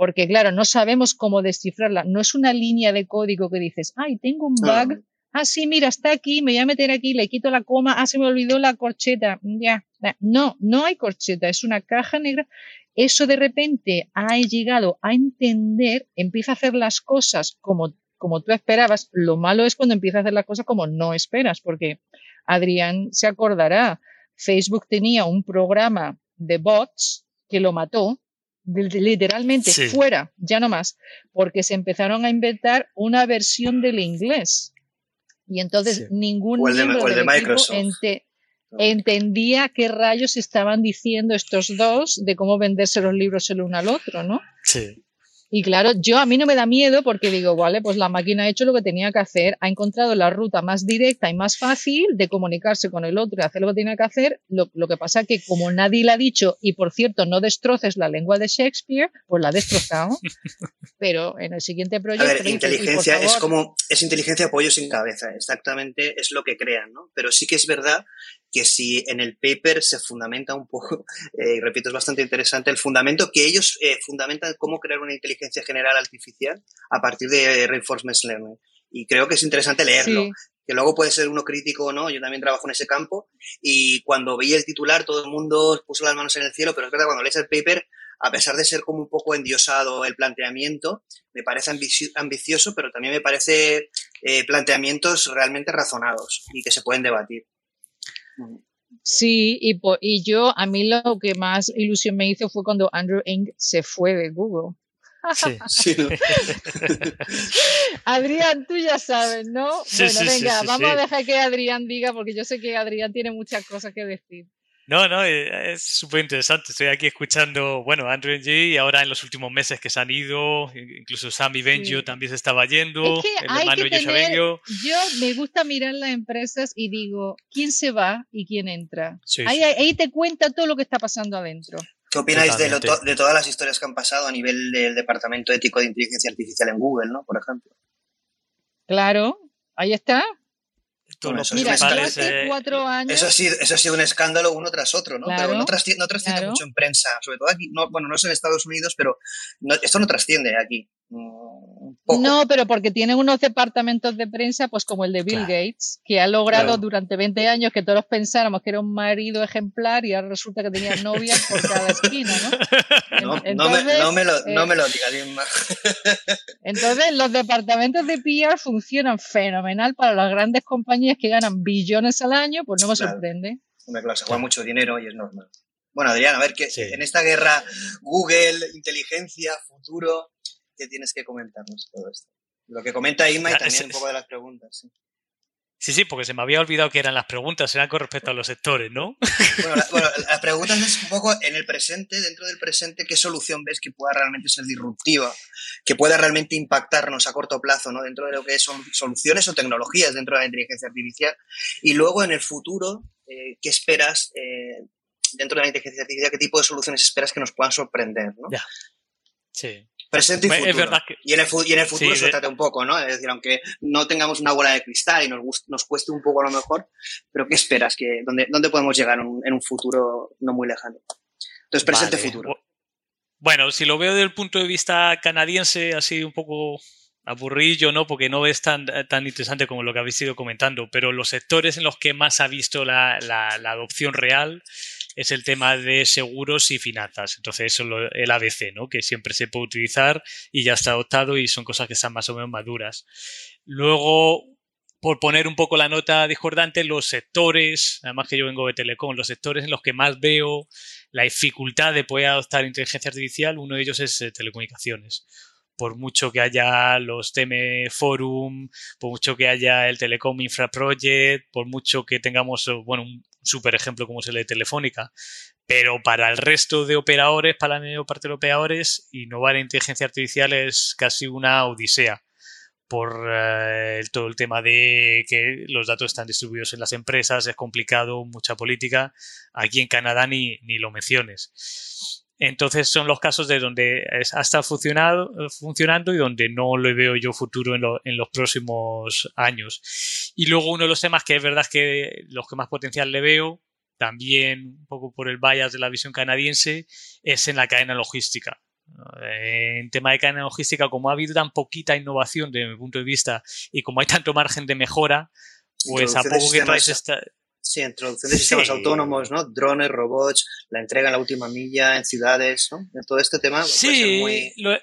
Porque claro, no sabemos cómo descifrarla. No es una línea de código que dices, ay, tengo un bug. Ah, sí, mira, está aquí, me voy a meter aquí, le quito la coma, ah, se me olvidó la corcheta. Ya, no, no hay corcheta, es una caja negra. Eso de repente ha llegado a entender, empieza a hacer las cosas como, como tú esperabas. Lo malo es cuando empieza a hacer las cosas como no esperas, porque Adrián se acordará, Facebook tenía un programa de bots que lo mató literalmente fuera, ya no más, porque se empezaron a inventar una versión del inglés. Y entonces ningún miembro del entendía qué rayos estaban diciendo estos dos de cómo venderse los libros el uno al otro, ¿no? Sí. Y claro, yo a mí no me da miedo porque digo, vale, pues la máquina ha hecho lo que tenía que hacer, ha encontrado la ruta más directa y más fácil de comunicarse con el otro y hacer lo que tiene que hacer. Lo, lo que pasa que como nadie le ha dicho, y por cierto, no destroces la lengua de Shakespeare, pues la ha destrozado. Pero en el siguiente proyecto... A ver, inteligencia es como, es inteligencia apoyo sin cabeza, exactamente es lo que crean, ¿no? Pero sí que es verdad que si en el paper se fundamenta un poco, eh, y repito, es bastante interesante, el fundamento que ellos eh, fundamentan cómo crear una inteligencia general artificial a partir de reinforcement learning. Y creo que es interesante leerlo. Que luego puede ser uno crítico o no, yo también trabajo en ese campo. Y cuando veía el titular, todo el mundo puso las manos en el cielo, pero es verdad, cuando lees el paper, a pesar de ser como un poco endiosado el planteamiento, me parece ambicioso, pero también me parece eh, planteamientos realmente razonados y que se pueden debatir. Sí, y, y yo, a mí lo que más ilusión me hizo fue cuando Andrew Ng se fue de Google. Sí. Adrián, tú ya sabes, ¿no? bueno, venga, vamos a dejar que Adrián diga, porque yo sé que Adrián tiene muchas cosas que decir. No, no, eh, es súper interesante. Estoy aquí escuchando, bueno, Andrew G y ahora en los últimos meses que se han ido, incluso Sammy Benjo también se estaba yendo, el hermano tener, Yo me gusta mirar las empresas y digo, ¿quién se va y quién entra? ahí, ahí, te cuenta todo lo que está pasando adentro. ¿Qué opináis de, de todas las historias que han pasado a nivel del Departamento Ético de Inteligencia Artificial en Google, ¿no? Por ejemplo. Claro, ahí está. Mira, hace cuatro años... Eso ha, sido, eso ha sido un escándalo uno tras otro, ¿no? pero no trasciende, no mucho en prensa, sobre todo aquí, no, bueno, no es en Estados Unidos, pero esto no trasciende aquí. No, pero porque tienen unos departamentos de prensa, pues como el de Bill Gates, que ha logrado durante 20 años que todos pensáramos que era un marido ejemplar y ahora resulta que tenía novias por cada esquina, ¿no? no, me, no, me, lo, no me lo digas, Entonces, los departamentos de PR funcionan fenomenal para las grandes compañías que ganan billones al año, pues no me sorprende. Una clase, juega mucho dinero y es normal. Bueno, Adrián, a ver, que en esta guerra Google, inteligencia, futuro, ¿qué tienes que comentarnos todo esto? Lo que comenta Ima y también un poco de las preguntas. Sí. Sí, sí, porque se me había olvidado que eran las preguntas, eran con respecto a los sectores, ¿no? Bueno, bueno, las preguntas es un poco en el presente, dentro del presente, ¿qué solución ves que pueda realmente ser disruptiva, que pueda realmente impactarnos a corto plazo, ¿no? Dentro de lo que son soluciones o tecnologías dentro de la inteligencia artificial. Y luego en el futuro, eh, ¿qué esperas eh, dentro de la inteligencia artificial? ¿Qué tipo de soluciones esperas que nos puedan sorprender, ¿no? Ya. Sí. Presente y futuro. y, en el, y en el futuro se trata un poco, ¿no? Es decir, aunque no tengamos una bola de cristal y nos, nos cueste un poco a lo mejor, pero ¿qué esperas? Que, ¿dónde, ¿Dónde podemos llegar en un, futuro no muy lejano? Entonces, presente y futuro. Bueno, si lo veo desde el punto de vista canadiense, así un poco aburrillo, ¿no? Porque no es tan, tan interesante como lo que habéis ido comentando, pero los sectores en los que más ha visto la, adopción real es el tema de seguros y finanzas. Entonces, eso es el ABC, ¿no? Que siempre se puede utilizar y ya está adoptado y son cosas que están más o menos maduras. Luego, por poner un poco la nota discordante, los sectores, además que yo vengo de Telecom, los sectores en los que más veo la dificultad de poder adoptar inteligencia artificial, uno de ellos es eh, telecomunicaciones. Por mucho que haya los TM Forum, por mucho que haya el Telecom Infra Project, por mucho que tengamos, bueno, un super ejemplo como es el de Telefónica, pero para el resto de operadores, para la mayor parte de operadores, innovar en inteligencia artificial es casi una odisea por eh, todo el tema de que los datos están distribuidos en las empresas, es complicado, mucha política. Aquí en Canadá ni, ni lo menciones. Entonces son los casos de donde ha estado funcionando y donde no lo veo yo futuro en, en, los próximos años. Y luego uno de los temas que es verdad que los que más potencial le veo, también un poco por el bias de la visión canadiense, es en la cadena logística. En tema de cadena logística, como ha habido tan poquita innovación desde mi punto de vista y como hay tanto margen de mejora, pues a poco que traes esta... Sí, introducción de sistemas autónomos, ¿no? Drones, robots, la entrega en la última milla en ciudades, ¿no? Todo este tema sí, puede ser muy... Lo,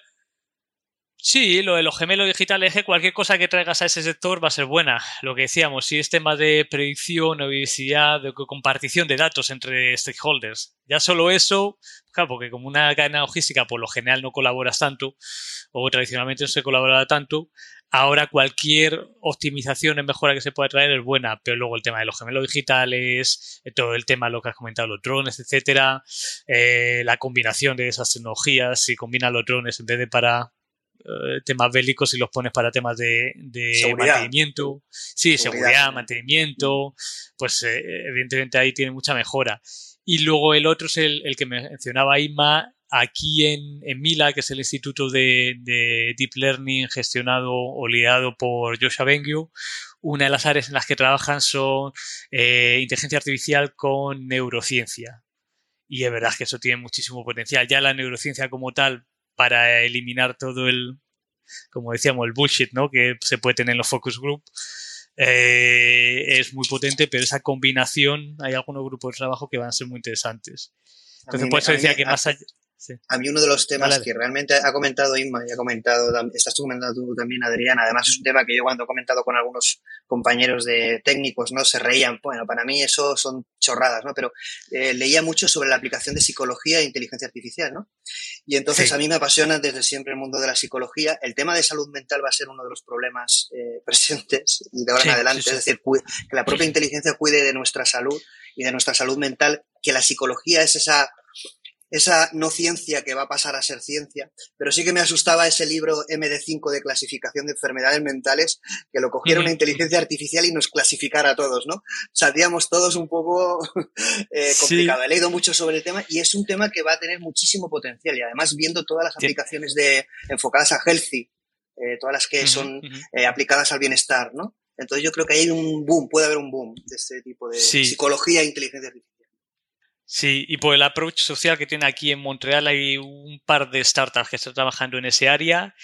Sí, lo de los gemelos digitales, que cualquier cosa que traigas a ese sector va a ser buena. Lo que decíamos, si es tema de predicción, visibilidad, de compartición de datos entre stakeholders. Ya solo eso, claro, porque como una cadena logística por lo general no colaboras tanto, o tradicionalmente no se colabora tanto, ahora cualquier optimización en mejora que se pueda traer es buena, pero luego el tema de los gemelos digitales, eh, todo el tema de lo que has comentado, los drones, etcétera, eh, la combinación de esas tecnologías, si combinas los drones en vez de para eh, temas bélicos y los pones para temas de, mantenimiento. Sí, seguridad. mantenimiento. Pues eh, evidentemente ahí tiene mucha mejora. Y luego el otro es el, que mencionaba Inma, aquí en, Mila, que es el Instituto de, Deep Learning gestionado o liderado por Joshua Bengio. Una de las áreas en las que trabajan son eh, inteligencia artificial con neurociencia. Y es verdad que eso tiene muchísimo potencial. Ya la neurociencia como tal para eliminar todo el, como decíamos, el bullshit, ¿no? Que se puede tener en los focus group. Eh, es muy potente, pero esa combinación, hay algunos grupos de trabajo que van a ser muy interesantes. Entonces, por eso decía que más allá. A mí uno de los temas que realmente ha comentado Inma y ha comentado, estás tú comentando tú también, Adriana, además es un tema que yo cuando he comentado con algunos compañeros de técnicos, ¿no? Se reían. Bueno, para mí eso son chorradas, ¿no? Pero eh, leía mucho sobre la aplicación de psicología e inteligencia artificial, ¿no? Y entonces a mí me apasiona desde siempre el mundo de la psicología. El tema de salud mental va a ser uno de los problemas eh, presentes y de ahora en adelante. es decir, que la propia inteligencia cuide de nuestra salud y de nuestra salud mental, que la psicología es esa esa no ciencia que va a pasar a ser ciencia, pero sí que me asustaba ese libro MD5 de clasificación de enfermedades mentales, que lo cogiera una inteligencia artificial y nos clasificara a todos, ¿no? Saldríamos todos un poco eh, complicado. He leído mucho sobre el tema y es un tema que va a tener muchísimo potencial y además viendo todas las aplicaciones de, enfocadas a healthy, eh, todas las que son eh, aplicadas al bienestar, ¿no? Entonces yo creo que hay un boom, puede haber un boom de este tipo de psicología e inteligencia artificial. Sí, y por el approach social que tiene aquí en Montreal hay un par de startups que están trabajando en ese área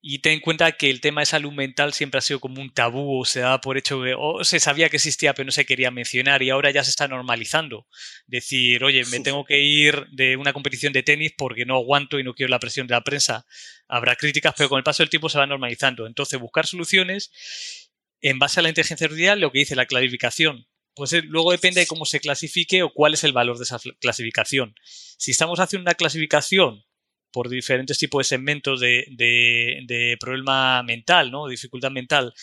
y ten en cuenta que el tema de salud mental siempre ha sido como un tabú o se daba por hecho que o se sabía que existía pero no se quería mencionar y ahora ya se está normalizando. Decir, oye, me tengo que ir de una competición de tenis porque no aguanto y no quiero la presión de la prensa. Habrá críticas, pero con el paso del tiempo se va normalizando. Entonces, buscar soluciones en base a la inteligencia artificial, lo que dice la clarificación pues eh, luego depende de cómo se clasifique o cuál es el valor de esa clasificación. Si estamos haciendo una clasificación por diferentes tipos de segmentos de, problema mental, ¿no? dificultad mental,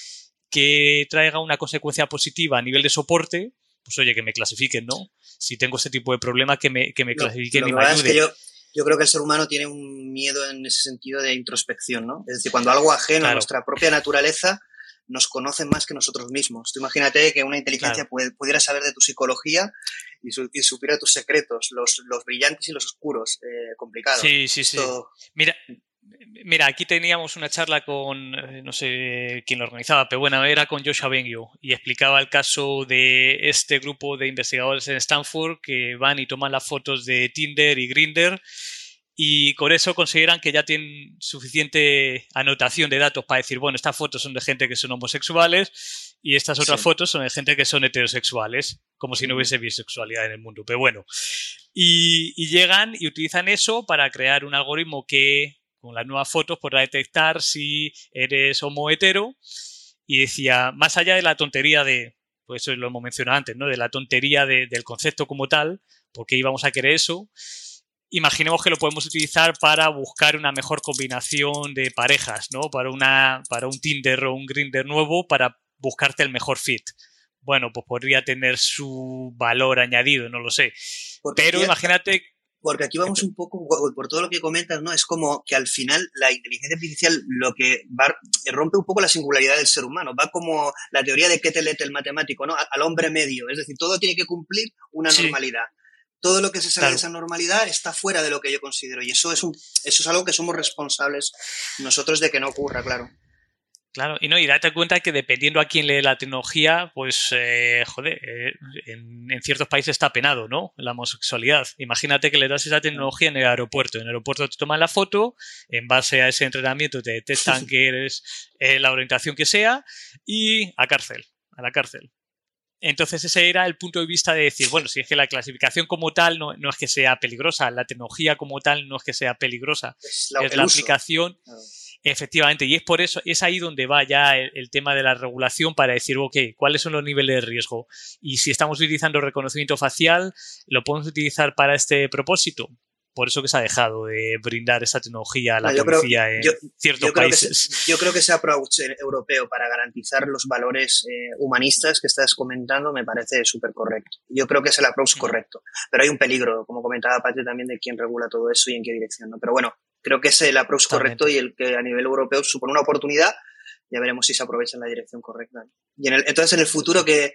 que traiga una consecuencia positiva a nivel de soporte, pues oye, que me clasifiquen, ¿no? Si tengo ese tipo de problema, que me, que me clasifiquen y me ayuden. yo, yo, creo que el ser humano tiene un miedo en ese sentido de introspección, ¿no? Es decir, cuando algo ajeno a nuestra propia naturaleza nos conocen más que nosotros mismos. Tú imagínate que una inteligencia pudiera saber de tu psicología y, supiera tus secretos, los, brillantes y los oscuros. Eh, complicado. Sí, sí, sí. Mira, Mira, aquí teníamos una charla con, eh, no sé quién lo organizaba, pero bueno, era con Joshua Bengio y explicaba el caso de este grupo de investigadores en Stanford que van y toman las fotos de Tinder y Grinder y con eso consideran que ya tienen suficiente anotación de datos para decir, bueno, estas fotos son de gente que son homosexuales y estas otras fotos son de gente que son heterosexuales, como si no hubiese bisexualidad en el mundo. Pero bueno, y, llegan y utilizan eso para crear un algoritmo que con las nuevas fotos podrá detectar si eres homo hetero y decía, más allá de la tontería de, pues eso lo hemos mencionado antes, ¿no? De la tontería del concepto como tal, porque íbamos a querer eso, imaginemos que lo podemos utilizar para buscar una mejor combinación de parejas, ¿no? Para, una, para un Tinder o un Grinder nuevo, para buscarte el mejor fit. Bueno, pues podría tener su valor añadido, no lo sé. Pero imagínate porque aquí vamos un poco, por todo lo que comentas, ¿no? Es como que al final la inteligencia artificial lo que va, rompe un poco la singularidad del ser humano, va como la teoría de Ketelet, el matemático, ¿no? Al hombre medio, es decir, todo tiene que cumplir una normalidad todo lo que se sale de esa normalidad está fuera de lo que yo considero. Y eso es, un, eso es algo que somos responsables nosotros de que no ocurra, claro. Claro, y no, y date cuenta que dependiendo a quién lee la tecnología, pues, eh, joder, eh, en, ciertos países está penado, ¿no? La homosexualidad. Imagínate que le das esa tecnología en el aeropuerto. En el aeropuerto te toman la foto, en base a ese entrenamiento te detectan que eres eh, la orientación que sea y a cárcel, a la cárcel. Entonces ese era el punto de vista de decir, bueno, si es que la clasificación como tal no, es que sea peligrosa, la tecnología como tal no es que sea peligrosa, es la, aplicación. Efectivamente, y es por eso, es ahí donde va ya el, tema de la regulación para decir, ok, ¿cuáles son los niveles de riesgo? Y si estamos utilizando reconocimiento facial, ¿lo podemos utilizar para este propósito? Por eso que se ha dejado de brindar esa tecnología a la policía en ciertos países. yo creo que ese approach europeo para garantizar los valores eh, humanistas que estás comentando me parece súper correcto. Yo creo que es el approach correcto. Pero hay un peligro, como comentaba Patri, también de quién regula todo eso y en qué dirección. ¿no? Pero bueno, creo que es el approach correcto y el que a nivel europeo supone una oportunidad. Ya veremos si se aprovecha en la dirección correcta. Y en el, entonces, en el futuro, que,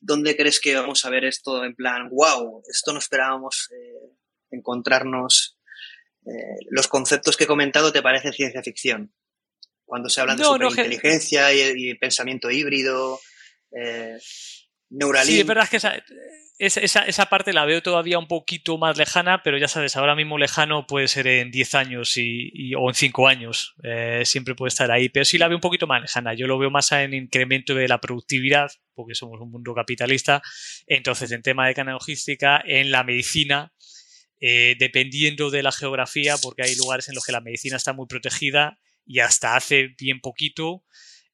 ¿dónde crees que vamos a ver esto en plan, wow, esto no esperábamos? Eh, encontrarnos eh, los conceptos que he comentado te parecen ciencia ficción. Cuando se hablan de superinteligencia y, pensamiento híbrido, eh, Sí, es verdad que esa, esa, parte la veo todavía un poquito más lejana, pero ya sabes, ahora mismo lejano puede ser en 10 años y, o en 5 años. Eh, siempre puede estar ahí, pero sí la veo un poquito más lejana. Yo lo veo más en incremento de la productividad, porque somos un mundo capitalista. Entonces, en tema de cadena logística, en la medicina, eh, dependiendo de la geografía, porque hay lugares en los que la medicina está muy protegida y hasta hace bien poquito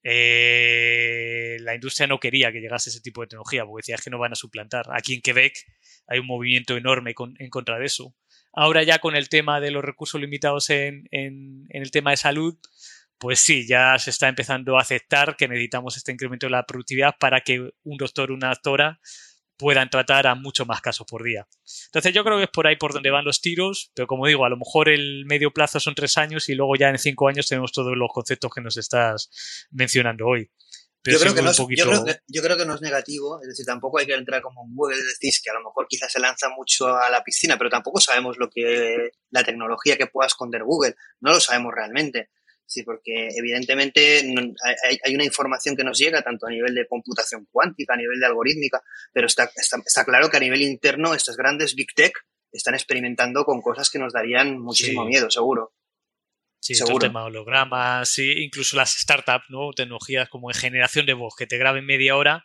eh, la industria no quería que llegase ese tipo de tecnología, porque decía que no van a suplantar. Aquí en Quebec hay un movimiento enorme en contra de eso. Ahora ya con el tema de los recursos limitados en, en el tema de salud, pues sí, ya se está empezando a aceptar que necesitamos este incremento de la productividad para que un doctor una doctora puedan tratar a muchos más casos por día. Entonces yo creo que es por ahí por donde van los tiros, pero como digo, a lo mejor el medio plazo son tres años y luego ya en cinco años tenemos todos los conceptos que nos estás mencionando hoy. yo, creo que no es, yo, creo que, no es negativo, es decir, tampoco hay que entrar como en Google, decís que a lo mejor quizás se lanza mucho a la piscina, pero tampoco sabemos lo que la tecnología que pueda esconder Google, no lo sabemos realmente. Sí, porque evidentemente hay, una información que nos llega tanto a nivel de computación cuántica, a nivel de algorítmica, pero está, está, claro que a nivel interno estas grandes big tech están experimentando con cosas que nos darían muchísimo miedo, seguro. Sí, seguro. todo el tema hologramas, sí, incluso las startups, ¿no? Tecnologías como en generación de voz, que te graben media hora.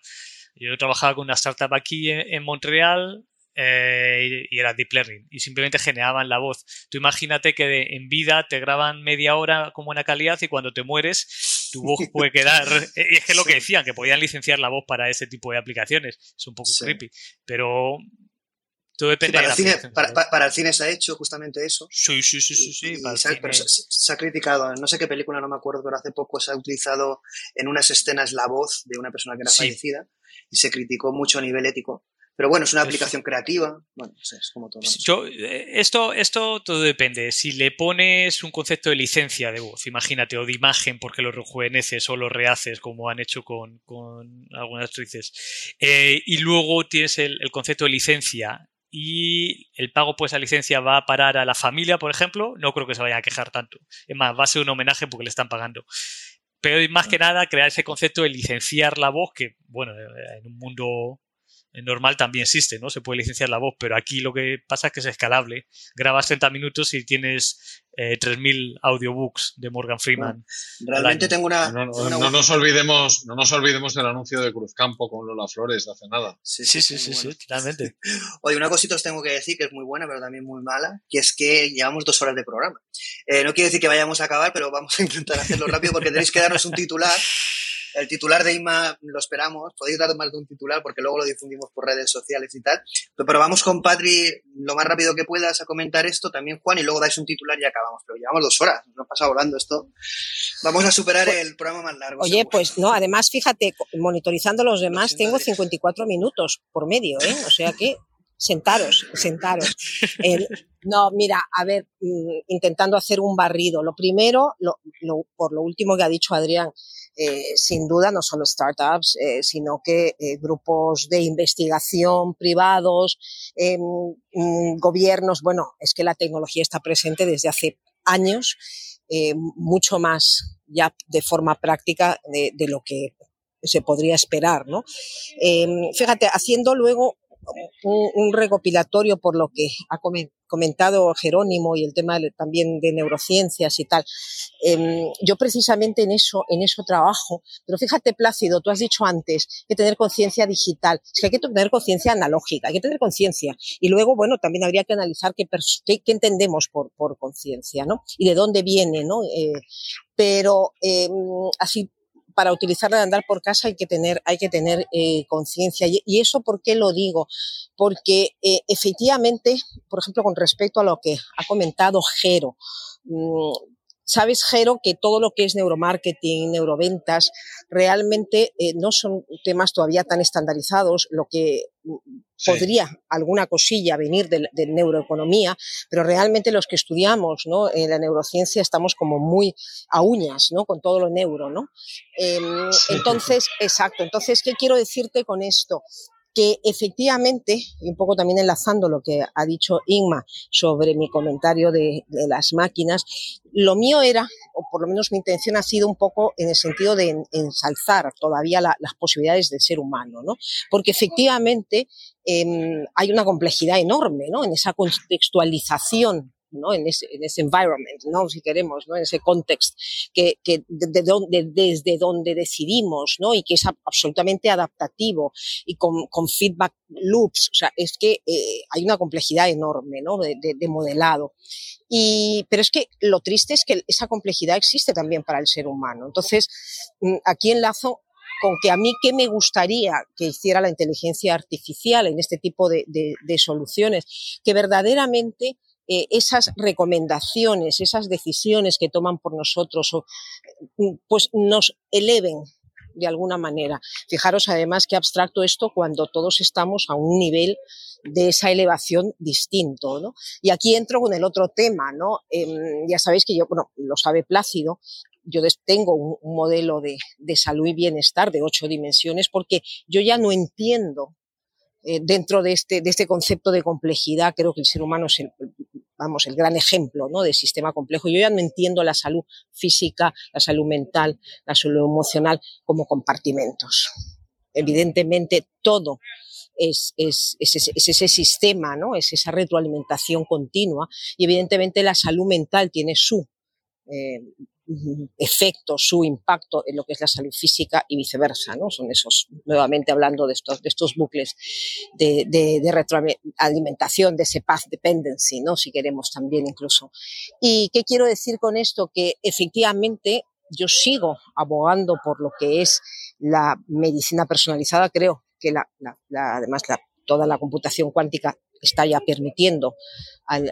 Yo trabajaba con una startup aquí en Montreal eh, y era deep learning y simplemente generaban la voz. Tú imagínate que en vida te graban media hora con buena calidad y cuando te mueres tu voz puede quedar... Eh, y es que es lo que decían, que podían licenciar la voz para ese tipo de aplicaciones. Es un poco creepy, pero todo depende para, de el cine, para, el cine se ha hecho justamente eso. Sí, sí, sí, sí. sí se, pero se, ha criticado, no sé qué película, no me acuerdo, pero hace poco se ha utilizado en unas escenas la voz de una persona que era fallecida y se criticó mucho a nivel ético pero bueno, es una aplicación creativa. Bueno, es como todo. Yo, eh, esto, esto todo depende. Si le pones un concepto de licencia de voz, imagínate, o de imagen porque lo rejuveneces o lo rehaces, como han hecho con, algunas actrices, eh, y luego tienes el, concepto de licencia y el pago por esa licencia va a parar a la familia, por ejemplo, no creo que se vaya a quejar tanto. Es más, va a ser un homenaje porque le están pagando. Pero más que nada crear ese concepto de licenciar la voz, que, bueno, en un mundo normal también existe, ¿no? Se puede licenciar la voz, pero aquí lo que pasa es que es escalable. Grabas 30 minutos y tienes eh, 3.000 audiobooks de Morgan Freeman. realmente tengo una no, nos olvidemos, no nos olvidemos del anuncio de Cruzcampo con Lola Flores de hace nada. Sí, sí, sí, sí, sí, totalmente. Oye, una cosita os tengo que decir que es muy buena, pero también muy mala, que es que llevamos dos horas de programa. Eh, no quiere decir que vayamos a acabar, pero vamos a intentar hacerlo rápido porque tenéis que darnos un titular el titular de IMA lo esperamos. Podéis dar más de un titular porque luego lo difundimos por redes sociales y tal. Pero vamos con Patri lo más rápido que puedas a comentar esto. También Juan y luego dais un titular y acabamos. Pero llevamos dos horas. Nos pasa volando esto. Vamos a superar pues el programa más largo. Oye, pues no, además fíjate, monitorizando los demás, tengo 54 minutos por medio, ¿eh? O sea que sentaros, sentaros. no, mira, a ver, mm, intentando hacer un barrido. Lo primero, por lo último que ha dicho Adrián, eh, sin duda no solo startups, eh, sino que eh, grupos de investigación privados, em, mm, gobiernos. Bueno, es que la tecnología está presente desde hace años, mucho más ya de forma práctica de, de lo que se podría esperar, ¿no? Em, fíjate, haciendo luego un, recopilatorio por lo que ha comentado Jerónimo y el tema también de neurociencias y tal. Em, yo precisamente en eso, en eso trabajo. Pero fíjate, Plácido, tú has dicho antes que tener conciencia digital. Es que hay que tener conciencia analógica, hay que tener conciencia. Y luego, bueno, también habría que analizar qué, entendemos por, conciencia, ¿no? Y de dónde viene, ¿no? Eh, pero eh, así para utilizarla de andar por casa hay que tener, hay que tener eh, conciencia. Y, eso, ¿por qué lo digo? Porque eh, efectivamente, por ejemplo, con respecto a lo que ha comentado Jero, mm, Sabes, Jero, que todo lo que es neuromarketing, neuroventas, realmente eh, no son temas todavía tan estandarizados. Lo que podría alguna cosilla venir de, neuroeconomía, pero realmente los que estudiamos ¿no? en la neurociencia estamos como muy a uñas ¿no? con todo lo neuro. ¿no? Em, entonces, exacto. Entonces, ¿qué quiero decirte con esto? Que efectivamente, y un poco también enlazando lo que ha dicho Inma sobre mi comentario de, las máquinas, lo mío era, o por lo menos mi intención ha sido un poco en el sentido de ensalzar todavía las posibilidades del ser humano, ¿no? Porque efectivamente em, hay una complejidad enorme, ¿no? En esa contextualización ¿no? En ese, en ese environment, ¿no? Si queremos, ¿no? En ese contexto que, que de, donde, desde donde decidimos, ¿no? Y que es absolutamente adaptativo y con, con feedback loops. O sea, es que eh, hay una complejidad enorme, ¿no? De, de, modelado. Y, pero es que lo triste es que esa complejidad existe también para el ser humano. Entonces, mm, aquí enlazo con que a mí qué me gustaría que hiciera la inteligencia artificial en este tipo de, de, de soluciones, que verdaderamente eh, esas recomendaciones, esas decisiones que toman por nosotros, mm, pues nos eleven de alguna manera. Fijaros además qué abstracto esto cuando todos estamos a un nivel de esa elevación distinto, ¿no? Y aquí entro con el otro tema, ¿no? Em, ya sabéis que yo, bueno, lo sabe Plácido, yo tengo un, modelo de, de, salud y bienestar de ocho dimensiones porque yo ya no entiendo eh, dentro de este, de este concepto de complejidad, creo que el ser humano es el, vamos, el gran ejemplo ¿no? de sistema complejo. Yo ya no entiendo la salud física, la salud mental, la salud emocional como compartimentos. Evidentemente, todo es, es, es, ese sistema, ¿no? es esa retroalimentación continua y evidentemente la salud mental tiene su eh, efecto, su impacto en lo que es la salud física y viceversa, ¿no? Son esos, nuevamente hablando de estos, de estos bucles de, de, retroalimentación, de ese path dependency, ¿no? Si queremos también incluso. ¿Y qué quiero decir con esto? Que efectivamente yo sigo abogando por lo que es la medicina personalizada, creo que la, la, además la, toda la computación cuántica está ya permitiendo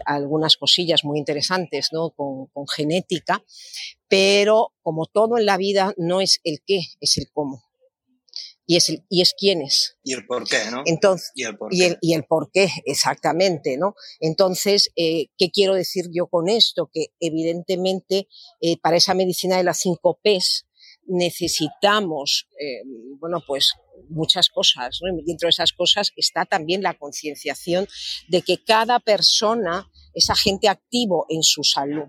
algunas cosillas muy interesantes ¿no? con, genética, pero como todo en la vida no es el qué, es el cómo. Y es, el, y es quién es. Y el por qué, ¿no? Entonces, y el por qué. Y el, por qué, exactamente, ¿no? Entonces, eh, ¿qué quiero decir yo con esto? Que evidentemente eh, para esa medicina de las cinco P's necesitamos, eh, bueno, pues muchas cosas. ¿no? dentro de esas cosas está también la concienciación de que cada persona es agente activo en su salud.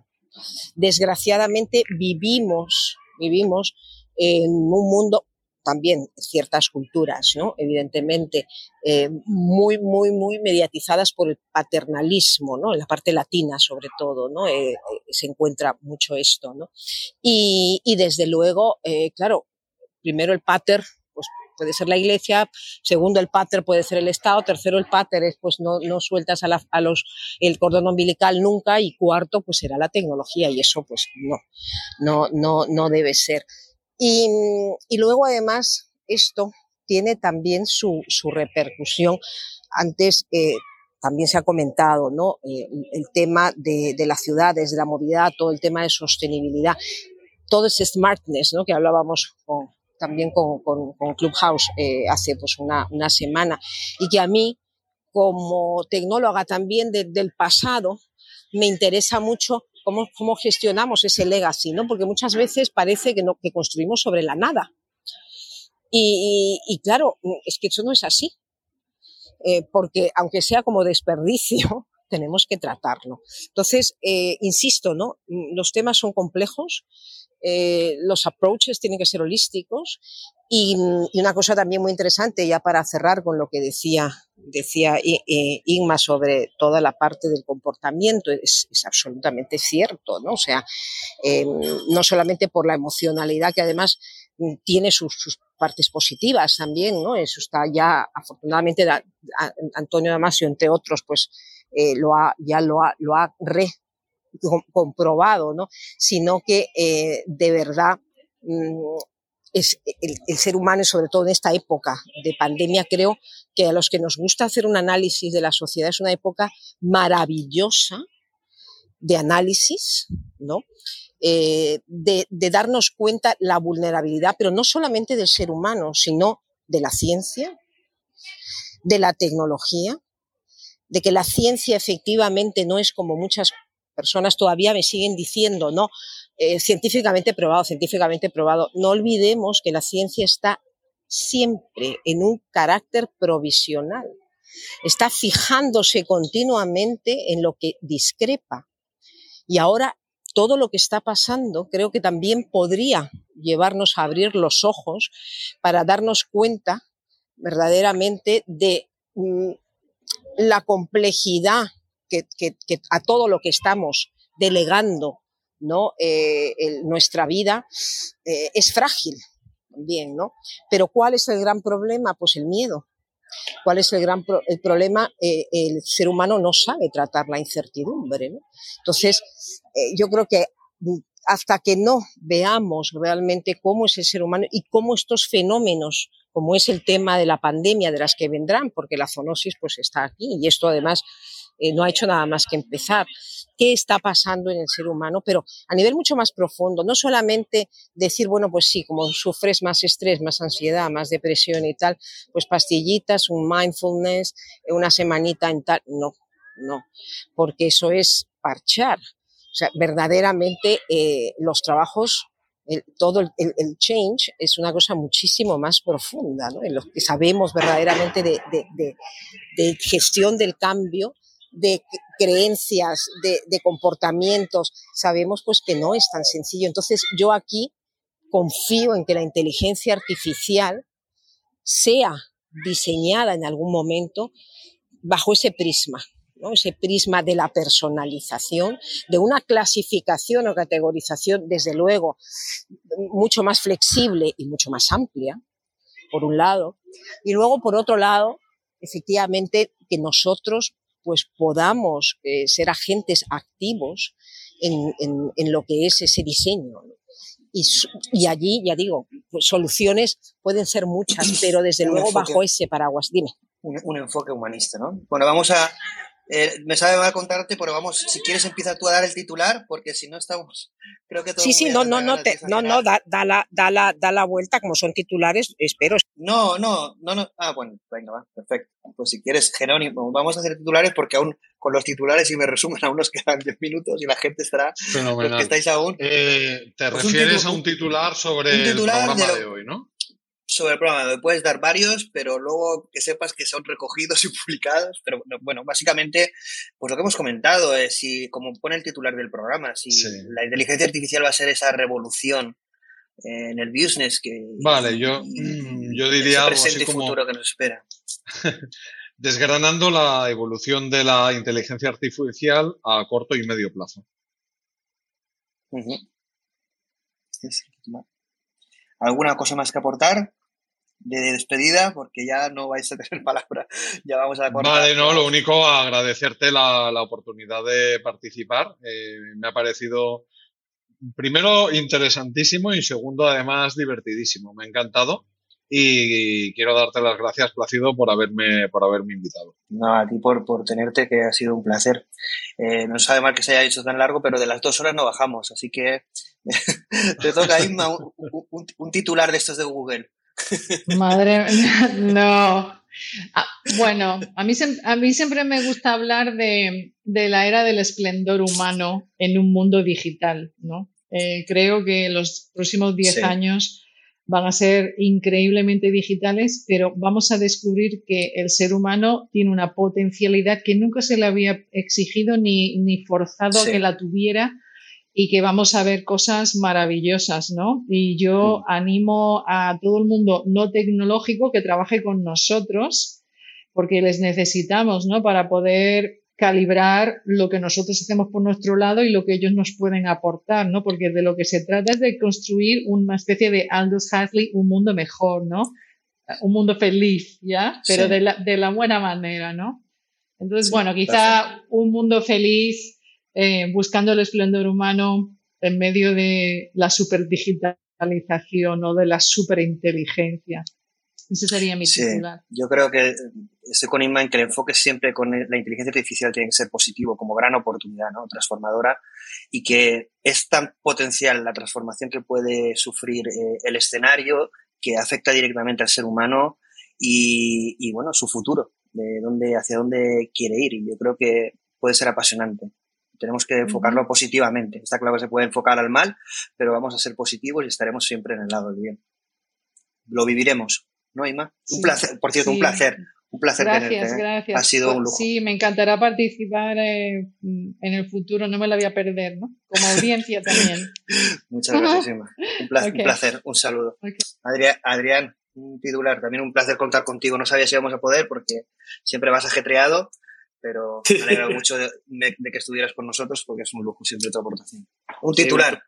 Desgraciadamente vivimos, vivimos en un mundo también ciertas culturas. Evidentemente, eh, muy, muy, muy mediatizadas por el paternalismo. En la parte latina, sobre todo, ¿no? Eh, se encuentra mucho esto, y desde luego, claro, primero el pater, pues puede ser la iglesia, segundo el pater puede ser el Estado, tercero el pater es pues no, no sueltas a, a, los, el cordón umbilical nunca y cuarto pues será la tecnología y eso pues no, no, no, no debe ser. Y, y luego además esto tiene también su, su repercusión. Antes eh, también se ha comentado, ¿no? Eh, el tema de, de, las ciudades, de la movilidad, todo el tema de sostenibilidad, todo ese smartness, ¿no? Que hablábamos con, también con, con, con Clubhouse eh, hace pues una, una, semana y que a mí como tecnóloga también de, del pasado me interesa mucho cómo, gestionamos ese legacy, ¿no? Porque muchas veces parece que, no, que construimos sobre la nada. Y claro, es que eso no es así. Eh, porque aunque sea como desperdicio, tenemos que tratarlo. Entonces, eh, insisto, ¿no? Los temas son complejos, eh, los approaches tienen que ser holísticos y, y, una cosa también muy interesante, ya para cerrar con lo que decía, decía Inma sobre toda la parte del comportamiento, es, es absolutamente cierto, ¿no? O sea, eh, no solamente por la emocionalidad que además tiene sus, sus partes positivas también, ¿no? Eso está ya, afortunadamente, Antonio Damasio, entre otros, pues eh, lo ha, ya lo ha, lo ha re comprobado, ¿no? Sino que eh, de verdad mmm, es el, ser humano, sobre todo en esta época de pandemia, creo que a los que nos gusta hacer un análisis de la sociedad es una época maravillosa de análisis, ¿no? Eh, de, de darnos cuenta la vulnerabilidad, pero no solamente del ser humano, sino de la ciencia, de la tecnología, de que la ciencia efectivamente no es como muchas personas todavía me siguen diciendo, no, eh, científicamente probado, científicamente probado. No olvidemos que la ciencia está siempre en un carácter provisional. Está fijándose continuamente en lo que discrepa. Y ahora todo lo que está pasando creo que también podría llevarnos a abrir los ojos para darnos cuenta verdaderamente de mm, la complejidad que, que, que, a todo lo que estamos delegando ¿no? Eh, nuestra vida eh, es frágil también, ¿no? Pero ¿cuál es el gran problema? Pues el miedo. ¿Cuál es el gran el problema? Eh, el ser humano no sabe tratar la incertidumbre. ¿no? Entonces, yo creo que hasta que no veamos realmente cómo es el ser humano y cómo estos fenómenos, como es el tema de la pandemia, de las que vendrán, porque la zoonosis pues está aquí y esto además eh, no ha hecho nada más que empezar. ¿Qué está pasando en el ser humano? Pero a nivel mucho más profundo, no solamente decir, bueno, pues sí, como sufres más estrés, más ansiedad, más depresión y tal, pues pastillitas, un mindfulness, una semanita en tal. No, no, porque eso es parchar. O sea, verdaderamente eh, los trabajos todo el, el, change es una cosa muchísimo más profunda, en lo que sabemos verdaderamente de, de, de, de gestión del cambio de creencias, de, comportamientos, sabemos pues que no es tan sencillo. Entonces yo aquí confío en que la inteligencia artificial sea diseñada en algún momento bajo ese prisma, ¿no? ese prisma de la personalización, de una clasificación o categorización, desde luego, mucho más flexible y mucho más amplia, por un lado, y luego, por otro lado, efectivamente, que nosotros pues podamos eh, ser agentes activos en, en, en, lo que es ese diseño. Y, y allí, ya digo, pues soluciones pueden ser muchas, pero desde luego enfoque, bajo ese paraguas. Dime. Un, un, enfoque humanista, ¿no? Bueno, vamos a... Eh, me sabe mal contarte, pero vamos, si quieres empieza tú a dar el titular, porque si no estamos... Creo que todo sí, sí, no, no, no, te, no, no, da, da, la, da, la, da la vuelta, como son titulares, espero. No, no, no, no. Ah, bueno, venga, va, perfecto. Pues si quieres, Jerónimo, vamos a hacer titulares porque aún con los titulares, y me resumen, aún nos quedan 10 minutos y la gente estará. Fenomenal. que estáis aún. Eh, te pues refieres un a un titular sobre un titular el programa de, lo, de hoy, ¿no? Sobre el programa. Me puedes dar varios, pero luego que sepas que son recogidos y publicados. Pero bueno, básicamente, pues lo que hemos comentado es si, como pone el titular del programa, si sí. la inteligencia artificial va a ser esa revolución en el business que vale yo mm, yo diría algo así como futuro que nos espera desgranando la evolución de la inteligencia artificial a corto y medio plazo alguna cosa más que aportar de despedida porque ya no vais a tener palabra ya vamos a cortar. vale no lo único agradecerte la, la oportunidad de participar eh, me ha parecido primero interesantísimo y segundo además divertidísimo. Me ha encantado y quiero darte las gracias, Plácido, por haberme, por haberme invitado. No, a ti por, por tenerte, que ha sido un placer. Eh, no sabe mal que se haya hecho tan largo, pero de las dos horas no bajamos, así que te toca, Inma, un, un, titular de estos de Google. Madre mía, no. Ah, bueno, a mí, a mí siempre me gusta hablar de, la era del esplendor humano en un mundo digital, ¿no? Eh, creo que los próximos 10 años van a ser increíblemente digitales, pero vamos a descubrir que el ser humano tiene una potencialidad que nunca se le había exigido ni, ni forzado a que la tuviera y que vamos a ver cosas maravillosas, ¿no? Y yo animo a todo el mundo no tecnológico que trabaje con nosotros, porque les necesitamos, ¿no? Para poder calibrar lo que nosotros hacemos por nuestro lado y lo que ellos nos pueden aportar, ¿no? Porque de lo que se trata es de construir una especie de Aldous Huxley, un mundo mejor, ¿no? Un mundo feliz, ¿ya? Pero de, la, de la buena manera, ¿no? Entonces, bueno, quizá un mundo feliz eh, buscando el esplendor humano en medio de la superdigitalización o de la superinteligencia. Ese sería mi titular. Yo creo que estoy con Inma en que el enfoque siempre con la inteligencia artificial tiene que ser positivo, como gran oportunidad, ¿no? Transformadora, y que es tan potencial la transformación que puede sufrir eh, el escenario que afecta directamente al ser humano y, y, bueno, su futuro, de dónde, hacia dónde quiere ir. Y yo creo que puede ser apasionante. Tenemos que enfocarlo positivamente. Está claro que se puede enfocar al mal, pero vamos a ser positivos y estaremos siempre en el lado del bien. Lo viviremos, ¿no, Ima? Un placer, por cierto, un placer. Un placer gracias, tenerte. ¿eh? Gracias. Ha sido un lujo. Sí, me encantará participar eh, en el futuro, no me la voy a perder, ¿no? Como audiencia también. Muchas gracias, Ima. Un placer, un, placer, un saludo. Adrián, Adrián, un titular, también un placer contar contigo. No sabía si íbamos a poder porque siempre vas ajetreado, pero me alegra mucho de, que estuvieras con nosotros porque es un lujo siempre tu aportación. Un titular.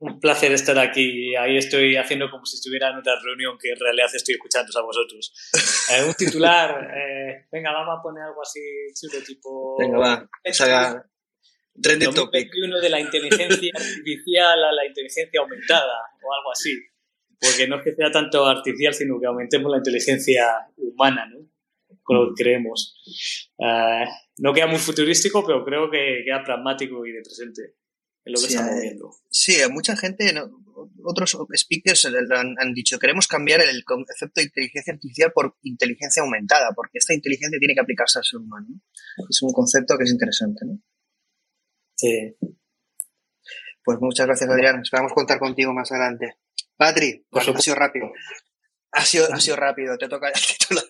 un placer estar aquí. Ahí estoy haciendo como si estuviera en otra reunión que en realidad estoy escuchando a vosotros. Eh, un titular. Eh, venga, vamos a poner algo así chulo, tipo. Venga, va. Saga. Trending topic. De la inteligencia artificial a la inteligencia aumentada o algo así. Porque no es que sea tanto artificial, sino que aumentemos la inteligencia humana, ¿no? Con lo que creemos. Eh, no queda muy futurístico, pero creo que queda pragmático y de presente en lo que estamos eh, viendo. Sí, a mucha gente, otros speakers han, dicho, queremos cambiar el concepto de inteligencia artificial por inteligencia aumentada, porque esta inteligencia tiene que aplicarse al ser humano. Es un concepto que es interesante, ¿no? Sí. Pues muchas gracias, Adrián. Esperamos contar contigo más adelante. Patri, pues ha sido rápido. Ha sido, ha sido rápido, te toca el título,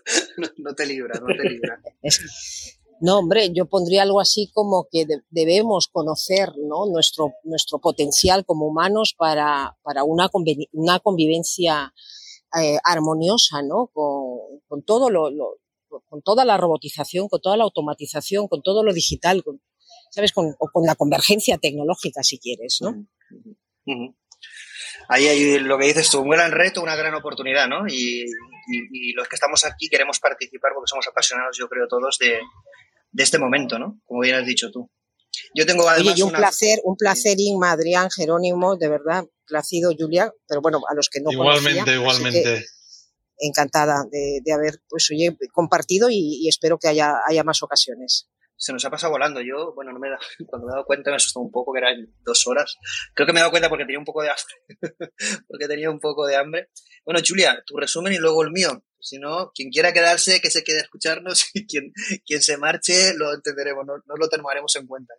no, te libras, no te libras. No, hombre, yo pondría algo así como que debemos conocer ¿no? nuestro, nuestro potencial como humanos para, para una, una convivencia eh, armoniosa ¿no? con, con todo lo, con toda la robotización, con toda la automatización, con todo lo digital, con, ¿sabes? Con, o con la convergencia tecnológica, si quieres, ¿no? Ahí hay lo que dices tú, un gran reto, una gran oportunidad, ¿no? Y, los que estamos aquí queremos participar porque somos apasionados, yo creo, todos de, este momento, ¿no? Como bien has dicho tú. Yo tengo además Oye, y un placer, un placer, Inma, Adrián, Jerónimo, de verdad, placido, Julia, pero bueno, a los que no Igualmente, igualmente. Encantada de, haber, pues, oye, compartido y, y espero que haya, haya más ocasiones se nos ha pasado volando. Yo, bueno, no me da, cuando me he dado cuenta me asustó un poco, que eran dos horas. Creo que me he dado cuenta porque tenía un poco de hambre. porque tenía un poco de hambre. Bueno, Julia, tu resumen y luego el mío. Si no, quien quiera quedarse, que se quede a escucharnos y quien, quien se marche, lo entenderemos, no, no lo tomaremos en cuenta.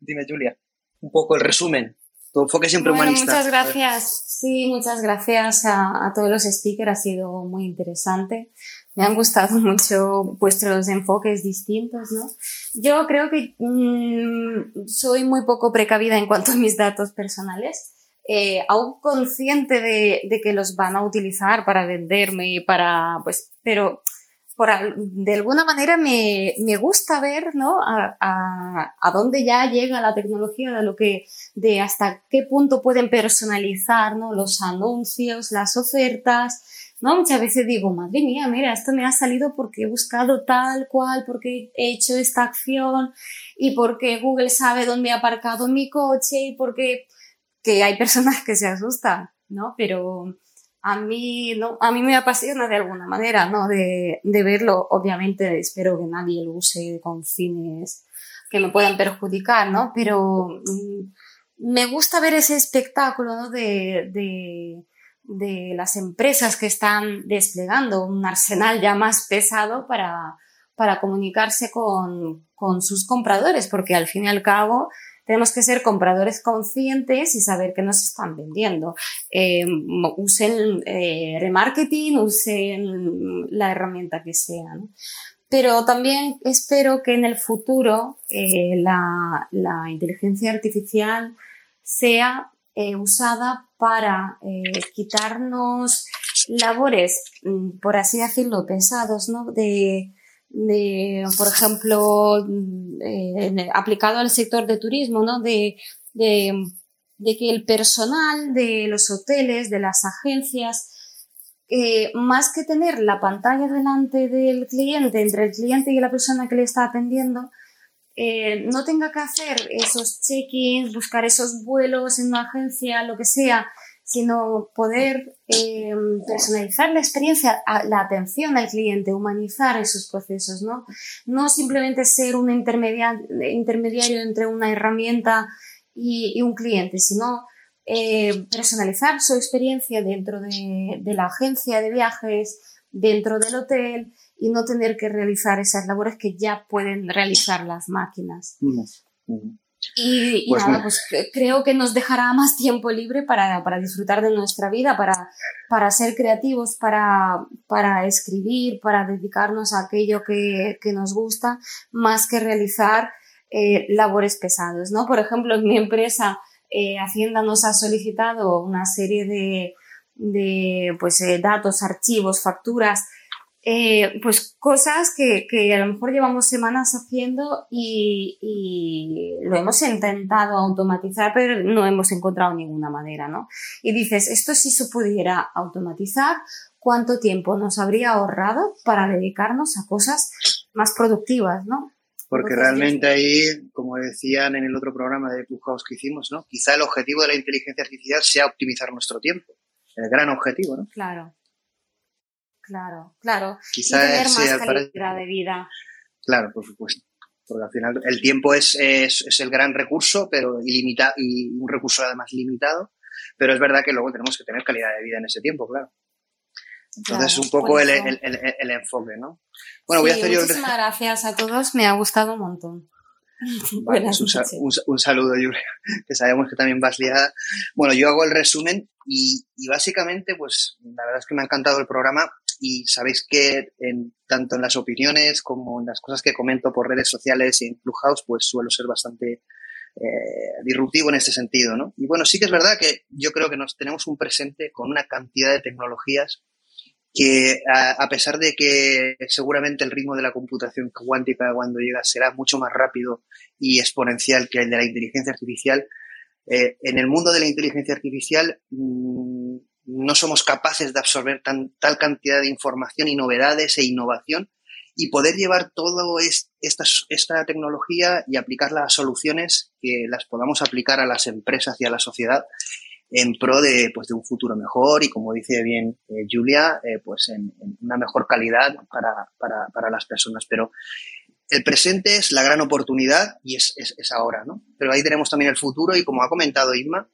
Dime, Julia, un poco el resumen. Tu enfoque siempre humanista. Muchas gracias. Sí, muchas gracias a, a todos los speakers. Ha sido muy interesante me han gustado mucho vuestros enfoques distintos, ¿no? Yo creo que mm, soy muy poco precavida en cuanto a mis datos personales. eh, aún consciente de, que los van a utilizar para venderme y para, pues, pero por, de alguna manera me, me gusta ver, ¿no? A, a, a, dónde ya llega la tecnología, de lo que, de hasta qué punto pueden personalizar, ¿no? Los anuncios, las ofertas, Muchas veces digo, madre mía, mira, esto me ha salido porque he buscado tal cual, porque he hecho esta acción y porque Google sabe dónde he aparcado mi coche y porque que hay personas que se asustan, ¿no? Pero a mí, no, a mí me apasiona de alguna manera, ¿no? De, de verlo, obviamente espero que nadie lo use con fines que me puedan perjudicar, ¿no? Pero mm, me gusta ver ese espectáculo, ¿no? de de las empresas que están desplegando un arsenal ya más pesado para, para comunicarse con, con sus compradores, porque al fin y al cabo tenemos que ser compradores conscientes y saber que nos están vendiendo. Eh, usen eh, remarketing, usen la herramienta que sea. Pero también espero que en el futuro eh, la, la, inteligencia artificial sea eh, usada para eh, quitarnos labores, mm, por así decirlo, pesados, ¿no? De, de por ejemplo, mm, eh, aplicado al sector de turismo, ¿no? De, de, que el personal de los hoteles, de las agencias, eh, más que tener la pantalla delante del cliente, entre el cliente y la persona que le está atendiendo, eh, no tenga que hacer esos check-ins, buscar esos vuelos en una agencia, lo que sea, sino poder eh, personalizar la experiencia, la atención al cliente, humanizar esos procesos, ¿no? No simplemente ser un intermediario entre una herramienta y, un cliente, sino eh, personalizar su experiencia dentro de, de la agencia de viajes, dentro del hotel, y no tener que realizar esas labores que ya pueden realizar las máquinas. Y, pues nada, pues creo que nos dejará más tiempo libre para, para disfrutar de nuestra vida, para, para ser creativos, para, para escribir, para dedicarnos a aquello que, que nos gusta, más que realizar eh, labores pesadas, ¿no? Por ejemplo, en mi empresa, eh, Hacienda nos ha solicitado una serie de, de pues, eh, datos, archivos, facturas, eh, pues cosas que, que, a lo mejor llevamos semanas haciendo y, y, lo hemos intentado automatizar, pero no hemos encontrado ninguna manera, ¿no? Y dices, esto si se pudiera automatizar, ¿cuánto tiempo nos habría ahorrado para dedicarnos a cosas más productivas, ¿no? Porque realmente ahí, como decían en el otro programa de Clubhouse que hicimos, ¿no? Quizá el objetivo de la inteligencia artificial sea optimizar nuestro tiempo. El gran objetivo, ¿no? Claro. Claro, claro. Quizá tener más calidad de vida. Claro, por supuesto. Porque al final el tiempo es, es, es el gran recurso, pero ilimitado, y un recurso además limitado. Pero es verdad que luego tenemos que tener calidad de vida en ese tiempo, claro. Entonces, es un poco el, el, el, el, enfoque, ¿no? Bueno, voy a hacer yo. Muchísimas gracias a todos, me ha gustado un montón. Buenas un, un, un, saludo, Julia, que sabemos que también vas liada. Bueno, yo hago el resumen y, y, básicamente, pues la verdad es que me ha encantado el programa y sabéis que en, tanto en las opiniones como en las cosas que comento por redes sociales y en Clubhouse, pues suelo ser bastante eh, disruptivo en este sentido, ¿no? Y bueno, sí que es verdad que yo creo que nos tenemos un presente con una cantidad de tecnologías que a, a, pesar de que seguramente el ritmo de la computación cuántica cuando llega será mucho más rápido y exponencial que el de la inteligencia artificial, eh, en el mundo de la inteligencia artificial mmm, no somos capaces de absorber tan, tal cantidad de información y novedades e innovación y poder llevar toda esta, esta tecnología y aplicarla a soluciones que las podamos aplicar a las empresas y a la sociedad en pro de, pues, de un futuro mejor y, como dice bien eh, Julia, eh, pues en, una mejor calidad para, para, para, las personas. Pero el presente es la gran oportunidad y es, es, es ahora, ¿no? Pero ahí tenemos también el futuro y, como ha comentado Isma,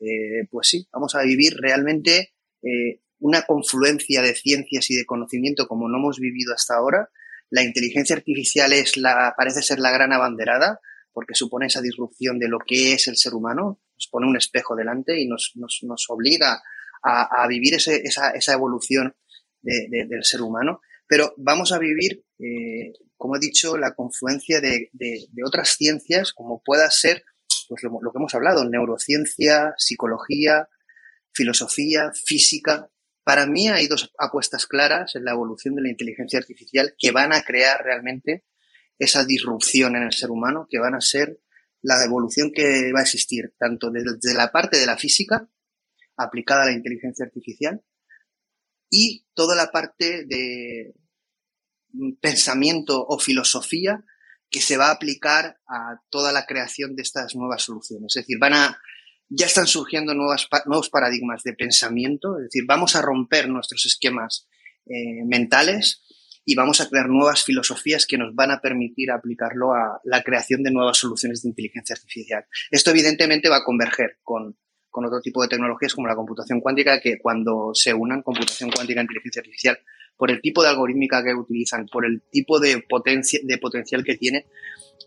eh, pues sí, vamos a vivir realmente eh, una confluencia de ciencias y de conocimiento como no hemos vivido hasta ahora. La inteligencia artificial es la, parece ser la gran abanderada porque supone esa disrupción de lo que es el ser humano, nos pone un espejo delante y nos, nos, nos obliga a, a vivir ese, esa, esa, evolución de, de, del ser humano. Pero vamos a vivir, eh, como he dicho, la confluencia de, de otras ciencias, como pueda ser pues, pues lo, que hemos hablado, neurociencia, psicología, filosofía, física. Para mí hay dos apuestas claras en la evolución de la inteligencia artificial que van a crear realmente esa disrupción en el ser humano, que van a ser la evolución que va a existir, tanto desde la parte de la física aplicada a la inteligencia artificial y toda la parte de pensamiento o filosofía que se va a aplicar a toda la creación de estas nuevas soluciones. Es decir, van a, ya están surgiendo nuevas, nuevos paradigmas de pensamiento, es decir, vamos a romper nuestros esquemas eh, mentales y vamos a crear nuevas filosofías que nos van a permitir aplicarlo a la creación de nuevas soluciones de inteligencia artificial. Esto evidentemente va a converger con, con otro tipo de tecnologías como la computación cuántica, que cuando se unan computación cuántica e inteligencia artificial, por el tipo de algorítmica que utilizan, por el tipo de, potencia, de potencial que tiene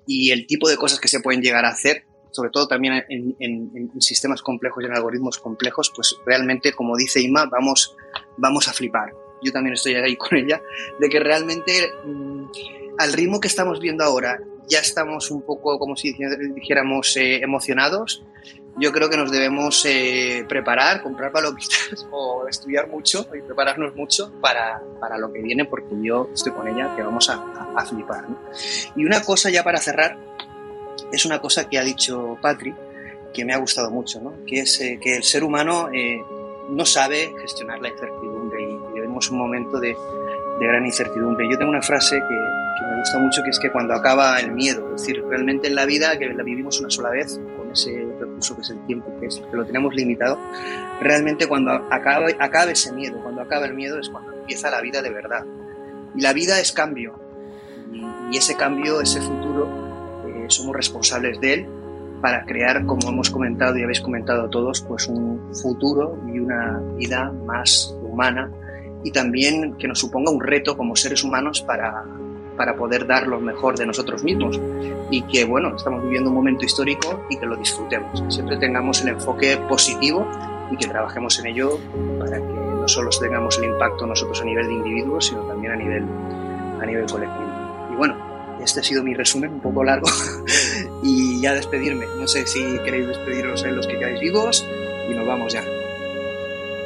y el tipo de cosas que se pueden llegar a hacer, sobre todo también en, en, sistemas complejos y en algoritmos complejos, pues realmente, como dice Ima, vamos, vamos a flipar yo también estoy ahí con ella, de que realmente mm, al ritmo que estamos viendo ahora ya estamos un poco, como si dijéramos, eh, emocionados. Yo creo que nos debemos eh, preparar, comprar palomitas o estudiar mucho y prepararnos mucho para, para, lo que viene, porque yo estoy con ella, que vamos a, a, flipar. Y una cosa ya para cerrar, es una cosa que ha dicho Patri, que me ha gustado mucho, ¿no? que es eh, que el ser humano no sabe gestionar la incertidumbre y vivimos un momento de, de, gran incertidumbre. Yo tengo una frase que, que, me gusta mucho, que es que cuando acaba el miedo, es decir, realmente en la vida, que la vivimos una sola vez, con ese recurso que es el tiempo, que, es, que lo tenemos limitado, realmente cuando acabe, acabe ese miedo, cuando acaba el miedo es cuando empieza la vida de verdad. Y la vida es cambio, y, y ese cambio, ese futuro, eh, somos responsables de él para crear, como hemos comentado y habéis comentado todos, pues un futuro y una vida más humana y también que nos suponga un reto como seres humanos para, para poder dar lo mejor de nosotros mismos y que bueno, estamos viviendo un momento histórico y que lo disfrutemos, siempre tengamos el enfoque positivo y que trabajemos en ello para que no solo tengamos el impacto nosotros a nivel de individuos, sino también a nivel, a nivel colectivo. Y bueno, este ha sido mi resumen, un poco largo, y ya despedirme. No sé si queréis despediros en los que quedáis vivos y nos vamos ya.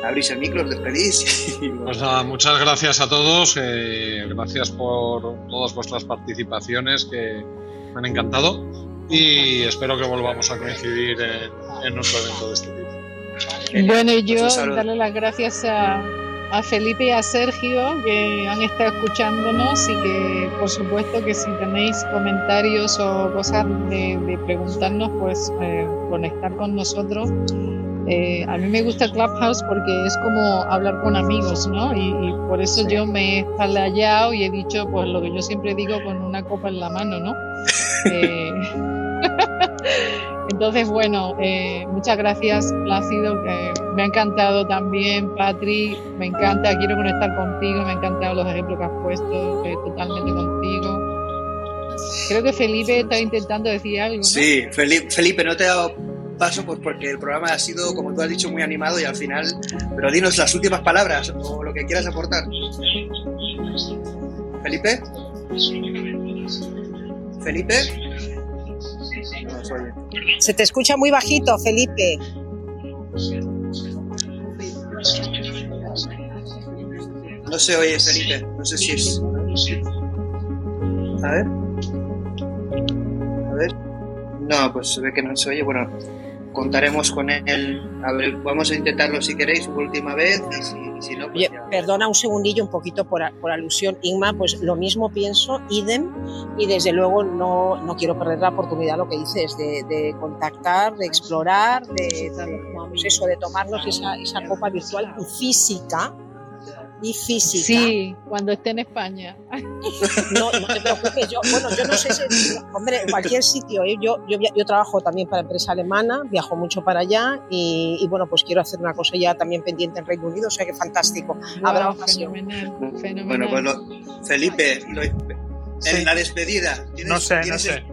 Abrís el micro, os despedís. Pues nada, muchas gracias a todos, eh, gracias por todas vuestras participaciones que me han encantado y espero que volvamos a coincidir en, en otro evento de este tipo. Bueno, y yo pues darle las gracias a, a Felipe y a Sergio que han estado escuchándonos y que por supuesto que si tenéis comentarios o cosas de, preguntarnos, pues eh, conectar con nosotros. Eh, a mí me gusta Clubhouse porque es como hablar con amigos, ¿no? Y, por eso yo me he espaldallado y he dicho pues lo que yo siempre digo con una copa en la mano, ¿no? Eh, entonces, bueno, eh, muchas gracias, Plácido, que me ha encantado también, Patri, me encanta, quiero conectar contigo, me han encantado los ejemplos que has puesto, totalmente contigo. Creo que Felipe está intentando decir algo. ¿no? Sí, Felipe, Felipe, no te he dado paso pues porque el programa ha sido, como tú has dicho, muy animado y al final, pero dinos las últimas palabras o lo que quieras aportar. Felipe. Felipe. Se te escucha muy bajito, Felipe. No se oye, Felipe. No sé si es. A ver. A ver. No, pues se ve que no se oye. Bueno, contaremos con él. A ver, vamos a intentarlo si queréis una última vez y si, no, pues Perdona un segundillo, un poquito por, por, alusión, Inma, pues lo mismo pienso, idem, y desde luego no, no quiero perder la oportunidad, lo que dices, de, de contactar, de explorar, de, de, pues eso, de tomarnos esa, esa copa virtual y física y física. Sí, cuando esté en España. No, no te preocupes. Yo, bueno, yo no sé si, hombre, en cualquier sitio. ¿eh? Yo, yo, yo, trabajo también para empresa alemana, viajo mucho para allá y, y, bueno, pues quiero hacer una cosa ya también pendiente en Reino Unido, o sea que fantástico. Habrá ocasión. Fenomenal, fenomenal. Bueno, pues lo, Felipe, lo, sí. en la despedida. ¿tienes, no sé, no sé. El,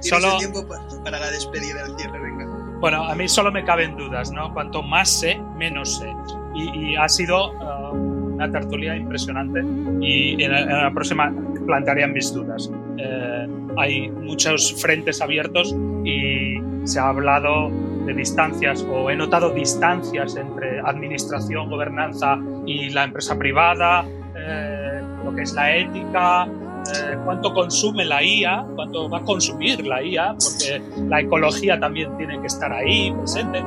¿Tienes solo... el tiempo para la despedida del cierre? Venga. Bueno, a mí solo me caben dudas, ¿no? Cuanto más sé, menos sé. Y, y ha sido uh, una tertulia impresionante y en la, próxima plantearía mis dudas. Eh, hay muchos frentes abiertos y se ha hablado de distancias o he notado distancias entre administración, gobernanza y la empresa privada, eh, lo que es la ética, eh, cuánto consume la IA, cuánto va a consumir la IA, porque la ecología también tiene que estar ahí presente.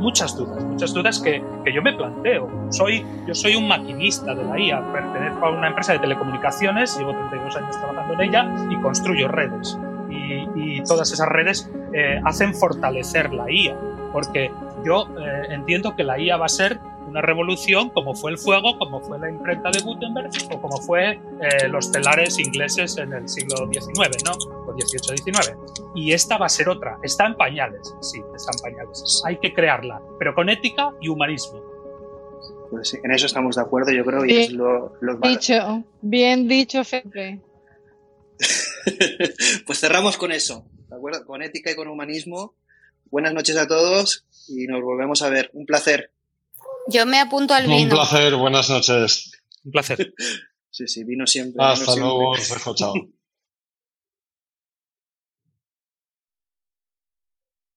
Muchas dudas, muchas dudas que, que yo me planteo. Soy, yo soy un maquinista de la IA, pertenezco a una empresa de telecomunicaciones, llevo 32 años trabajando en ella y construyo redes. Y, todas esas redes eh, hacen fortalecer la IA, porque yo eh, entiendo que la IA va a ser una revolución como fue el fuego, como fue la imprenta de Gutenberg o como fue eh, los telares ingleses en el siglo XIX, ¿no? O XVIII-XIX. Y esta va a ser otra. Está en pañales, sí, está en pañales. Hay que crearla, pero con ética y humanismo. Pues sí, en eso estamos de acuerdo, yo creo, y Bien es lo, val- Dicho, bien dicho, Felipe. pues cerramos con eso, ¿de acuerdo? Con ética y con humanismo. Buenas noches a todos y nos volvemos a ver. Un placer. Yo me apunto al Un vino. placer, buenas noches. Un placer. Sí, sí, vino siempre. vino Hasta siempre. luego, Sergio, chao.